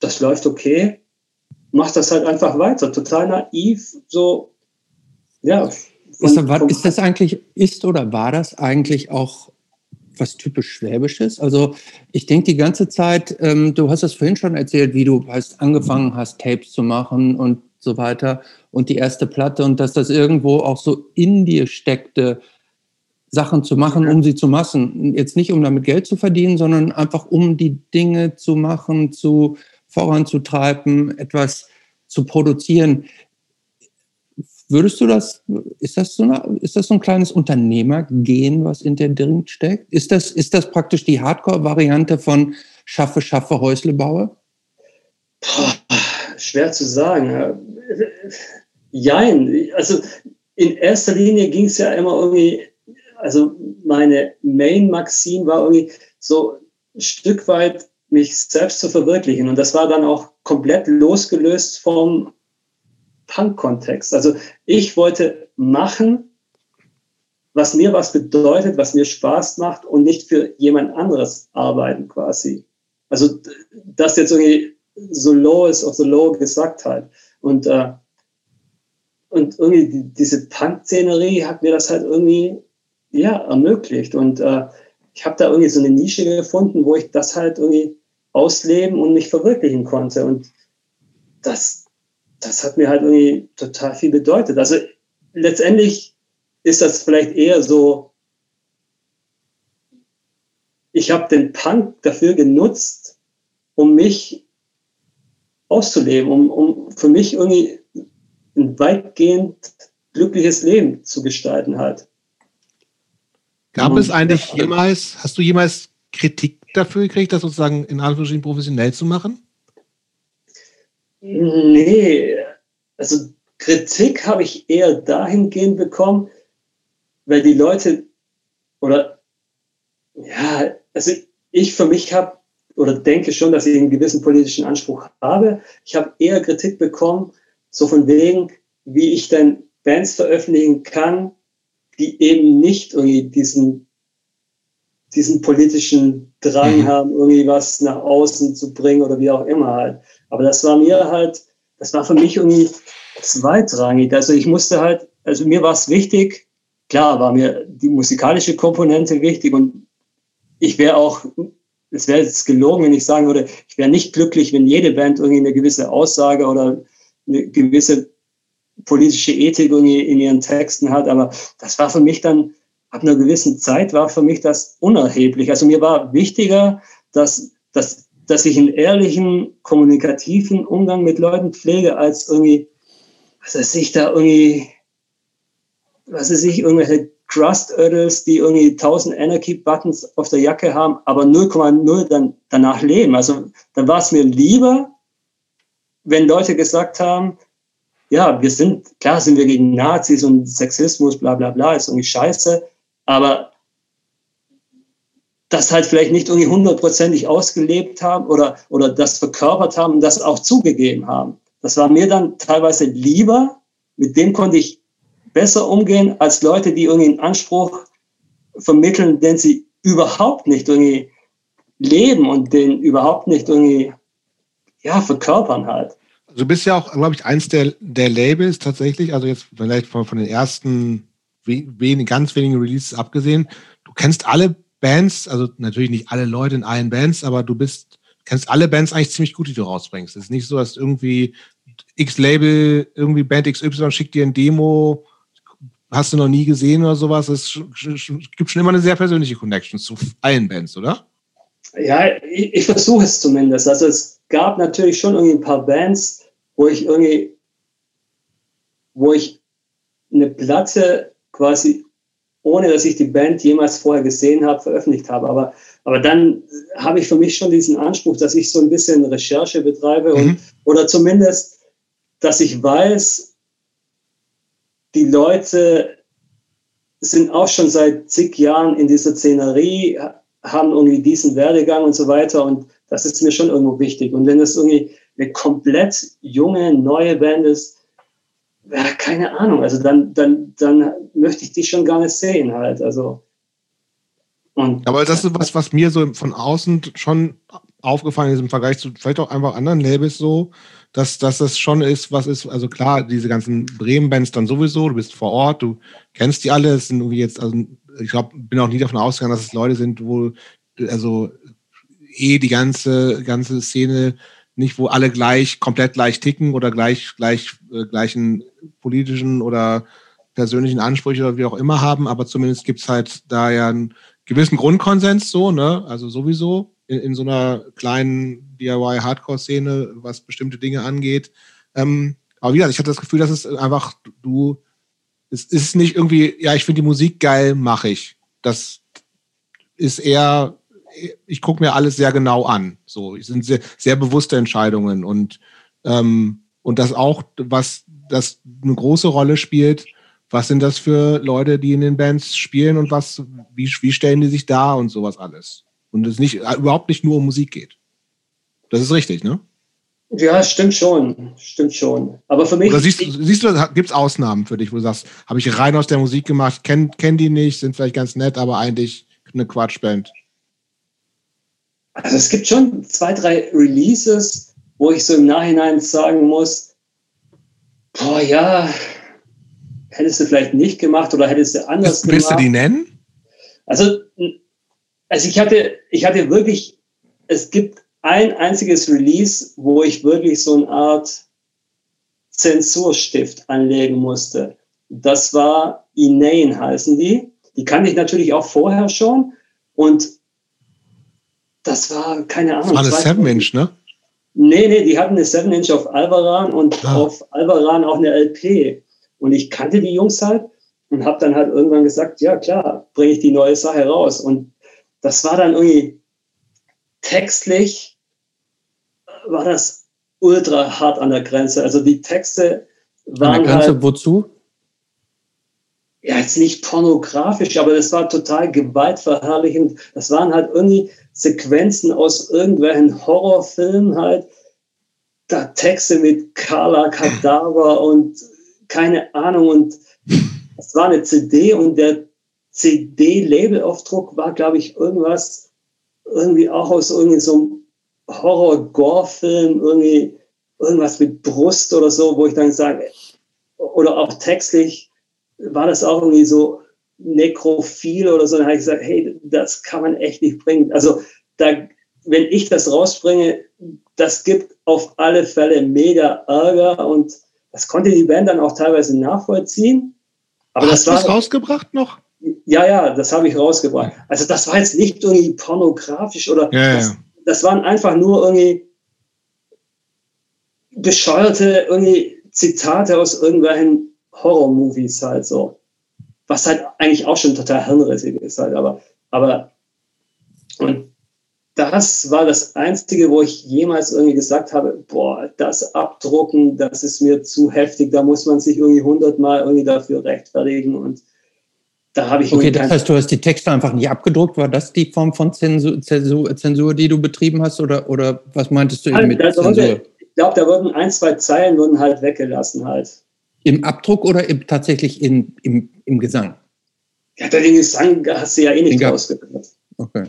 das läuft okay, mach das halt einfach weiter. Total naiv, so, ja. Ist, ist das eigentlich, ist oder war das eigentlich auch was typisch Schwäbisches. Also ich denke die ganze Zeit, ähm, du hast es vorhin schon erzählt, wie du hast angefangen hast, Tapes zu machen und so weiter und die erste Platte und dass das irgendwo auch so in dir steckte, Sachen zu machen, um sie zu machen. Jetzt nicht, um damit Geld zu verdienen, sondern einfach, um die Dinge zu machen, zu voranzutreiben, etwas zu produzieren. Würdest du das, ist das so, eine, ist das so ein kleines Unternehmergehen, was in dir drin steckt? Ist das, ist das praktisch die Hardcore-Variante von Schaffe, Schaffe, Häusle baue? Schwer zu sagen. Jein. Also in erster Linie ging es ja immer irgendwie, also meine Main-Maxim war irgendwie so ein Stück weit mich selbst zu verwirklichen. Und das war dann auch komplett losgelöst vom Punk-Kontext. Also ich wollte machen, was mir was bedeutet, was mir Spaß macht und nicht für jemand anderes arbeiten quasi. Also das jetzt irgendwie so low is of the low gesagt halt. Und, äh, und irgendwie die, diese Punk-Szenerie hat mir das halt irgendwie ja, ermöglicht. Und äh, ich habe da irgendwie so eine Nische gefunden, wo ich das halt irgendwie ausleben und mich verwirklichen konnte. Und das, das hat mir halt irgendwie total viel bedeutet. Also letztendlich ist das vielleicht eher so, ich habe den Punk dafür genutzt, um mich auszuleben, um, um für mich irgendwie ein weitgehend glückliches Leben zu gestalten halt. Gab es eigentlich jemals, hast du jemals Kritik dafür gekriegt, das sozusagen in Anführungsstrichen professionell zu machen? Nee, also Kritik habe ich eher dahingehend bekommen, weil die Leute oder ja, also ich für mich habe oder denke schon, dass ich einen gewissen politischen Anspruch habe. Ich habe eher Kritik bekommen, so von wegen, wie ich dann Bands veröffentlichen kann, die eben nicht irgendwie diesen, diesen politischen Drang mhm. haben, irgendwie was nach außen zu bringen oder wie auch immer halt. Aber das war mir halt, das war für mich irgendwie zweitrangig. Also ich musste halt, also mir war es wichtig, klar war mir die musikalische Komponente wichtig und ich wäre auch, es wäre jetzt gelogen, wenn ich sagen würde, ich wäre nicht glücklich, wenn jede Band irgendwie eine gewisse Aussage oder eine gewisse politische Ethik in ihren Texten hat. Aber das war für mich dann, ab einer gewissen Zeit war für mich das unerheblich. Also mir war wichtiger, dass, dass, dass ich einen ehrlichen, kommunikativen Umgang mit Leuten pflege, als irgendwie, was weiß ich, da irgendwie, was weiß ich, irgendwelche Crust-Ödels, die irgendwie 1000 Anarchy-Buttons auf der Jacke haben, aber 0,0 dann danach leben. Also dann war es mir lieber, wenn Leute gesagt haben, ja, wir sind, klar sind wir gegen Nazis und Sexismus, bla bla bla, ist irgendwie scheiße, aber das halt vielleicht nicht irgendwie hundertprozentig ausgelebt haben oder, oder das verkörpert haben und das auch zugegeben haben. Das war mir dann teilweise lieber, mit dem konnte ich besser umgehen als Leute, die irgendwie einen Anspruch vermitteln, den sie überhaupt nicht irgendwie leben und den überhaupt nicht irgendwie ja, verkörpern halt. Du bist ja auch, glaube ich, eins der, der Labels tatsächlich, also jetzt vielleicht von, von den ersten wenig, ganz wenigen Releases abgesehen. Du kennst alle Bands, also natürlich nicht alle Leute in allen Bands, aber du bist, kennst alle Bands eigentlich ziemlich gut, die du rausbringst. Es ist nicht so, dass irgendwie X-Label, irgendwie Band XY schickt dir ein Demo, hast du noch nie gesehen oder sowas. Es gibt schon immer eine sehr persönliche Connection zu allen Bands, oder? Ja, ich, ich versuche es zumindest. Also es gab natürlich schon irgendwie ein paar Bands, wo ich irgendwie, wo ich eine Platte quasi, ohne dass ich die Band jemals vorher gesehen habe, veröffentlicht habe. Aber, aber dann habe ich für mich schon diesen Anspruch, dass ich so ein bisschen Recherche betreibe und, mhm. oder zumindest, dass ich weiß, die Leute sind auch schon seit zig Jahren in dieser Szenerie, haben irgendwie diesen Werdegang und so weiter. Und das ist mir schon irgendwo wichtig. Und wenn das irgendwie eine komplett junge, neue Band ist, ja, keine Ahnung. Also dann, dann, dann möchte ich die schon gar nicht sehen halt. Also. Und, Aber das ist was, was mir so von außen schon aufgefallen ist im Vergleich zu vielleicht auch einfach anderen Labels so, dass, dass das schon ist, was ist, also klar, diese ganzen Bremen-Bands dann sowieso, du bist vor Ort, du kennst die alle, es sind irgendwie jetzt, also ich glaube, bin auch nie davon ausgegangen, dass es Leute sind, wo, also eh die ganze, ganze Szene nicht, wo alle gleich, komplett gleich ticken oder gleich, gleich, äh, gleichen politischen oder persönlichen Ansprüche oder wie auch immer haben, aber zumindest gibt es halt da ja einen gewissen Grundkonsens so, ne? Also sowieso in, in so einer kleinen DIY-Hardcore-Szene, was bestimmte Dinge angeht. Ähm, aber wie gesagt, ich hatte das Gefühl, dass es einfach, du, es ist nicht irgendwie, ja, ich finde die Musik geil, mache ich. Das ist eher ich gucke mir alles sehr genau an. So, es sind sehr, sehr bewusste Entscheidungen und, ähm, und das auch, was das eine große Rolle spielt, was sind das für Leute, die in den Bands spielen und was, wie, wie stellen die sich da und sowas alles. Und es nicht, äh, überhaupt nicht nur um Musik geht. Das ist richtig, ne? Ja, stimmt schon. Stimmt schon. Aber für mich. Oder siehst, siehst du, gibt es Ausnahmen für dich, wo du sagst, habe ich rein aus der Musik gemacht, kenn, kenn die nicht, sind vielleicht ganz nett, aber eigentlich eine Quatschband? Also es gibt schon zwei, drei Releases, wo ich so im Nachhinein sagen muss, boah ja, hättest du vielleicht nicht gemacht oder hättest du anders Willst, gemacht. Willst du die nennen? Also, also ich hatte, ich hatte wirklich, es gibt ein einziges Release, wo ich wirklich so eine Art Zensurstift anlegen musste. Das war Inane heißen die. Die kannte ich natürlich auch vorher schon. Und das war, keine Ahnung. Das war eine 7-Inch, ne? Nee, nee, die hatten eine 7-Inch auf Alvaran und ah. auf Alvaran auch eine LP. Und ich kannte die Jungs halt und habe dann halt irgendwann gesagt, ja klar, bringe ich die neue Sache raus. Und das war dann irgendwie textlich, war das ultra hart an der Grenze. Also die Texte waren. An der Grenze halt, wozu? Ja, jetzt nicht pornografisch, aber das war total gewaltverherrlichend. Das waren halt irgendwie Sequenzen aus irgendwelchen Horrorfilmen halt. Da Texte mit Carla Kadaver und keine Ahnung. Und es war eine CD und der CD-Labelaufdruck war, glaube ich, irgendwas, irgendwie auch aus irgendwie so Horror-Gore-Film, irgendwie irgendwas mit Brust oder so, wo ich dann sage, oder auch textlich war das auch irgendwie so nekrophil oder so. Dann habe ich gesagt, hey, das kann man echt nicht bringen. Also da, wenn ich das rausbringe, das gibt auf alle Fälle mega Ärger und das konnte die Band dann auch teilweise nachvollziehen. Aber Hast das war das rausgebracht noch? Ja, ja, das habe ich rausgebracht. Also das war jetzt nicht irgendwie pornografisch oder ja, das, das waren einfach nur irgendwie bescheuerte irgendwie Zitate aus irgendwelchen Horror-Movies halt so. Was halt eigentlich auch schon total hirnrissig ist halt, aber, aber und das war das Einzige, wo ich jemals irgendwie gesagt habe, boah, das Abdrucken, das ist mir zu heftig, da muss man sich irgendwie hundertmal irgendwie dafür rechtfertigen und da habe ich. Okay, das heißt, du hast die Texte einfach nicht abgedruckt. War das die Form von Zensur, Zensur, Zensur die du betrieben hast oder, oder was meintest du eben mit Zensur? Wurde, ich glaube, da wurden ein, zwei Zeilen wurden halt weggelassen halt. Im Abdruck oder im, tatsächlich in, im, im Gesang? Ja, den Gesang hast du ja eh nicht rausgehört. Okay.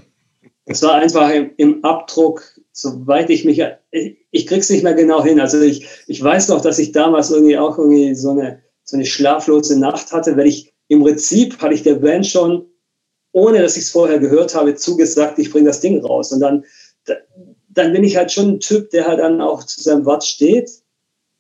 Es war einfach im, im, Abdruck, soweit ich mich, ich, ich krieg's nicht mehr genau hin. Also ich, ich weiß noch, dass ich damals irgendwie auch irgendwie so eine, so eine schlaflose Nacht hatte, weil ich im Prinzip hatte ich der Band schon, ohne dass ich es vorher gehört habe, zugesagt, ich bringe das Ding raus. Und dann, dann bin ich halt schon ein Typ, der halt dann auch zu seinem Wort steht.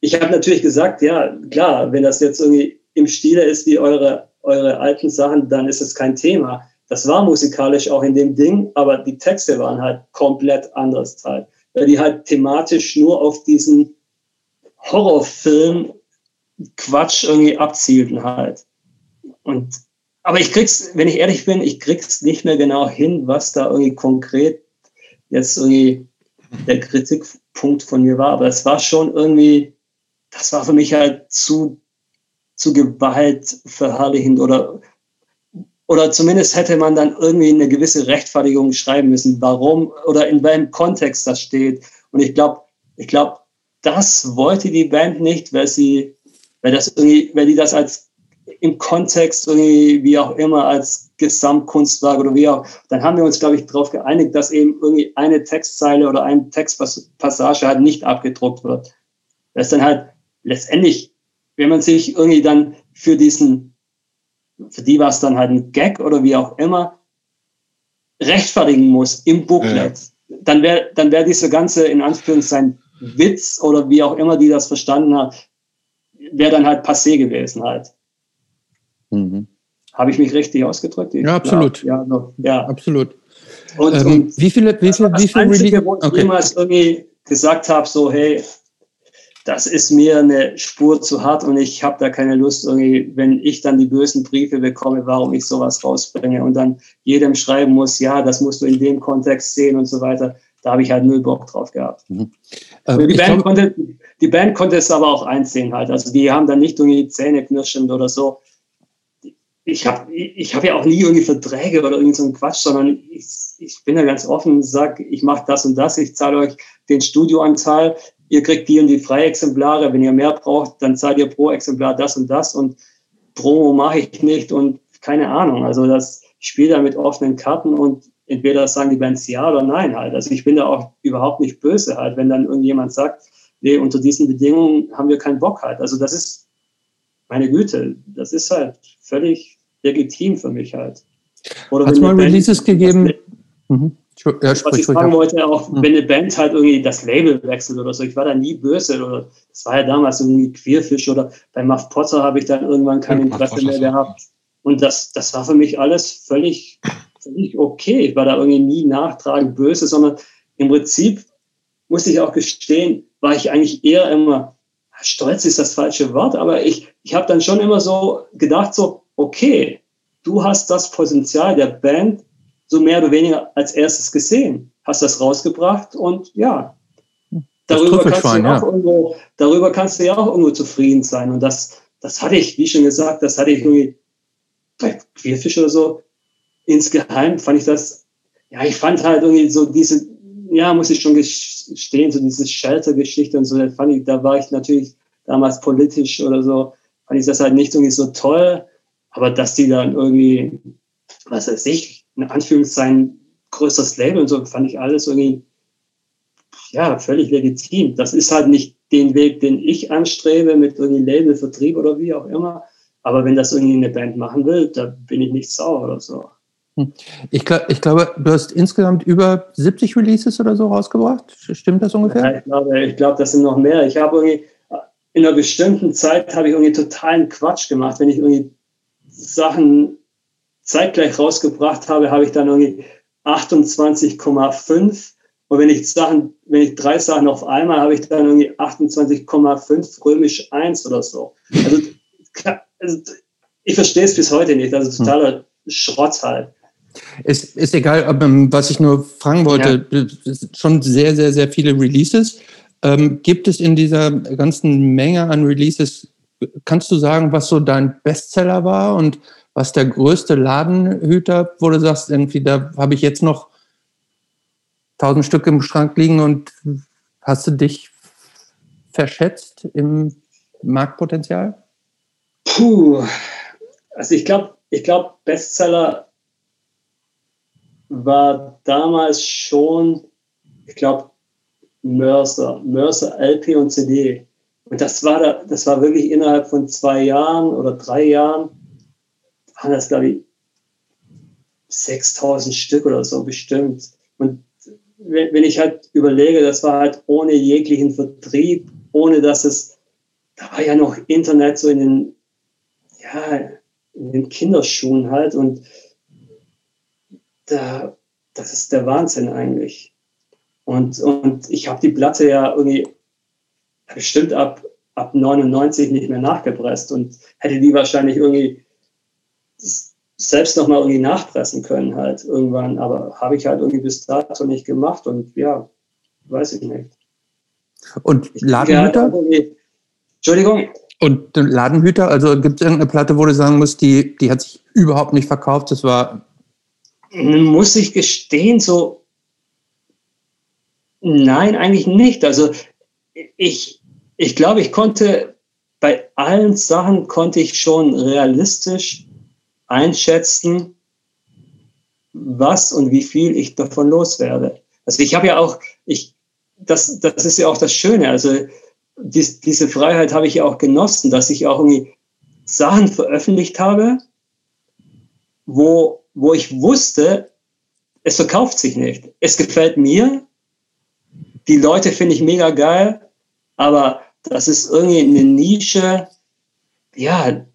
Ich habe natürlich gesagt, ja, klar, wenn das jetzt irgendwie im Stile ist wie eure, eure alten Sachen, dann ist es kein Thema. Das war musikalisch auch in dem Ding, aber die Texte waren halt komplett anders halt. Weil die halt thematisch nur auf diesen Horrorfilm Quatsch irgendwie abzielten halt. Und, aber ich krieg's, wenn ich ehrlich bin, ich krieg's nicht mehr genau hin, was da irgendwie konkret jetzt irgendwie der Kritikpunkt von mir war. Aber es war schon irgendwie, das war für mich halt zu, zu gewaltverherrlichend oder, oder zumindest hätte man dann irgendwie eine gewisse Rechtfertigung schreiben müssen, warum oder in welchem Kontext das steht. Und ich glaube, ich glaube, das wollte die Band nicht, weil sie, weil das irgendwie, weil die das als im Kontext irgendwie, wie auch immer, als Gesamtkunstwerk oder wie auch, dann haben wir uns, glaube ich, darauf geeinigt, dass eben irgendwie eine Textzeile oder eine Textpassage halt nicht abgedruckt wird. Das ist dann halt letztendlich, wenn man sich irgendwie dann für diesen, für die war es dann halt ein Gag oder wie auch immer, rechtfertigen muss im Booklet, ja. dann wäre dann wäre diese ganze, in Anführungszeichen, Witz oder wie auch immer die das verstanden hat, wäre dann halt passé gewesen halt. Mhm. Habe ich mich richtig ausgedrückt? Ja, absolut. Ja, ja, ja. absolut. Und, ähm, und wie viele, wie viele, wie viele Einzige, wo ich okay. jemals irgendwie gesagt habe, so, hey, das ist mir eine Spur zu hart und ich habe da keine Lust, irgendwie, wenn ich dann die bösen Briefe bekomme, warum ich sowas rausbringe und dann jedem schreiben muss, ja, das musst du in dem Kontext sehen und so weiter. Da habe ich halt null Bock drauf gehabt. Mhm. Ähm, die, Band konnte, die Band konnte es aber auch einsehen halt. Also die haben dann nicht irgendwie Zähne knirschend oder so ich habe ich hab ja auch nie irgendwie Verträge oder irgend so einen Quatsch, sondern ich, ich bin ja ganz offen, sage, ich mache das und das, ich zahle euch den Studioanteil, ihr kriegt die und die Freiexemplare, wenn ihr mehr braucht, dann zahlt ihr pro Exemplar das und das und Promo mache ich nicht und keine Ahnung. Also das, ich spiele da mit offenen Karten und entweder sagen die Bands ja oder nein halt. Also ich bin da auch überhaupt nicht böse halt, wenn dann irgendjemand sagt, nee, unter diesen Bedingungen haben wir keinen Bock halt. Also das ist, meine Güte, das ist halt völlig legitim für mich halt. Hat es mal Releases gegeben? Mhm. Ja, was ich fragen wollte, auch hm. wenn eine Band halt irgendwie das Label wechselt oder so, ich war da nie böse oder das war ja damals irgendwie Queerfish oder bei Muff Potter habe ich dann irgendwann kein Interesse mehr gehabt. Und das, das war für mich alles völlig, völlig okay. Ich war da irgendwie nie nachtragend böse, sondern im Prinzip muss ich auch gestehen, war ich eigentlich eher immer, stolz ist das falsche Wort, aber ich, ich habe dann schon immer so gedacht, so, okay, du hast das Potenzial der Band so mehr oder weniger als erstes gesehen, hast das rausgebracht und ja, darüber kannst, du ja. auch irgendwo, darüber kannst du ja auch irgendwo zufrieden sein. Und das, das hatte ich, wie schon gesagt, das hatte ich irgendwie bei Queerfisch oder so. Insgeheim fand ich das, ja, ich fand halt irgendwie so diese, ja, muss ich schon gestehen, so diese Shelter-Geschichte und so, da fand ich, da war ich natürlich damals politisch oder so, fand ich das halt nicht irgendwie so toll. Aber dass die dann irgendwie, was weiß ich, in Anführungszeichen größeres Label und so, fand ich alles irgendwie, ja, völlig legitim. Das ist halt nicht den Weg, den ich anstrebe mit irgendwie Labelvertrieb oder wie auch immer. Aber wenn das irgendwie eine Band machen will, da bin ich nicht sauer oder so. Hm. Ich, ich, glaube, du hast insgesamt über 70 Releases oder so rausgebracht. Stimmt das ungefähr? Ja, ich glaube, ich glaube, das sind noch mehr. Ich habe irgendwie in einer bestimmten Zeit habe ich irgendwie totalen Quatsch gemacht, wenn ich irgendwie Sachen zeitgleich rausgebracht habe, habe ich dann irgendwie 28,5. Und wenn ich Sachen, wenn ich drei Sachen auf einmal, habe ich dann irgendwie 28,5 römisch 1 oder so. Also, also ich verstehe es bis heute nicht. Also totaler hm. Schrott halt. Ist, ist egal, aber ähm, was ich nur fragen wollte, ja. schon sehr, sehr, sehr viele Releases. Ähm, gibt es in dieser ganzen Menge an Releases, kannst du sagen, was so dein Bestseller war und was der größte Ladenhüter, wo du sagst, irgendwie, da habe ich jetzt noch tausend Stück im Schrank liegen und hast du dich verschätzt im Marktpotenzial? Puh, also ich glaube, ich glaube, Bestseller war damals schon, ich glaube, Mercer, Mercer LP und CD. Und das war, da, das war wirklich innerhalb von zwei Jahren oder drei Jahren waren das, glaube ich, 6000 Stück oder so bestimmt. Und wenn, wenn ich halt überlege, das war halt ohne jeglichen Vertrieb, ohne dass es, da war ja noch Internet so in den, ja, in den Kinderschuhen halt und da, das ist der Wahnsinn eigentlich. Und, und ich habe die Platte ja irgendwie bestimmt ab, ab 99 nicht mehr nachgepresst und hätte die wahrscheinlich irgendwie selbst nochmal irgendwie nachpressen können halt irgendwann. Aber habe ich halt irgendwie bis dato nicht gemacht und ja, weiß ich nicht. Und Ladenhüter? Halt Entschuldigung? Und Ladenhüter, also gibt es irgendeine Platte, wo du sagen musst, die, die hat sich überhaupt nicht verkauft, das war... Muss ich gestehen, so... Nein, eigentlich nicht. Also ich, ich glaube, ich konnte bei allen Sachen konnte ich schon realistisch einschätzen, was und wie viel ich davon loswerde. Also ich habe ja auch, ich, das, das ist ja auch das Schöne. Also dies, diese Freiheit habe ich ja auch genossen, dass ich auch irgendwie Sachen veröffentlicht habe, wo, wo ich wusste, es verkauft sich nicht. Es gefällt mir, die Leute finde ich mega geil, aber das ist irgendwie eine Nische, ja,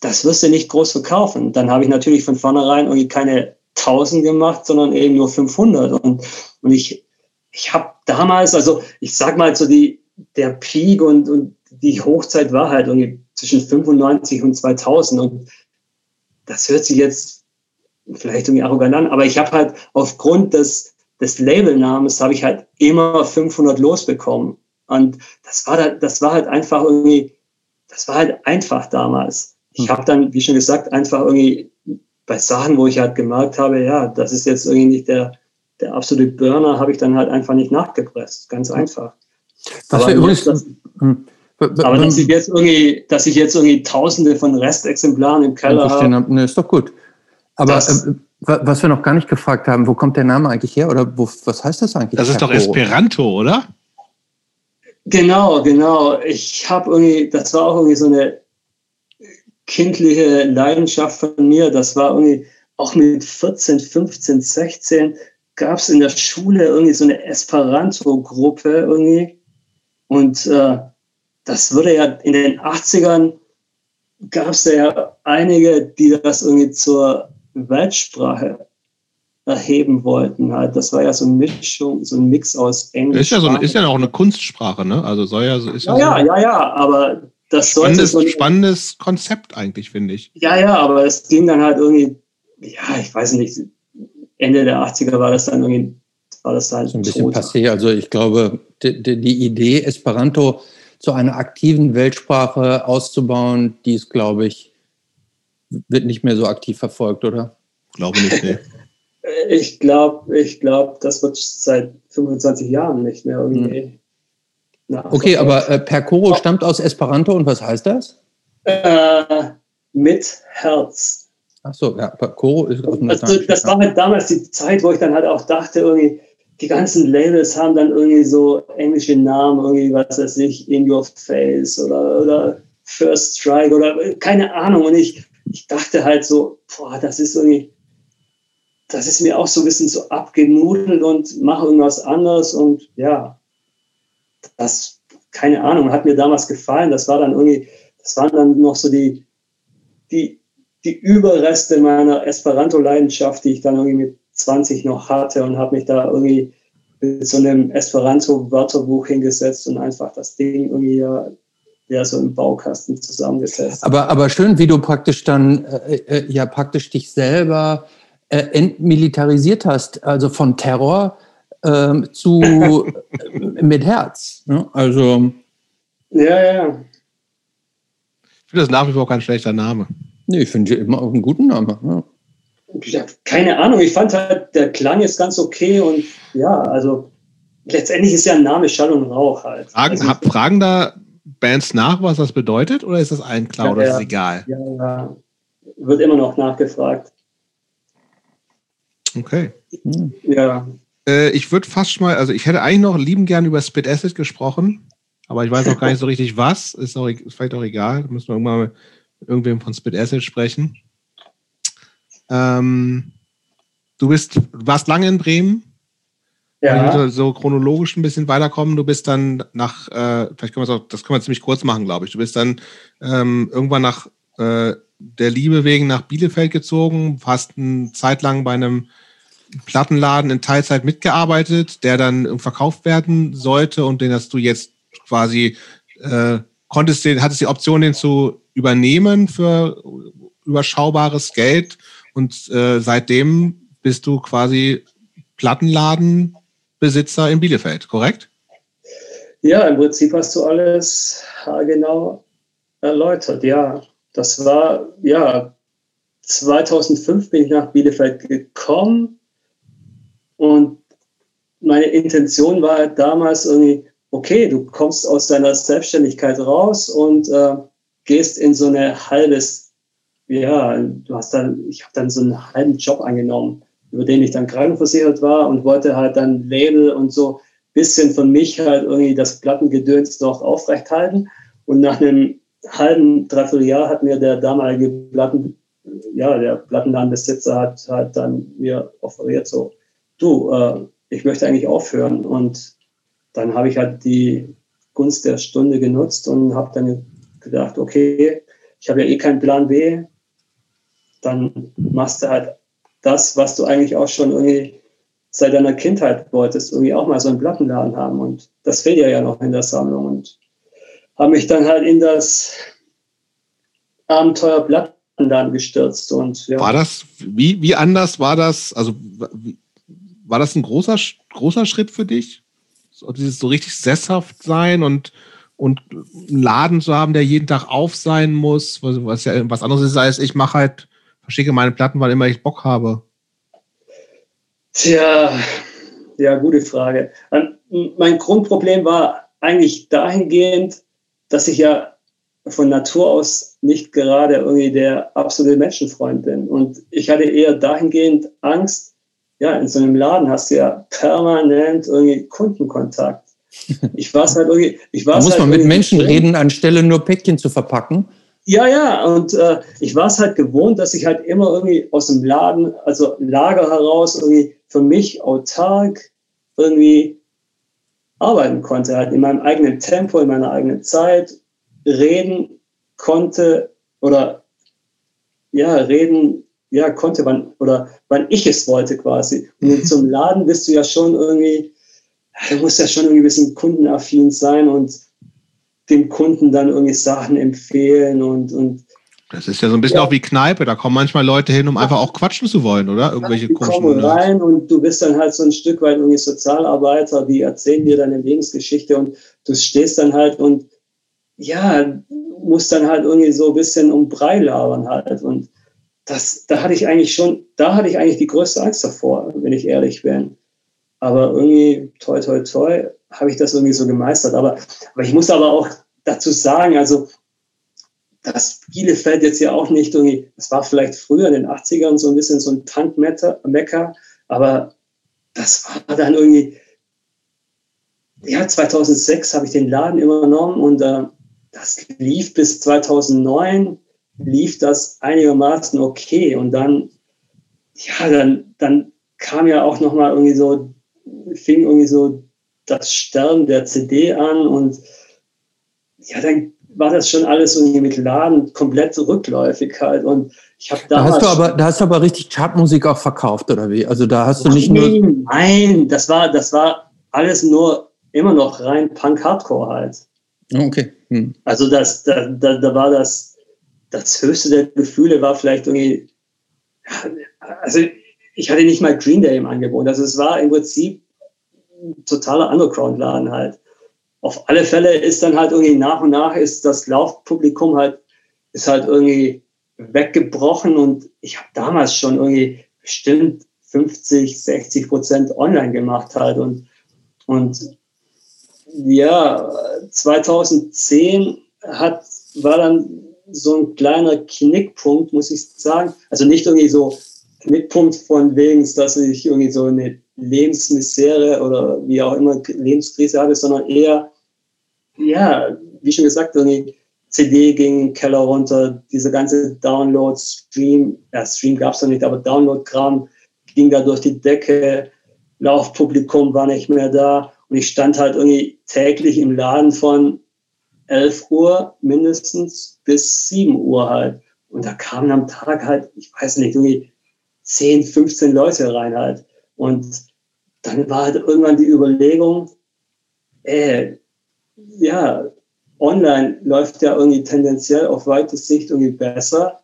das wirst du nicht groß verkaufen. Dann habe ich natürlich von vornherein irgendwie keine 1000 gemacht, sondern eben nur 500. Und, und ich, ich habe damals, also ich sag mal so die, der Peak und, und die Hochzeit war halt irgendwie zwischen 95 und 2000. Und das hört sich jetzt vielleicht irgendwie arrogant an, aber ich habe halt aufgrund des, des Labelnamens habe ich halt immer 500 losbekommen. Und das war, da, das war halt einfach irgendwie, das war halt einfach damals ich habe dann, wie schon gesagt, einfach irgendwie bei Sachen, wo ich halt gemerkt habe, ja, das ist jetzt irgendwie nicht der, der absolute Burner, habe ich dann halt einfach nicht nachgepresst. Ganz einfach. Was aber, übrigens, das, aber dass ich jetzt irgendwie, dass ich jetzt irgendwie tausende von Restexemplaren im Keller habe. Hab, ne, ist doch gut. Aber das, äh, was wir noch gar nicht gefragt haben, wo kommt der Name eigentlich her oder wo, was heißt das eigentlich? Das ist doch Esperanto, oder? Genau, genau. Ich habe irgendwie, das war auch irgendwie so eine kindliche Leidenschaft von mir. Das war irgendwie auch mit 14, 15, 16 gab es in der Schule irgendwie so eine Esperanto-Gruppe irgendwie. Und äh, das wurde ja in den 80ern gab es ja einige, die das irgendwie zur Weltsprache erheben wollten. Halt. Das war ja so eine Mischung, so ein Mix aus Englisch. Ist ja, so, ist ja auch eine Kunstsprache, ne? Also soll ja so. Ist ja, ja, so ja, ja, aber das spannendes, so spannendes Konzept eigentlich, finde ich. Ja, ja, aber es ging dann halt irgendwie, ja, ich weiß nicht, Ende der 80er war das dann irgendwie, war das halt so ein bisschen tot. passé. Also ich glaube, die, die Idee, Esperanto zu einer aktiven Weltsprache auszubauen, die ist, glaube ich, wird nicht mehr so aktiv verfolgt, oder? Glaube nicht, nee. [laughs] ich glaube, ich glaube, das wird seit 25 Jahren nicht mehr irgendwie. Hm. Okay, aber äh, Percoro stammt aus Esperanto und was heißt das? Äh, mit Herz. Ach so, ja, Percoro ist aus dem also, Das war halt damals die Zeit, wo ich dann halt auch dachte, irgendwie, die ganzen Labels haben dann irgendwie so englische Namen, irgendwie, was weiß ich, In Your Face oder, oder First Strike oder keine Ahnung. Und ich, ich dachte halt so, boah, das ist irgendwie, das ist mir auch so ein bisschen so abgenudelt und mache irgendwas anderes und ja, das, keine Ahnung, hat mir damals gefallen. Das war dann irgendwie, das waren dann noch so die, die, die Überreste meiner Esperanto-Leidenschaft, die ich dann irgendwie mit 20 noch hatte und habe mich da irgendwie mit so einem Esperanto-Wörterbuch hingesetzt und einfach das Ding irgendwie ja, ja so im Baukasten zusammengesetzt. Aber, aber schön, wie du praktisch dann äh, äh, ja praktisch dich selber äh, entmilitarisiert hast, also von Terror äh, zu mit Herz. Ne? Also ja, ja. Ich finde das nach wie vor kein schlechter Name. Nee, ich finde immer auch einen guten Namen. Ne? Ja, keine Ahnung, ich fand halt, der Klang ist ganz okay und ja, also letztendlich ist ja ein Name Schall und Rauch halt. Fragen, also, fragen da Bands nach, was das bedeutet oder ist das allen klar ja, oder ist es egal? Ja, ja, wird immer noch nachgefragt. Okay. Ja. Äh, ich würde fast mal, also ich hätte eigentlich noch lieben gern über Spit Acid gesprochen, aber ich weiß auch gar nicht so richtig was. Ist, auch, ist vielleicht auch egal. Da müssen wir irgendwann mit irgendwem von Spit Acid sprechen. Ähm, du bist, warst lange in Bremen. Ja. So, so chronologisch ein bisschen weiterkommen. Du bist dann nach, äh, vielleicht können wir auch, das können wir ziemlich kurz machen, glaube ich. Du bist dann ähm, irgendwann nach äh, der Liebe wegen nach Bielefeld gezogen, hast eine Zeit lang bei einem Plattenladen in Teilzeit mitgearbeitet, der dann verkauft werden sollte und den hast du jetzt quasi äh, konntest den, hattest die Option, den zu übernehmen für überschaubares Geld und äh, seitdem bist du quasi Plattenladenbesitzer in Bielefeld, korrekt? Ja, im Prinzip hast du alles genau erläutert, ja. Das war, ja, 2005 bin ich nach Bielefeld gekommen und meine Intention war damals irgendwie, okay, du kommst aus deiner Selbstständigkeit raus und äh, gehst in so eine halbes, ja, du hast dann, ich habe dann so einen halben Job angenommen, über den ich dann krankenversichert war und wollte halt dann Label und so bisschen von mich halt irgendwie das Plattengedöns doch aufrechthalten. Und nach einem halben, dreiviertel Jahr hat mir der damalige Platten, ja, der Plattenladenbesitzer hat halt dann mir offeriert, so, du, äh, ich möchte eigentlich aufhören. Und dann habe ich halt die Gunst der Stunde genutzt und habe dann gedacht, okay, ich habe ja eh keinen Plan B, dann machst du halt das, was du eigentlich auch schon irgendwie seit deiner Kindheit wolltest, irgendwie auch mal so einen Plattenladen haben. Und das fehlt ja noch in der Sammlung. Und habe mich dann halt in das Abenteuer Plattenladen gestürzt. Und, ja. War das, wie, wie anders war das? Also, wie, war das ein großer, großer Schritt für dich? So, dieses so richtig sesshaft sein und, und einen Laden zu haben, der jeden Tag auf sein muss, was, was ja was anderes ist, als ich mache halt, verschicke meine Platten, weil immer ich Bock habe. Tja, ja, gute Frage. Mein Grundproblem war eigentlich dahingehend, dass ich ja von Natur aus nicht gerade irgendwie der absolute Menschenfreund bin. Und ich hatte eher dahingehend Angst, ja, in so einem Laden hast du ja permanent irgendwie Kundenkontakt. [laughs] Ich war halt irgendwie, ich da muss halt man mit Menschen gewohnt. reden, anstelle nur Päckchen zu verpacken. Ja, ja, und äh, ich war es halt gewohnt, dass ich halt immer irgendwie aus dem Laden, also Lager heraus, irgendwie für mich autark irgendwie arbeiten konnte, halt in meinem eigenen Tempo, in meiner eigenen Zeit reden konnte oder ja, reden, ja, konnte, wann, oder wann ich es wollte quasi. Und zum [laughs] Laden bist du ja schon irgendwie, du musst ja schon irgendwie ein bisschen kundenaffin sein und dem Kunden dann irgendwie Sachen empfehlen und, und das ist ja so ein bisschen ja. auch wie Kneipe, da kommen manchmal Leute hin, um einfach auch quatschen zu wollen, oder? Irgendwelche die kommen rein und du bist dann halt so ein Stück weit irgendwie Sozialarbeiter, die erzählen dir deine Lebensgeschichte und du stehst dann halt und ja, musst dann halt irgendwie so ein bisschen um Brei labern halt und das, da hatte ich eigentlich schon, da hatte ich eigentlich die größte Angst davor, wenn ich ehrlich bin. Aber irgendwie, toi, toi, toi, habe ich das irgendwie so gemeistert. Aber, aber ich muss aber auch dazu sagen, also das Bielefeld jetzt ja auch nicht irgendwie, das war vielleicht früher in den 80ern so ein bisschen so ein Tankmecker, aber das war dann irgendwie, ja, 2006 habe ich den Laden übernommen und äh, das lief bis 2009, lief das einigermaßen okay und dann, ja, dann, dann kam ja auch nochmal irgendwie so, fing irgendwie so das Sterben der CD an und ja, dann war das schon alles irgendwie mit Laden komplett rückläufig halt. Und ich habe da hast du aber, da hast du aber richtig Chartmusik auch verkauft, oder wie? Also da hast du nicht nein, nur. Nein, das war, das war alles nur immer noch rein Punk-Hardcore halt. Okay. Hm. Also das, da, da, da war das, das höchste der Gefühle war vielleicht irgendwie, also ich hatte nicht mal Green Day im Angebot. Also es war im Prinzip ein totaler Underground-Laden halt auf alle Fälle ist dann halt irgendwie nach und nach ist das Laufpublikum halt, ist halt irgendwie weggebrochen und ich habe damals schon irgendwie bestimmt 50, 60 Prozent online gemacht halt und, und ja, 2010 hat, war dann so ein kleiner Knickpunkt, muss ich sagen. Also nicht irgendwie so Knickpunkt von wegen, dass ich irgendwie so eine Lebensmisere oder wie auch immer Lebenskrise hatte, sondern eher, ja, wie schon gesagt, die CD ging in Keller runter, diese ganze Download, Stream, ja, Stream gab es noch nicht, aber Download-Kram ging da durch die Decke, Laufpublikum war nicht mehr da. Und ich stand halt irgendwie täglich im Laden von 11 Uhr mindestens bis 7 Uhr halt. Und da kamen am Tag halt, ich weiß nicht, irgendwie 10, 15 Leute rein halt. Und dann war halt irgendwann die Überlegung, äh, ja, online läuft ja irgendwie tendenziell auf weite Sicht irgendwie besser.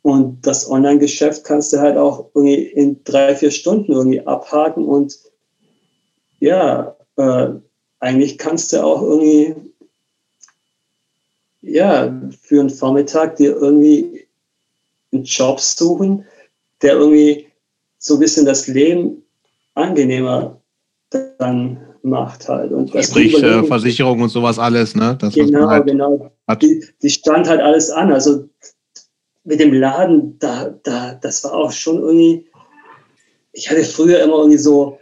Und das Online-Geschäft kannst du halt auch irgendwie in drei, vier Stunden irgendwie abhaken und ja, äh, eigentlich kannst du auch irgendwie ja, für einen Vormittag dir irgendwie einen Job suchen, der irgendwie so ein bisschen das Leben angenehmer dann macht halt. Und Sprich äh, Versicherung und sowas alles, ne? Das, genau, halt genau. Die, die, stand halt alles an. Also mit dem Laden, da, da, das war auch schon irgendwie, ich hatte früher immer irgendwie so,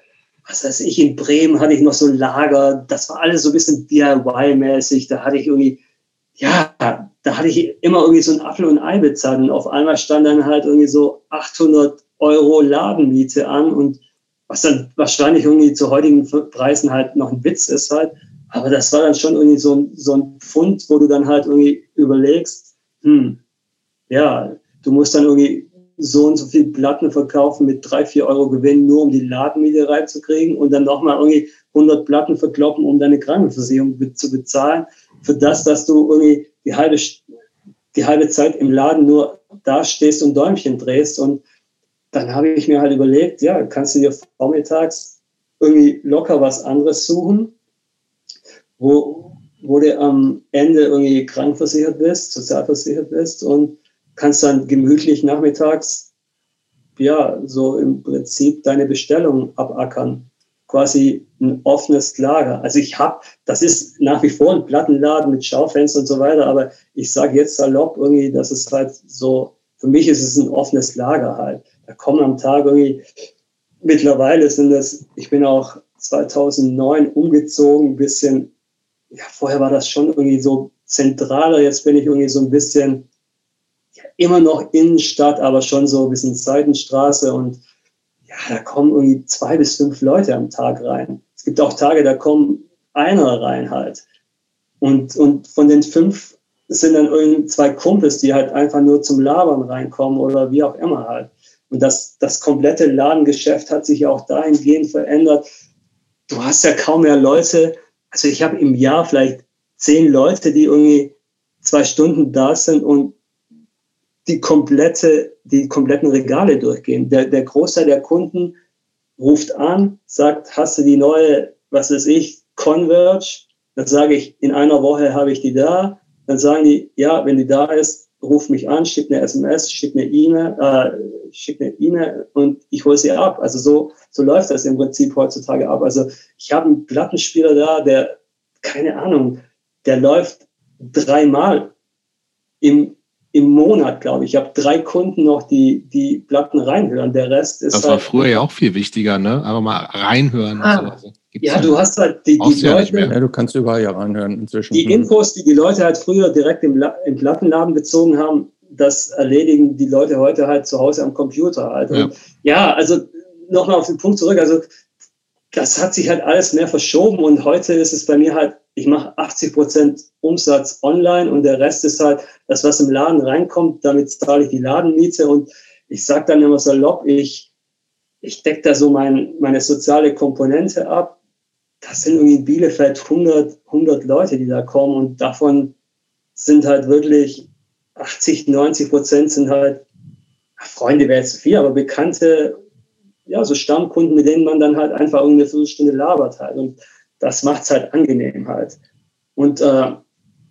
was weiß ich, in Bremen hatte ich noch so ein Lager, das war alles so ein bisschen DIY-mäßig, da hatte ich irgendwie, ja, da hatte ich immer irgendwie so ein Apfel und Ei bezahlt und auf einmal stand dann halt irgendwie so 800 Euro Ladenmiete an und was dann wahrscheinlich irgendwie zu heutigen Preisen halt noch ein Witz ist halt. Aber das war dann schon irgendwie so ein, so ein Pfund, wo du dann halt irgendwie überlegst, hm, ja, du musst dann irgendwie so und so viel Platten verkaufen mit drei, vier Euro Gewinn, nur um die Ladenmiete reinzukriegen und dann nochmal irgendwie 100 Platten verkloppen, um deine Krankenversicherung zu bezahlen, für das, dass du irgendwie die halbe, die halbe Zeit im Laden nur da stehst und Däumchen drehst und dann habe ich mir halt überlegt, ja, kannst du dir vormittags irgendwie locker was anderes suchen, wo, wo du am Ende irgendwie krankversichert bist, sozialversichert bist und kannst dann gemütlich nachmittags, ja, so im Prinzip deine Bestellung abackern. Quasi ein offenes Lager. Also ich habe, das ist nach wie vor ein Plattenladen mit Schaufenstern und so weiter, aber ich sage jetzt salopp irgendwie, dass es halt so, für mich ist es ein offenes Lager halt da kommen am Tag irgendwie, mittlerweile sind das, ich bin auch 2009 umgezogen, ein bisschen, ja, vorher war das schon irgendwie so zentraler, jetzt bin ich irgendwie so ein bisschen, ja, immer noch Innenstadt, aber schon so ein bisschen Seitenstraße und da kommen irgendwie zwei bis fünf Leute am Tag rein. Es gibt auch Tage, da kommen einer rein halt. Und, und von den fünf sind dann irgendwie zwei Kumpels, die halt einfach nur zum Labern reinkommen oder wie auch immer halt. Und das, das komplette Ladengeschäft hat sich ja auch dahingehend verändert. Du hast ja kaum mehr Leute. Also ich habe im Jahr vielleicht zehn Leute, die irgendwie zwei Stunden da sind und die komplette, die kompletten Regale durchgehen. Der, der Großteil der Kunden ruft an, sagt, hast du die neue, was weiß ich, Converge? Dann sage ich, in einer Woche habe ich die da. Dann sagen die, ja, wenn die da ist, ruf mich an, schick eine SMS, schick eine E-Mail, äh, schick eine E-Mail und ich hole sie ab. Also so, so läuft das im Prinzip heutzutage ab. Also ich habe einen Plattenspieler da, der, keine Ahnung, der läuft dreimal im, im Monat, glaube ich. Ich habe drei Kunden noch, die die Platten reinhören. Der Rest ist. Das war halt, früher ja auch viel wichtiger, ne? Aber mal reinhören. Ah, und so. ja, du hast halt die, die Leute. Ja, du kannst überall ja reinhören inzwischen. Die Infos, die die Leute halt früher direkt im, im Plattenladen bezogen haben, das erledigen die Leute heute halt zu Hause am Computer halt. Ja. ja, also nochmal auf den Punkt zurück. Also das hat sich halt alles mehr verschoben und heute ist es bei mir halt, ich mache 80 Prozent Umsatz online und der Rest ist halt das, was im Laden reinkommt, damit zahle ich die Ladenmiete und ich sage dann immer salopp, ich, ich decke da so mein, meine soziale Komponente ab. Das sind irgendwie in Bielefeld 100, 100 Leute, die da kommen und davon sind halt wirklich 80, 90 Prozent sind halt, Freunde wäre zu viel, aber Bekannte ja, so Stammkunden, mit denen man dann halt einfach eine Viertelstunde labert halt. Und das macht es halt angenehm halt. Und äh,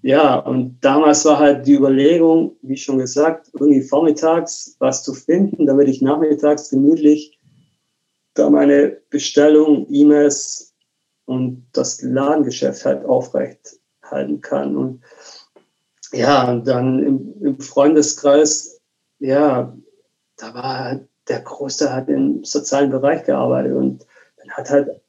ja, und damals war halt die Überlegung, wie schon gesagt, irgendwie vormittags was zu finden, damit ich nachmittags gemütlich da meine Bestellung, E-Mails und das Ladengeschäft halt aufrecht halten kann. Und ja, und dann im, im Freundeskreis, ja, da war halt der Großteil hat im sozialen Bereich gearbeitet und dann hat halt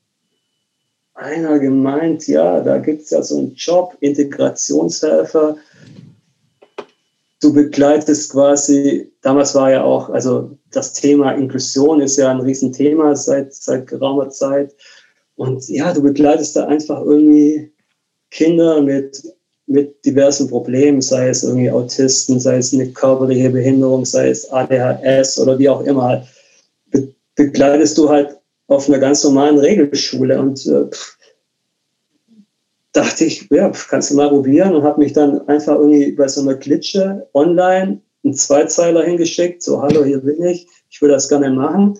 einer gemeint, ja, da gibt es ja so einen Job, Integrationshelfer. Du begleitest quasi, damals war ja auch, also das Thema Inklusion ist ja ein Riesenthema seit, seit geraumer Zeit. Und ja, du begleitest da einfach irgendwie Kinder mit mit diversen Problemen, sei es irgendwie Autisten, sei es eine körperliche Behinderung, sei es ADHS oder wie auch immer, be begleitest du halt auf einer ganz normalen Regelschule und äh, dachte ich, ja, kannst du mal probieren und habe mich dann einfach irgendwie bei so einer Glitsche online einen Zweizeiler hingeschickt, so, hallo, hier bin ich, ich will das gerne machen.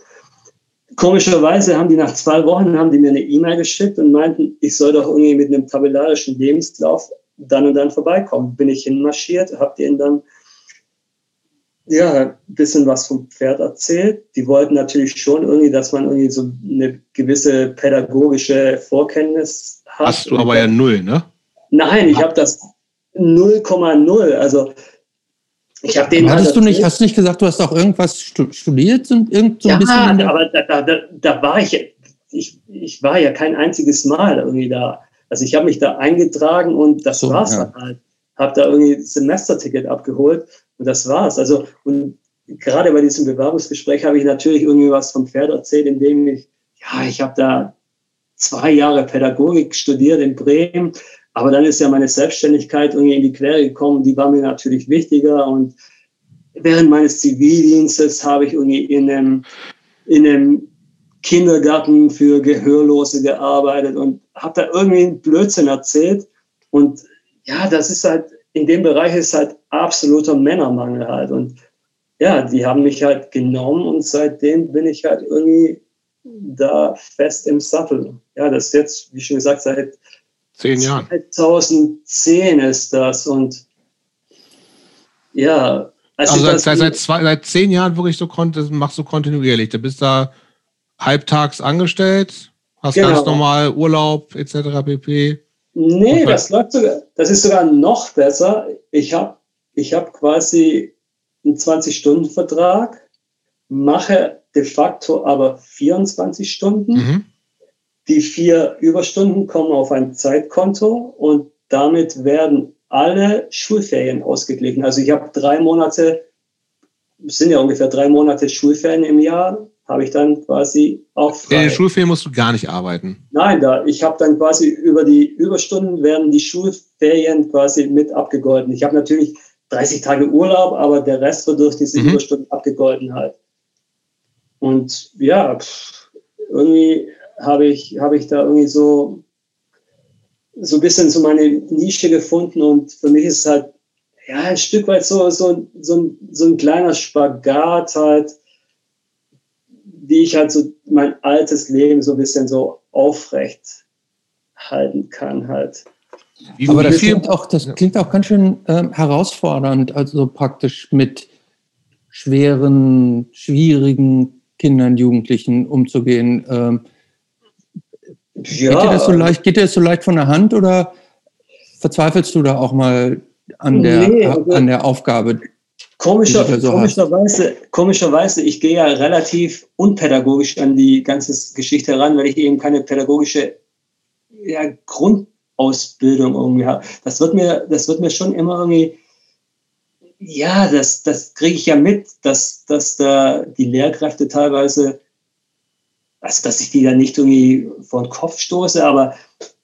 Komischerweise haben die nach zwei Wochen haben die mir eine E-Mail geschickt und meinten, ich soll doch irgendwie mit einem tabellarischen Lebenslauf dann und dann vorbeikommen. Bin ich hinmarschiert, habe denen dann ja, ein bisschen was vom Pferd erzählt. Die wollten natürlich schon irgendwie, dass man irgendwie so eine gewisse pädagogische Vorkenntnis hat. Hast du aber ja null, ne? Nein, ich habe das 0,0. Also ich habe den. Hattest du nicht, hast du nicht gesagt, du hast auch irgendwas studiert und irgend so ein ja, bisschen? aber da, da, da war ich, ich, ich war ja kein einziges Mal irgendwie da. Also ich habe mich da eingetragen und das so, war's ja. dann halt. Habe da irgendwie Semesterticket abgeholt und das war's. Also und gerade bei diesem Bewerbungsgespräch habe ich natürlich irgendwie was vom Pferd erzählt, indem ich, ja, ich habe da zwei Jahre Pädagogik studiert in Bremen, aber dann ist ja meine Selbstständigkeit irgendwie in die Quere gekommen, die war mir natürlich wichtiger und während meines Zivildienstes habe ich irgendwie in einem, in einem Kindergarten für Gehörlose gearbeitet und habe da irgendwie einen Blödsinn erzählt. Und ja, das ist halt, in dem Bereich ist halt absoluter Männermangel halt. Und ja, die haben mich halt genommen und seitdem bin ich halt irgendwie da fest im Sattel. Ja, das ist jetzt, wie schon gesagt, seit zehn Jahren. 2010 ist das und ja. Also seit, seit, seit, zwei, seit zehn Jahren wirklich so machst du kontinuierlich. Du bist da halbtags angestellt, hast genau. ganz normal Urlaub etc. pp. Nee, das läuft sogar, das ist sogar noch besser. Ich habe ich hab quasi einen 20-Stunden-Vertrag, mache de facto aber 24 Stunden. Mhm. Die vier Überstunden kommen auf ein Zeitkonto und damit werden alle Schulferien ausgeglichen. Also ich habe drei Monate, es sind ja ungefähr drei Monate Schulferien im Jahr, habe ich dann quasi auch frei. In den Schulferien musst du gar nicht arbeiten. Nein, da ich habe dann quasi über die Überstunden werden die Schulferien quasi mit abgegolten. Ich habe natürlich 30 Tage Urlaub, aber der Rest wird durch diese mhm. Überstunden abgegolten halt. Und ja, pff, irgendwie habe ich, habe ich da irgendwie so, so ein bisschen so meine Nische gefunden und für mich ist es halt ja, ein Stück weit so, so, so, so ein kleiner Spagat halt, wie ich halt so mein altes Leben so ein bisschen so aufrecht halten kann halt. Aber das klingt, auch, das klingt auch ganz schön äh, herausfordernd, also praktisch mit schweren, schwierigen Kindern, Jugendlichen umzugehen. Ähm, ja. geht, dir das so leicht, geht dir das so leicht von der Hand oder verzweifelst du da auch mal an der, nee, also an der Aufgabe. Komischer, so komischerweise, komischerweise, ich gehe ja relativ unpädagogisch an die ganze Geschichte heran, weil ich eben keine pädagogische ja, Grundausbildung irgendwie habe. Das wird mir, das wird mir schon immer irgendwie, ja, das, das kriege ich ja mit, dass, dass da die Lehrkräfte teilweise, also dass ich die da nicht irgendwie vor den Kopf stoße, aber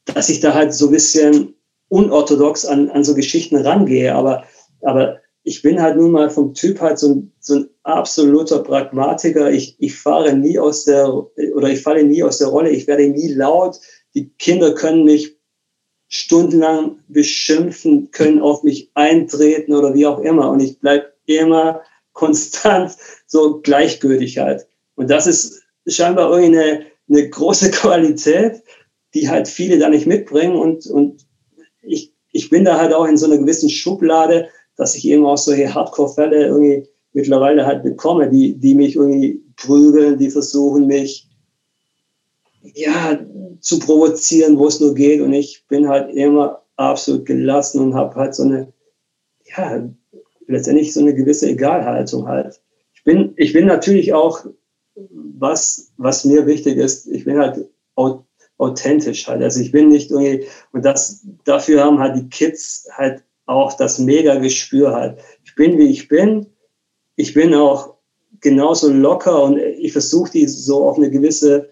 dass ich da halt so ein bisschen unorthodox an, an so Geschichten rangehe. Aber, aber ich bin halt nun mal vom Typ halt so ein, so ein absoluter Pragmatiker. Ich, ich fahre nie aus der, oder ich falle nie aus der Rolle. Ich werde nie laut. Die Kinder können mich stundenlang beschimpfen, können auf mich eintreten oder wie auch immer. Und ich bleibe immer konstant so gleichgültig halt. Und das ist scheinbar irgendwie eine, eine große [laughs] Qualität, die halt viele da nicht mitbringen. Und, und ich, ich bin da halt auch in so einer gewissen Schublade, dass ich eben auch solche Hardcore-Fälle irgendwie mittlerweile halt bekomme, die, die mich irgendwie prügeln, die versuchen mich ja zu provozieren, wo es nur geht. Und ich bin halt immer absolut gelassen und habe halt so eine, ja, letztendlich so eine gewisse Egalhaltung halt. Ich bin, ich bin natürlich auch, was, was mir wichtig ist, ich bin halt authentisch halt. Also ich bin nicht irgendwie, und das, dafür haben halt die Kids halt auch das mega Gespür halt. Ich bin, wie ich bin. Ich bin auch genauso locker und ich versuche die so auf eine gewisse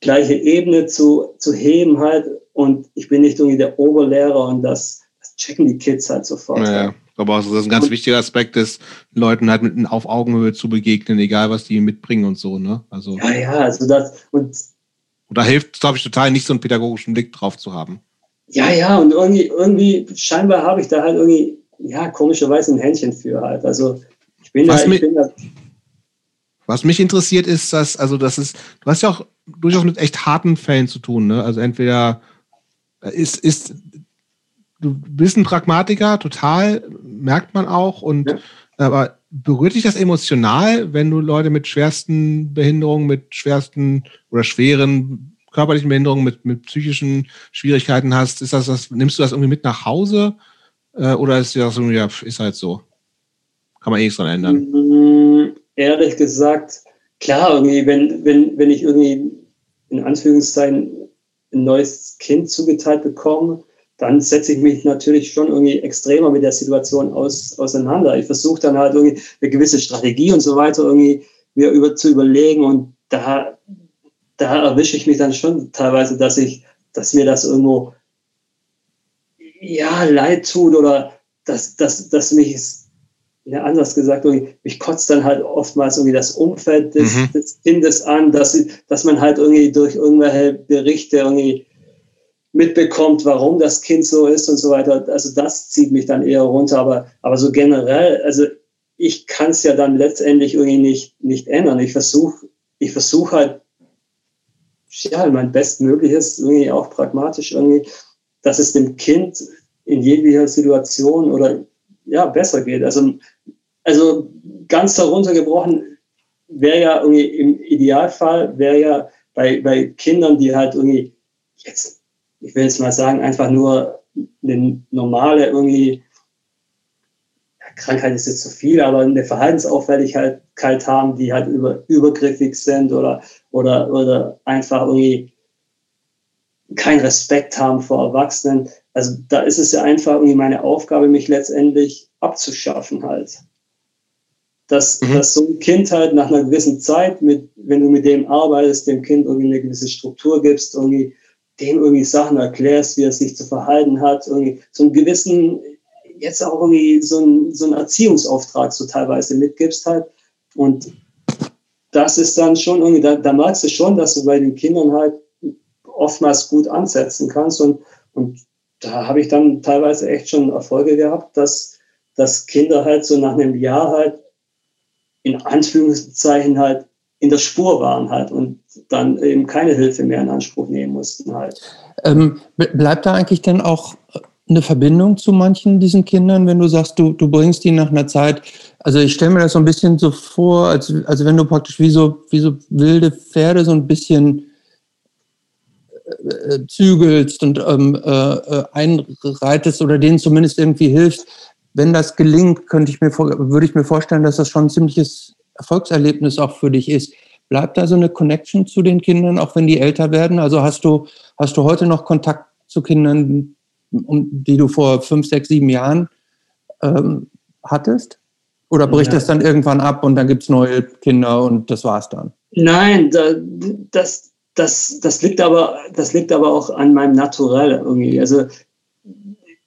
gleiche Ebene zu, zu heben halt. Und ich bin nicht irgendwie der Oberlehrer und das, das checken die Kids halt sofort. Ja, halt. aber also das ist ein ganz und, wichtiger Aspekt ist, Leuten halt mit auf Augenhöhe zu begegnen, egal was die mitbringen und so, ne? Also. Ja, ja, also das, und und da hilft, glaube ich, total nicht so einen pädagogischen Blick drauf zu haben. Ja, ja, und irgendwie, irgendwie scheinbar habe ich da halt irgendwie, ja, komischerweise ein Händchen für halt. Also ich bin was da, ich bin da. Was mich interessiert ist, dass, also das ist, du hast ja auch durchaus mit echt harten Fällen zu tun, ne? Also entweder ist, ist, du bist ein Pragmatiker, total, merkt man auch, und ja. aber berührt dich das emotional, wenn du Leute mit schwersten Behinderungen, mit schwersten oder schweren körperlichen Behinderungen, mit, mit psychischen Schwierigkeiten hast? Ist das, das, nimmst du das irgendwie mit nach Hause? Äh, oder ist das irgendwie, ja, ist halt so? Kann man eh nichts dran ändern. Mm, ehrlich gesagt, klar, irgendwie, wenn, wenn, wenn ich irgendwie in Anführungszeichen ein neues Kind zugeteilt bekomme, dann setze ich mich natürlich schon irgendwie extremer mit der Situation aus, auseinander. Ich versuche dann halt irgendwie eine gewisse Strategie und so weiter irgendwie mir über, zu überlegen und da, da erwische ich mich dann schon teilweise, dass ich, dass mir das irgendwo ja leid tut oder dass, dass, dass mich ja, anders gesagt, mich kotzt dann halt oftmals irgendwie das Umfeld des, mhm. des Kindes an, dass, dass man halt irgendwie durch irgendwelche Berichte irgendwie mitbekommt, warum das Kind so ist und so weiter. Also das zieht mich dann eher runter. Aber, aber so generell, also ich kann es ja dann letztendlich irgendwie nicht, nicht ändern. Ich versuche ich versuch halt, ja, mein Bestmögliches, irgendwie auch pragmatisch irgendwie, dass es dem Kind in jeglicher Situation oder ja, besser geht. Also, also ganz heruntergebrochen wäre ja irgendwie im Idealfall, wäre ja bei, bei Kindern, die halt irgendwie jetzt ich will jetzt mal sagen, einfach nur eine normale irgendwie, Krankheit ist jetzt zu viel, aber eine Verhaltensauffälligkeit haben, die halt über, übergriffig sind oder, oder, oder einfach irgendwie keinen Respekt haben vor Erwachsenen. Also da ist es ja einfach irgendwie meine Aufgabe, mich letztendlich abzuschaffen halt. dass, mhm. dass so ein Kind halt nach einer gewissen Zeit, mit, wenn du mit dem arbeitest, dem Kind irgendwie eine gewisse Struktur gibst, irgendwie dem irgendwie Sachen erklärst, wie er sich zu verhalten hat, irgendwie so einen gewissen, jetzt auch irgendwie so einen, so einen Erziehungsauftrag so teilweise mitgibst halt. Und das ist dann schon irgendwie, da, da merkst du schon, dass du bei den Kindern halt oftmals gut ansetzen kannst. Und, und da habe ich dann teilweise echt schon Erfolge gehabt, dass, dass Kinder halt so nach einem Jahr halt in Anführungszeichen halt in der Spur waren halt und dann eben keine Hilfe mehr in Anspruch nehmen mussten halt. Ähm, bleibt da eigentlich denn auch eine Verbindung zu manchen diesen Kindern, wenn du sagst, du, du bringst die nach einer Zeit, also ich stelle mir das so ein bisschen so vor, als, also wenn du praktisch wie so, wie so wilde Pferde so ein bisschen äh, zügelst und ähm, äh, äh einreitest oder denen zumindest irgendwie hilfst, wenn das gelingt, könnte ich mir, würde ich mir vorstellen, dass das schon ein ziemliches Erfolgserlebnis auch für dich ist. Bleibt da so eine Connection zu den Kindern, auch wenn die älter werden? Also hast du, hast du heute noch Kontakt zu Kindern, die du vor fünf, sechs, sieben Jahren ähm, hattest? Oder bricht ja. das dann irgendwann ab und dann gibt es neue Kinder und das war's dann? Nein, das, das, das, liegt aber, das liegt aber auch an meinem Naturell irgendwie. Also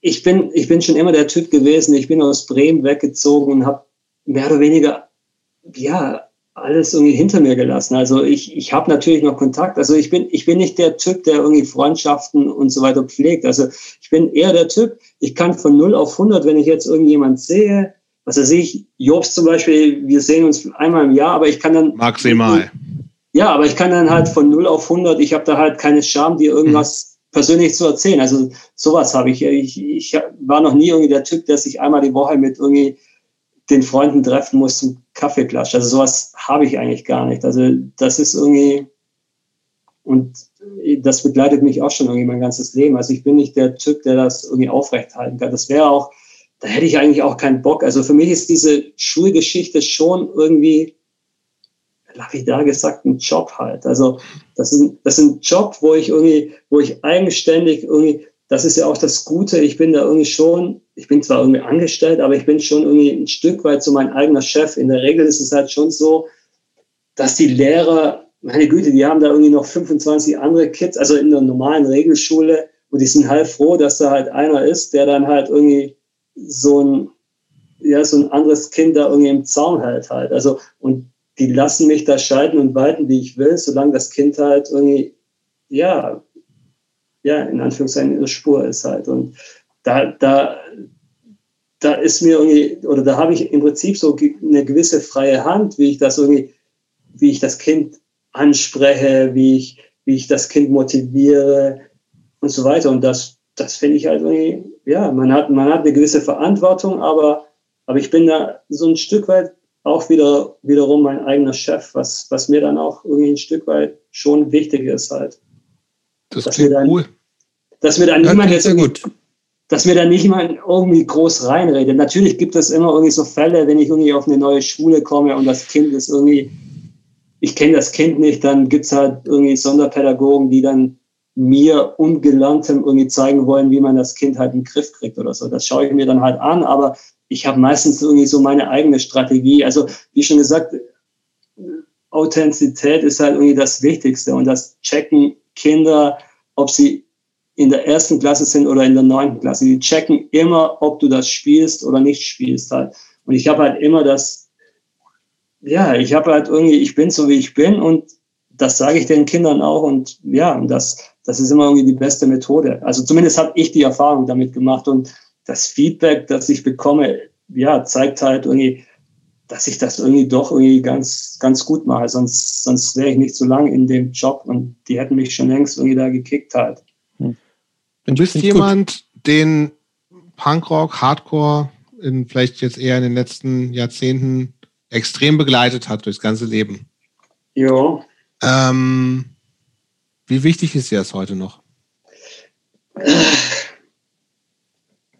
ich bin, ich bin schon immer der Typ gewesen, ich bin aus Bremen weggezogen und habe mehr oder weniger, ja, alles irgendwie hinter mir gelassen. Also ich, ich habe natürlich noch Kontakt. Also ich bin, ich bin nicht der Typ, der irgendwie Freundschaften und so weiter pflegt. Also ich bin eher der Typ, ich kann von 0 auf 100, wenn ich jetzt irgendjemand sehe, was weiß ich, Jobs zum Beispiel, wir sehen uns einmal im Jahr, aber ich kann dann... Maximal. Ja, aber ich kann dann halt von 0 auf 100, ich habe da halt keine Scham, dir irgendwas... Mhm persönlich zu erzählen. Also sowas habe ich. ich. Ich war noch nie irgendwie der Typ, der sich einmal die Woche mit irgendwie den Freunden treffen muss zum Kaffeeklatsch. Also sowas habe ich eigentlich gar nicht. Also das ist irgendwie und das begleitet mich auch schon irgendwie mein ganzes Leben. Also ich bin nicht der Typ, der das irgendwie aufrechthalten kann. Das wäre auch, da hätte ich eigentlich auch keinen Bock. Also für mich ist diese Schulgeschichte schon irgendwie lapidar gesagt, ein Job halt. Also das ist, das ist ein Job, wo ich irgendwie, wo ich eigenständig irgendwie, das ist ja auch das Gute, ich bin da irgendwie schon, ich bin zwar irgendwie angestellt, aber ich bin schon irgendwie ein Stück weit so mein eigener Chef. In der Regel ist es halt schon so, dass die Lehrer, meine Güte, die haben da irgendwie noch 25 andere Kids, also in der normalen Regelschule, und die sind halt froh, dass da halt einer ist, der dann halt irgendwie so ein, ja, so ein anderes Kind da irgendwie im Zaun hält halt. Also, und die lassen mich da schalten und walten, wie ich will, solange das Kind halt irgendwie, ja, ja, in Anführungszeichen der Spur ist halt. Und da, da, da ist mir irgendwie, oder da habe ich im Prinzip so eine gewisse freie Hand, wie ich das irgendwie, wie ich das Kind anspreche, wie ich, wie ich das Kind motiviere und so weiter. Und das, das finde ich halt irgendwie, ja, man hat, man hat eine gewisse Verantwortung, aber, aber ich bin da so ein Stück weit auch wieder, wiederum mein eigener Chef, was, was mir dann auch irgendwie ein Stück weit schon wichtig ist halt. Das dass klingt dann, cool. Dass mir dann niemand jetzt gut. Dass mir dann niemand irgendwie groß reinredet. Natürlich gibt es immer irgendwie so Fälle, wenn ich irgendwie auf eine neue Schule komme und das Kind ist irgendwie, ich kenne das Kind nicht, dann gibt es halt irgendwie Sonderpädagogen, die dann mir Ungelerntem irgendwie zeigen wollen, wie man das Kind halt in den Griff kriegt oder so. Das schaue ich mir dann halt an, aber ich habe meistens irgendwie so meine eigene Strategie. Also wie schon gesagt, Authentizität ist halt irgendwie das Wichtigste und das checken Kinder, ob sie in der ersten Klasse sind oder in der neunten Klasse. Die checken immer, ob du das spielst oder nicht spielst halt. Und ich habe halt immer das, ja, ich habe halt irgendwie, ich bin so wie ich bin und das sage ich den Kindern auch und ja, das, das ist immer irgendwie die beste Methode. Also zumindest habe ich die Erfahrung damit gemacht und das Feedback, das ich bekomme, ja, zeigt halt irgendwie, dass ich das irgendwie doch irgendwie ganz, ganz gut mache. Sonst, sonst wäre ich nicht so lange in dem Job und die hätten mich schon längst irgendwie da gekickt halt. Du bist jemand, gut. den Punkrock, Hardcore in vielleicht jetzt eher in den letzten Jahrzehnten extrem begleitet hat durchs ganze Leben. Ja. Ähm, wie wichtig ist dir das heute noch?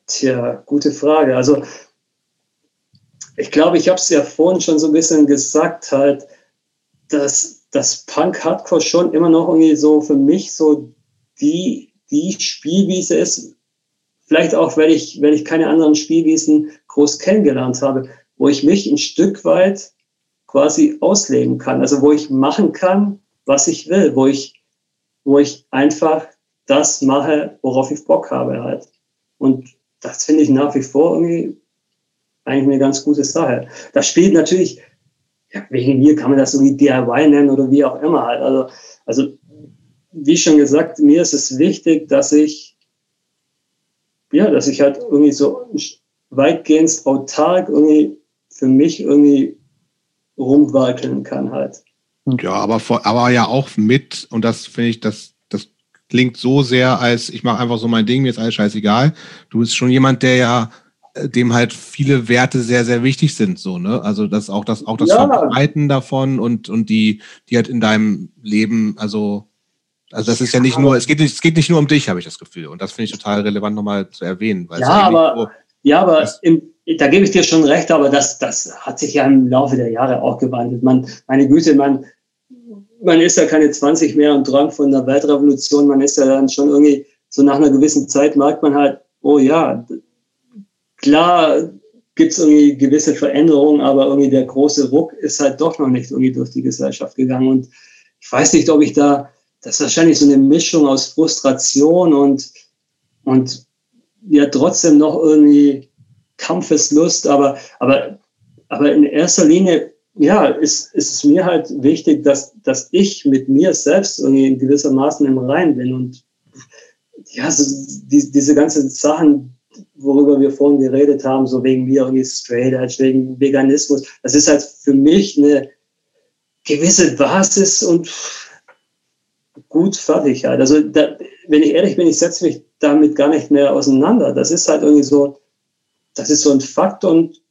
Tja, gute Frage. Also ich glaube, ich habe es ja vorhin schon so ein bisschen gesagt, halt, dass das Punk Hardcore schon immer noch irgendwie so für mich so die, die Spielwiese ist. Vielleicht auch, weil ich, weil ich keine anderen Spielwiesen groß kennengelernt habe. wo ich mich ein Stück weit quasi ausleben kann. Also wo ich machen kann, was ich will, wo ich, wo ich einfach das mache, worauf ich Bock habe halt. Und das finde ich nach wie vor irgendwie eigentlich eine ganz gute Sache. Das spielt natürlich, ja, wegen mir kann man das irgendwie DIY nennen oder wie auch immer halt. Also, also wie schon gesagt, mir ist es wichtig, dass ich, ja, dass ich halt irgendwie so weitgehend autark irgendwie für mich irgendwie rumwackeln kann halt. Ja, aber, vor, aber ja auch mit, und das finde ich, das, das klingt so sehr, als ich mache einfach so mein Ding, mir ist alles scheißegal. Du bist schon jemand, der ja äh, dem halt viele Werte sehr, sehr wichtig sind, so, ne? Also das auch das, auch das ja. Verbreiten davon und, und die, die halt in deinem Leben, also, also das ist ja nicht nur, es geht nicht, es geht nicht nur um dich, habe ich das Gefühl. Und das finde ich total relevant nochmal zu erwähnen. ja, aber, so, ja, aber im, da gebe ich dir schon recht, aber das, das hat sich ja im Laufe der Jahre auch gewandelt. Man, meine Güte, man, man ist ja keine 20 mehr und träumt von der Weltrevolution. Man ist ja dann schon irgendwie, so nach einer gewissen Zeit merkt man halt, oh ja, klar gibt es irgendwie gewisse Veränderungen, aber irgendwie der große Ruck ist halt doch noch nicht irgendwie durch die Gesellschaft gegangen. Und ich weiß nicht, ob ich da, das ist wahrscheinlich so eine Mischung aus Frustration und, und ja trotzdem noch irgendwie Kampfeslust, aber, aber, aber in erster Linie, ja, ist, ist es mir halt wichtig, dass, dass ich mit mir selbst irgendwie in gewissermaßen im Rein bin und ja, so die, diese ganzen Sachen, worüber wir vorhin geredet haben, so wegen mir irgendwie Straight Edge, wegen Veganismus, das ist halt für mich eine gewisse Basis und gut fertig halt. Also da, wenn ich ehrlich bin, ich setze mich damit gar nicht mehr auseinander. Das ist halt irgendwie so, das ist so ein Fakt und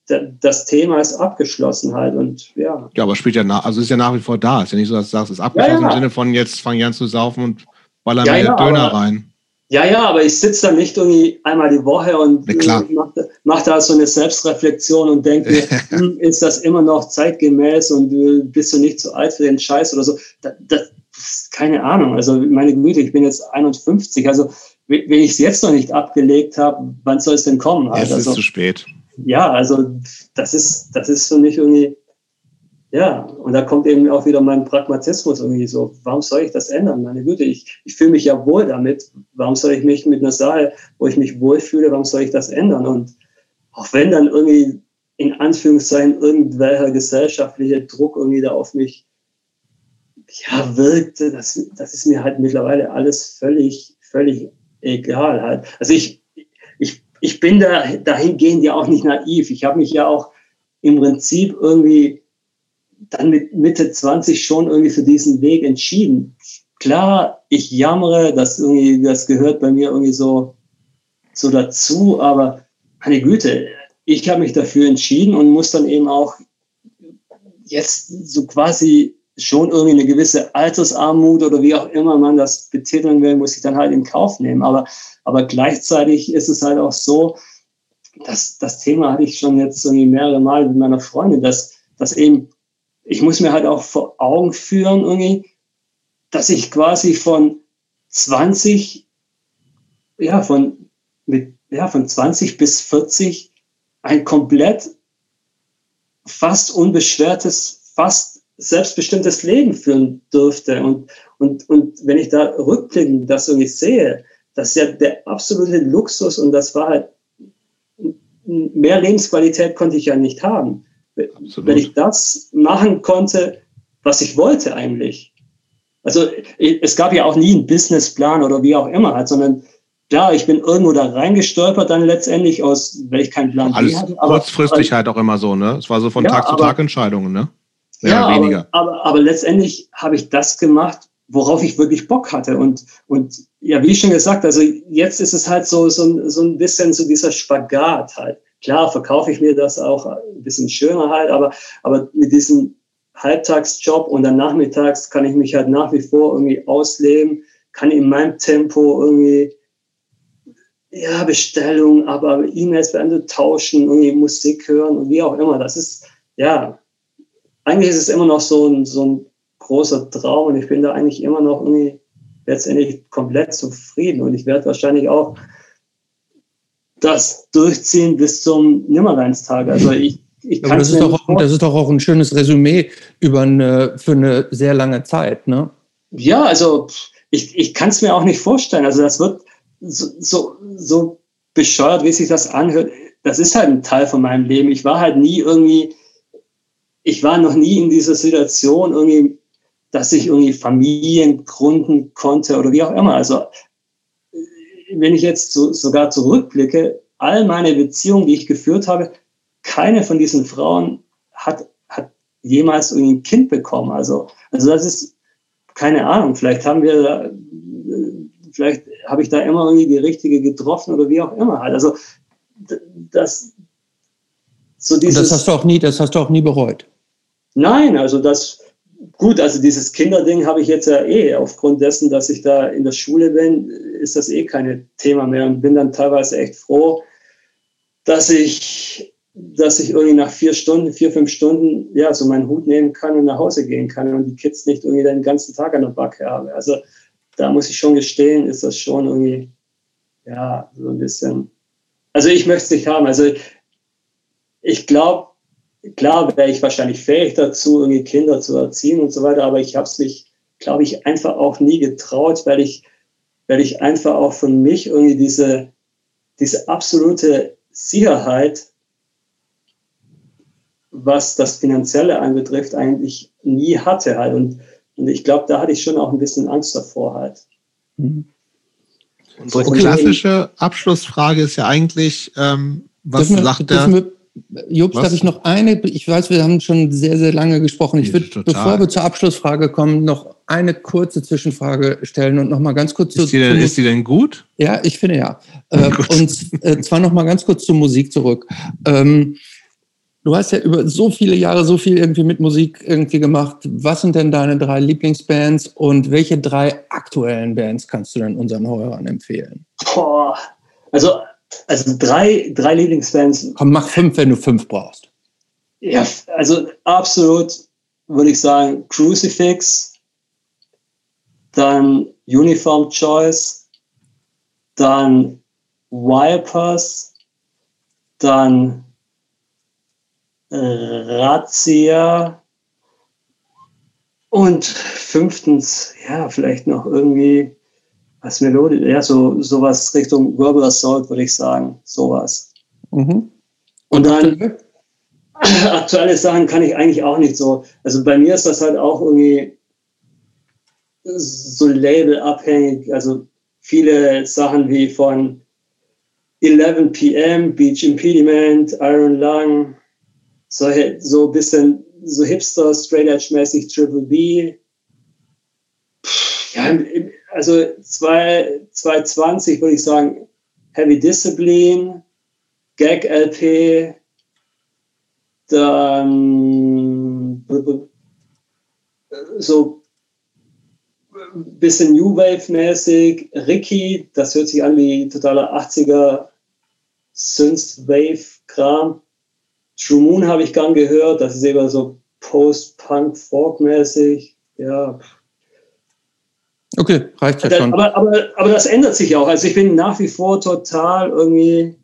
das Thema ist abgeschlossen halt und ja. Ja, aber spielt ja nach, also ist ja nach wie vor da. Ist ja nicht so, dass du sagst, es ist abgeschlossen ja, ja. im Sinne von jetzt fange ich an zu saufen und baller ja, mir ja, Döner aber, rein. Ja, ja, aber ich sitze da nicht irgendwie einmal die Woche und ja, mache mach da so eine Selbstreflexion und denke, [laughs] hm, ist das immer noch zeitgemäß und äh, bist du nicht zu alt für den Scheiß oder so. Das, das, keine Ahnung. Also meine Güte, ich bin jetzt 51. Also wenn ich es jetzt noch nicht abgelegt habe, wann soll es denn kommen? Halt? Es ist also, zu spät. Ja, also das ist, das ist für mich irgendwie, ja, und da kommt eben auch wieder mein Pragmatismus irgendwie so, warum soll ich das ändern? Meine Güte, ich, ich fühle mich ja wohl damit. Warum soll ich mich mit einer Sache, wo ich mich wohlfühle, warum soll ich das ändern? Und auch wenn dann irgendwie in Anführungszeichen irgendwelcher gesellschaftlicher Druck irgendwie da auf mich ja, wirkte, das, das ist mir halt mittlerweile alles völlig, völlig egal halt. Also ich, ich, ich bin da dahingehend ja auch nicht naiv. Ich habe mich ja auch im Prinzip irgendwie dann mit Mitte 20 schon irgendwie für diesen Weg entschieden. Klar, ich jammere, das irgendwie, das gehört bei mir irgendwie so, so dazu, aber meine Güte, ich habe mich dafür entschieden und muss dann eben auch jetzt so quasi schon irgendwie eine gewisse Altersarmut oder wie auch immer man das betiteln will, muss ich dann halt in Kauf nehmen. Aber, aber gleichzeitig ist es halt auch so, dass das Thema hatte ich schon jetzt irgendwie mehrere Mal mit meiner Freundin, dass, dass eben, ich muss mir halt auch vor Augen führen irgendwie, dass ich quasi von 20, ja, von, mit, ja, von 20 bis 40 ein komplett fast unbeschwertes, fast selbstbestimmtes Leben führen durfte. Und, und, und wenn ich da rückblickend das irgendwie sehe, das ist ja der absolute Luxus und das war halt, mehr Lebensqualität konnte ich ja nicht haben. Absolut. Wenn ich das machen konnte, was ich wollte eigentlich. Also es gab ja auch nie einen Businessplan oder wie auch immer, halt, sondern klar, ich bin irgendwo da reingestolpert dann letztendlich aus, weil ich keinen Plan Alles hatte. Aber, kurzfristig halt auch immer so, ne? Es war so von ja, Tag zu Tag Entscheidungen, ne? Ja, weniger. Aber, aber, aber letztendlich habe ich das gemacht, worauf ich wirklich Bock hatte. Und, und ja, wie schon gesagt, also jetzt ist es halt so, so, so ein bisschen so dieser Spagat halt. Klar, verkaufe ich mir das auch ein bisschen schöner halt, aber, aber mit diesem Halbtagsjob und dann nachmittags kann ich mich halt nach wie vor irgendwie ausleben, kann in meinem Tempo irgendwie ja, Bestellungen, aber E-Mails beantworten, tauschen, irgendwie Musik hören und wie auch immer. Das ist, ja, eigentlich ist es immer noch so ein, so ein großer Traum und ich bin da eigentlich immer noch irgendwie letztendlich komplett zufrieden und ich werde wahrscheinlich auch das durchziehen bis zum Nimmerleinstag. Also ich, ich kann das, ist doch auch, das ist doch auch ein schönes Resümee über eine, für eine sehr lange Zeit, ne? Ja, also ich, ich kann es mir auch nicht vorstellen. Also das wird so, so, so bescheuert, wie sich das anhört. Das ist halt ein Teil von meinem Leben. Ich war halt nie irgendwie, ich war noch nie in dieser Situation irgendwie, dass ich irgendwie Familien gründen konnte oder wie auch immer. Also wenn ich jetzt so, sogar zurückblicke, all meine Beziehungen, die ich geführt habe, keine von diesen Frauen hat, hat jemals irgendwie ein Kind bekommen. Also, also das ist, keine Ahnung, vielleicht haben wir, vielleicht habe ich da immer irgendwie die richtige getroffen oder wie auch immer halt. Also das, so dieses. Und das hast du auch nie, das hast du auch nie bereut. Nein, also das, gut, also dieses Kinderding habe ich jetzt ja eh, aufgrund dessen, dass ich da in der Schule bin, ist das eh kein Thema mehr und bin dann teilweise echt froh, dass ich dass ich irgendwie nach vier Stunden, vier, fünf Stunden, ja, so meinen Hut nehmen kann und nach Hause gehen kann und die Kids nicht irgendwie den ganzen Tag an der Backe habe. Also da muss ich schon gestehen, ist das schon irgendwie, ja, so ein bisschen. Also ich möchte es nicht haben. Also ich glaube, klar wäre ich wahrscheinlich fähig dazu, irgendwie Kinder zu erziehen und so weiter, aber ich habe es mich, glaube ich, einfach auch nie getraut, weil ich, weil ich einfach auch von mich irgendwie diese, diese absolute Sicherheit was das Finanzielle anbetrifft, eigentlich nie hatte halt. Und, und ich glaube, da hatte ich schon auch ein bisschen Angst davor halt. Mhm. Unsere okay. klassische Abschlussfrage ist ja eigentlich, ähm, was dürfen sagt der? Jobs, darf ich noch eine, ich weiß, wir haben schon sehr, sehr lange gesprochen. Ich würde, bevor wir zur Abschlussfrage kommen, noch eine kurze Zwischenfrage stellen und noch mal ganz kurz ist zu. Die denn, ist die denn gut? Ja, ich finde ja. [laughs] Äh, und äh, zwar noch mal ganz kurz zur Musik zurück. Ähm, Du hast ja über so viele Jahre so viel irgendwie mit Musik irgendwie gemacht. Was sind denn deine drei Lieblingsbands und welche drei aktuellen Bands kannst du denn unseren Hörern empfehlen? Boah, also, also drei, drei Lieblingsbands. Komm, mach fünf, wenn du fünf brauchst. Ja, also absolut würde ich sagen Crucifix, dann Uniform Choice, dann Wipers, dann Razzia und fünftens, ja, vielleicht noch irgendwie was Melodie, ja, so sowas Richtung Verbal Assault, würde ich sagen, sowas. Mhm. Und, dann [clears throat] aktuelle Sachen kann ich eigentlich auch nicht so. Also bei mir ist das halt auch irgendwie so labelabhängig. Also viele Sachen wie von 11 PM, Beach Impediment, Iron Lung, so, so ein bisschen so Hipster, Straight Edge-mäßig Triple B. Ja, also 220 würde ich sagen, Heavy Discipline, Gag LP, dann so ein bisschen New Wave-mäßig, Ricky, das hört sich an wie totaler 80er Synth-Wave-Kram. True Moon habe ich gern gehört, das ist eben so Post-Punk-Folk-mäßig. Ja. Okay, reicht ja schon. Aber, aber, aber das ändert sich auch. Also ich bin nach wie vor total irgendwie,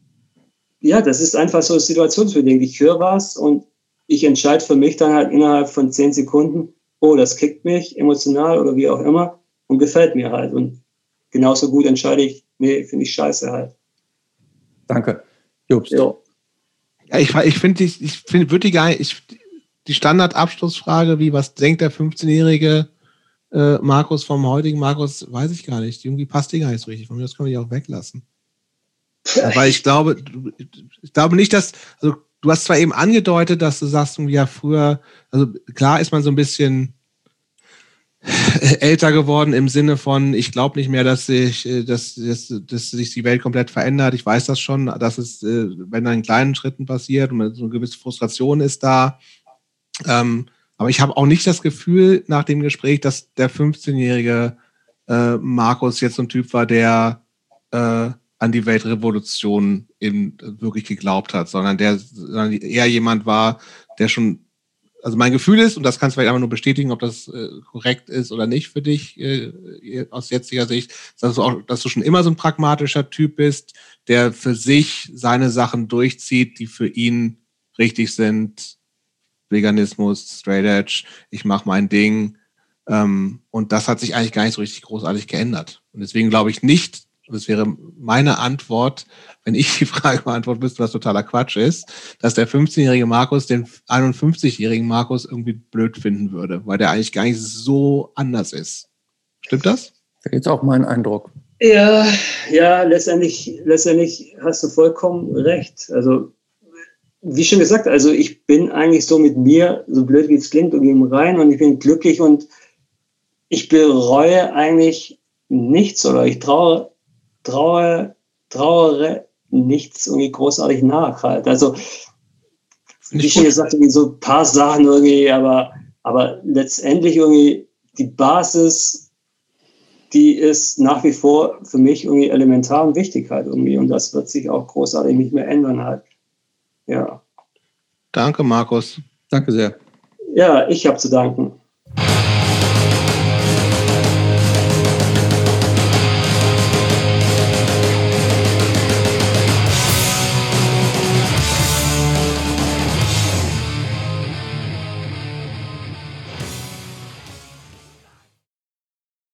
ja, das ist einfach so situationsbedingt. Ich höre was und ich entscheide für mich dann halt innerhalb von zehn Sekunden, oh, das kickt mich emotional oder wie auch immer und gefällt mir halt. Und genauso gut entscheide ich, nee, finde ich scheiße halt. Danke. Jobst. Jo. Ja, ich, ich finde, ich, ich finde, würde die gar nicht, ich, die Standardabschlussfrage, wie was denkt der 15-jährige äh, Markus vom heutigen Markus, weiß ich gar nicht. Irgendwie passt die gar nicht so richtig. Von mir das kann ich auch weglassen. Aber ich glaube, ich glaube nicht, dass, also du hast zwar eben angedeutet, dass du sagst, ja, früher, also klar ist man so ein bisschen [laughs] älter geworden im Sinne von, ich glaube nicht mehr, dass sich, äh, dass, dass, dass sich die Welt komplett verändert. Ich weiß das schon, dass es, äh, wenn in kleinen Schritten passiert und so eine gewisse Frustration ist da. Ähm, aber ich habe auch nicht das Gefühl nach dem Gespräch, dass der 15-jährige äh, Markus jetzt so ein Typ war, der äh, an die Weltrevolution eben wirklich geglaubt hat, sondern der sondern eher jemand war, der schon also mein Gefühl ist, und das kannst du vielleicht einfach nur bestätigen, ob das äh, korrekt ist oder nicht für dich äh, aus jetziger Sicht, dass du, auch, dass du schon immer so ein pragmatischer Typ bist, der für sich seine Sachen durchzieht, die für ihn richtig sind. Veganismus, Straight Edge, ich mache mein Ding. Ähm, und das hat sich eigentlich gar nicht so richtig großartig geändert. Und deswegen glaube ich nicht, das wäre meine Antwort, wenn ich die [laughs] Frage beantworten müsste, was totaler Quatsch ist, dass der 15-jährige Markus den 51-jährigen Markus irgendwie blöd finden würde, weil der eigentlich gar nicht so anders ist. Stimmt das? Das ist jetzt auch mein Eindruck. Ja, ja, letztendlich, letztendlich hast du vollkommen recht. Also, wie schon gesagt, also ich bin eigentlich so mit mir, so blöd wie es klingt, irgendwie im Rein und ich bin glücklich und ich bereue eigentlich nichts oder ich traue, traue, trauere nichts irgendwie großartig nach halt. Also, wie schon gesagt, irgendwie so ein paar Sachen irgendwie, aber, aber letztendlich irgendwie die Basis die ist nach wie vor für mich irgendwie elementar und wichtig halt irgendwie. Und das wird sich auch großartig nicht mehr ändern halt. Ja. Danke, Markus. Danke sehr. Ja, ich habe zu danken.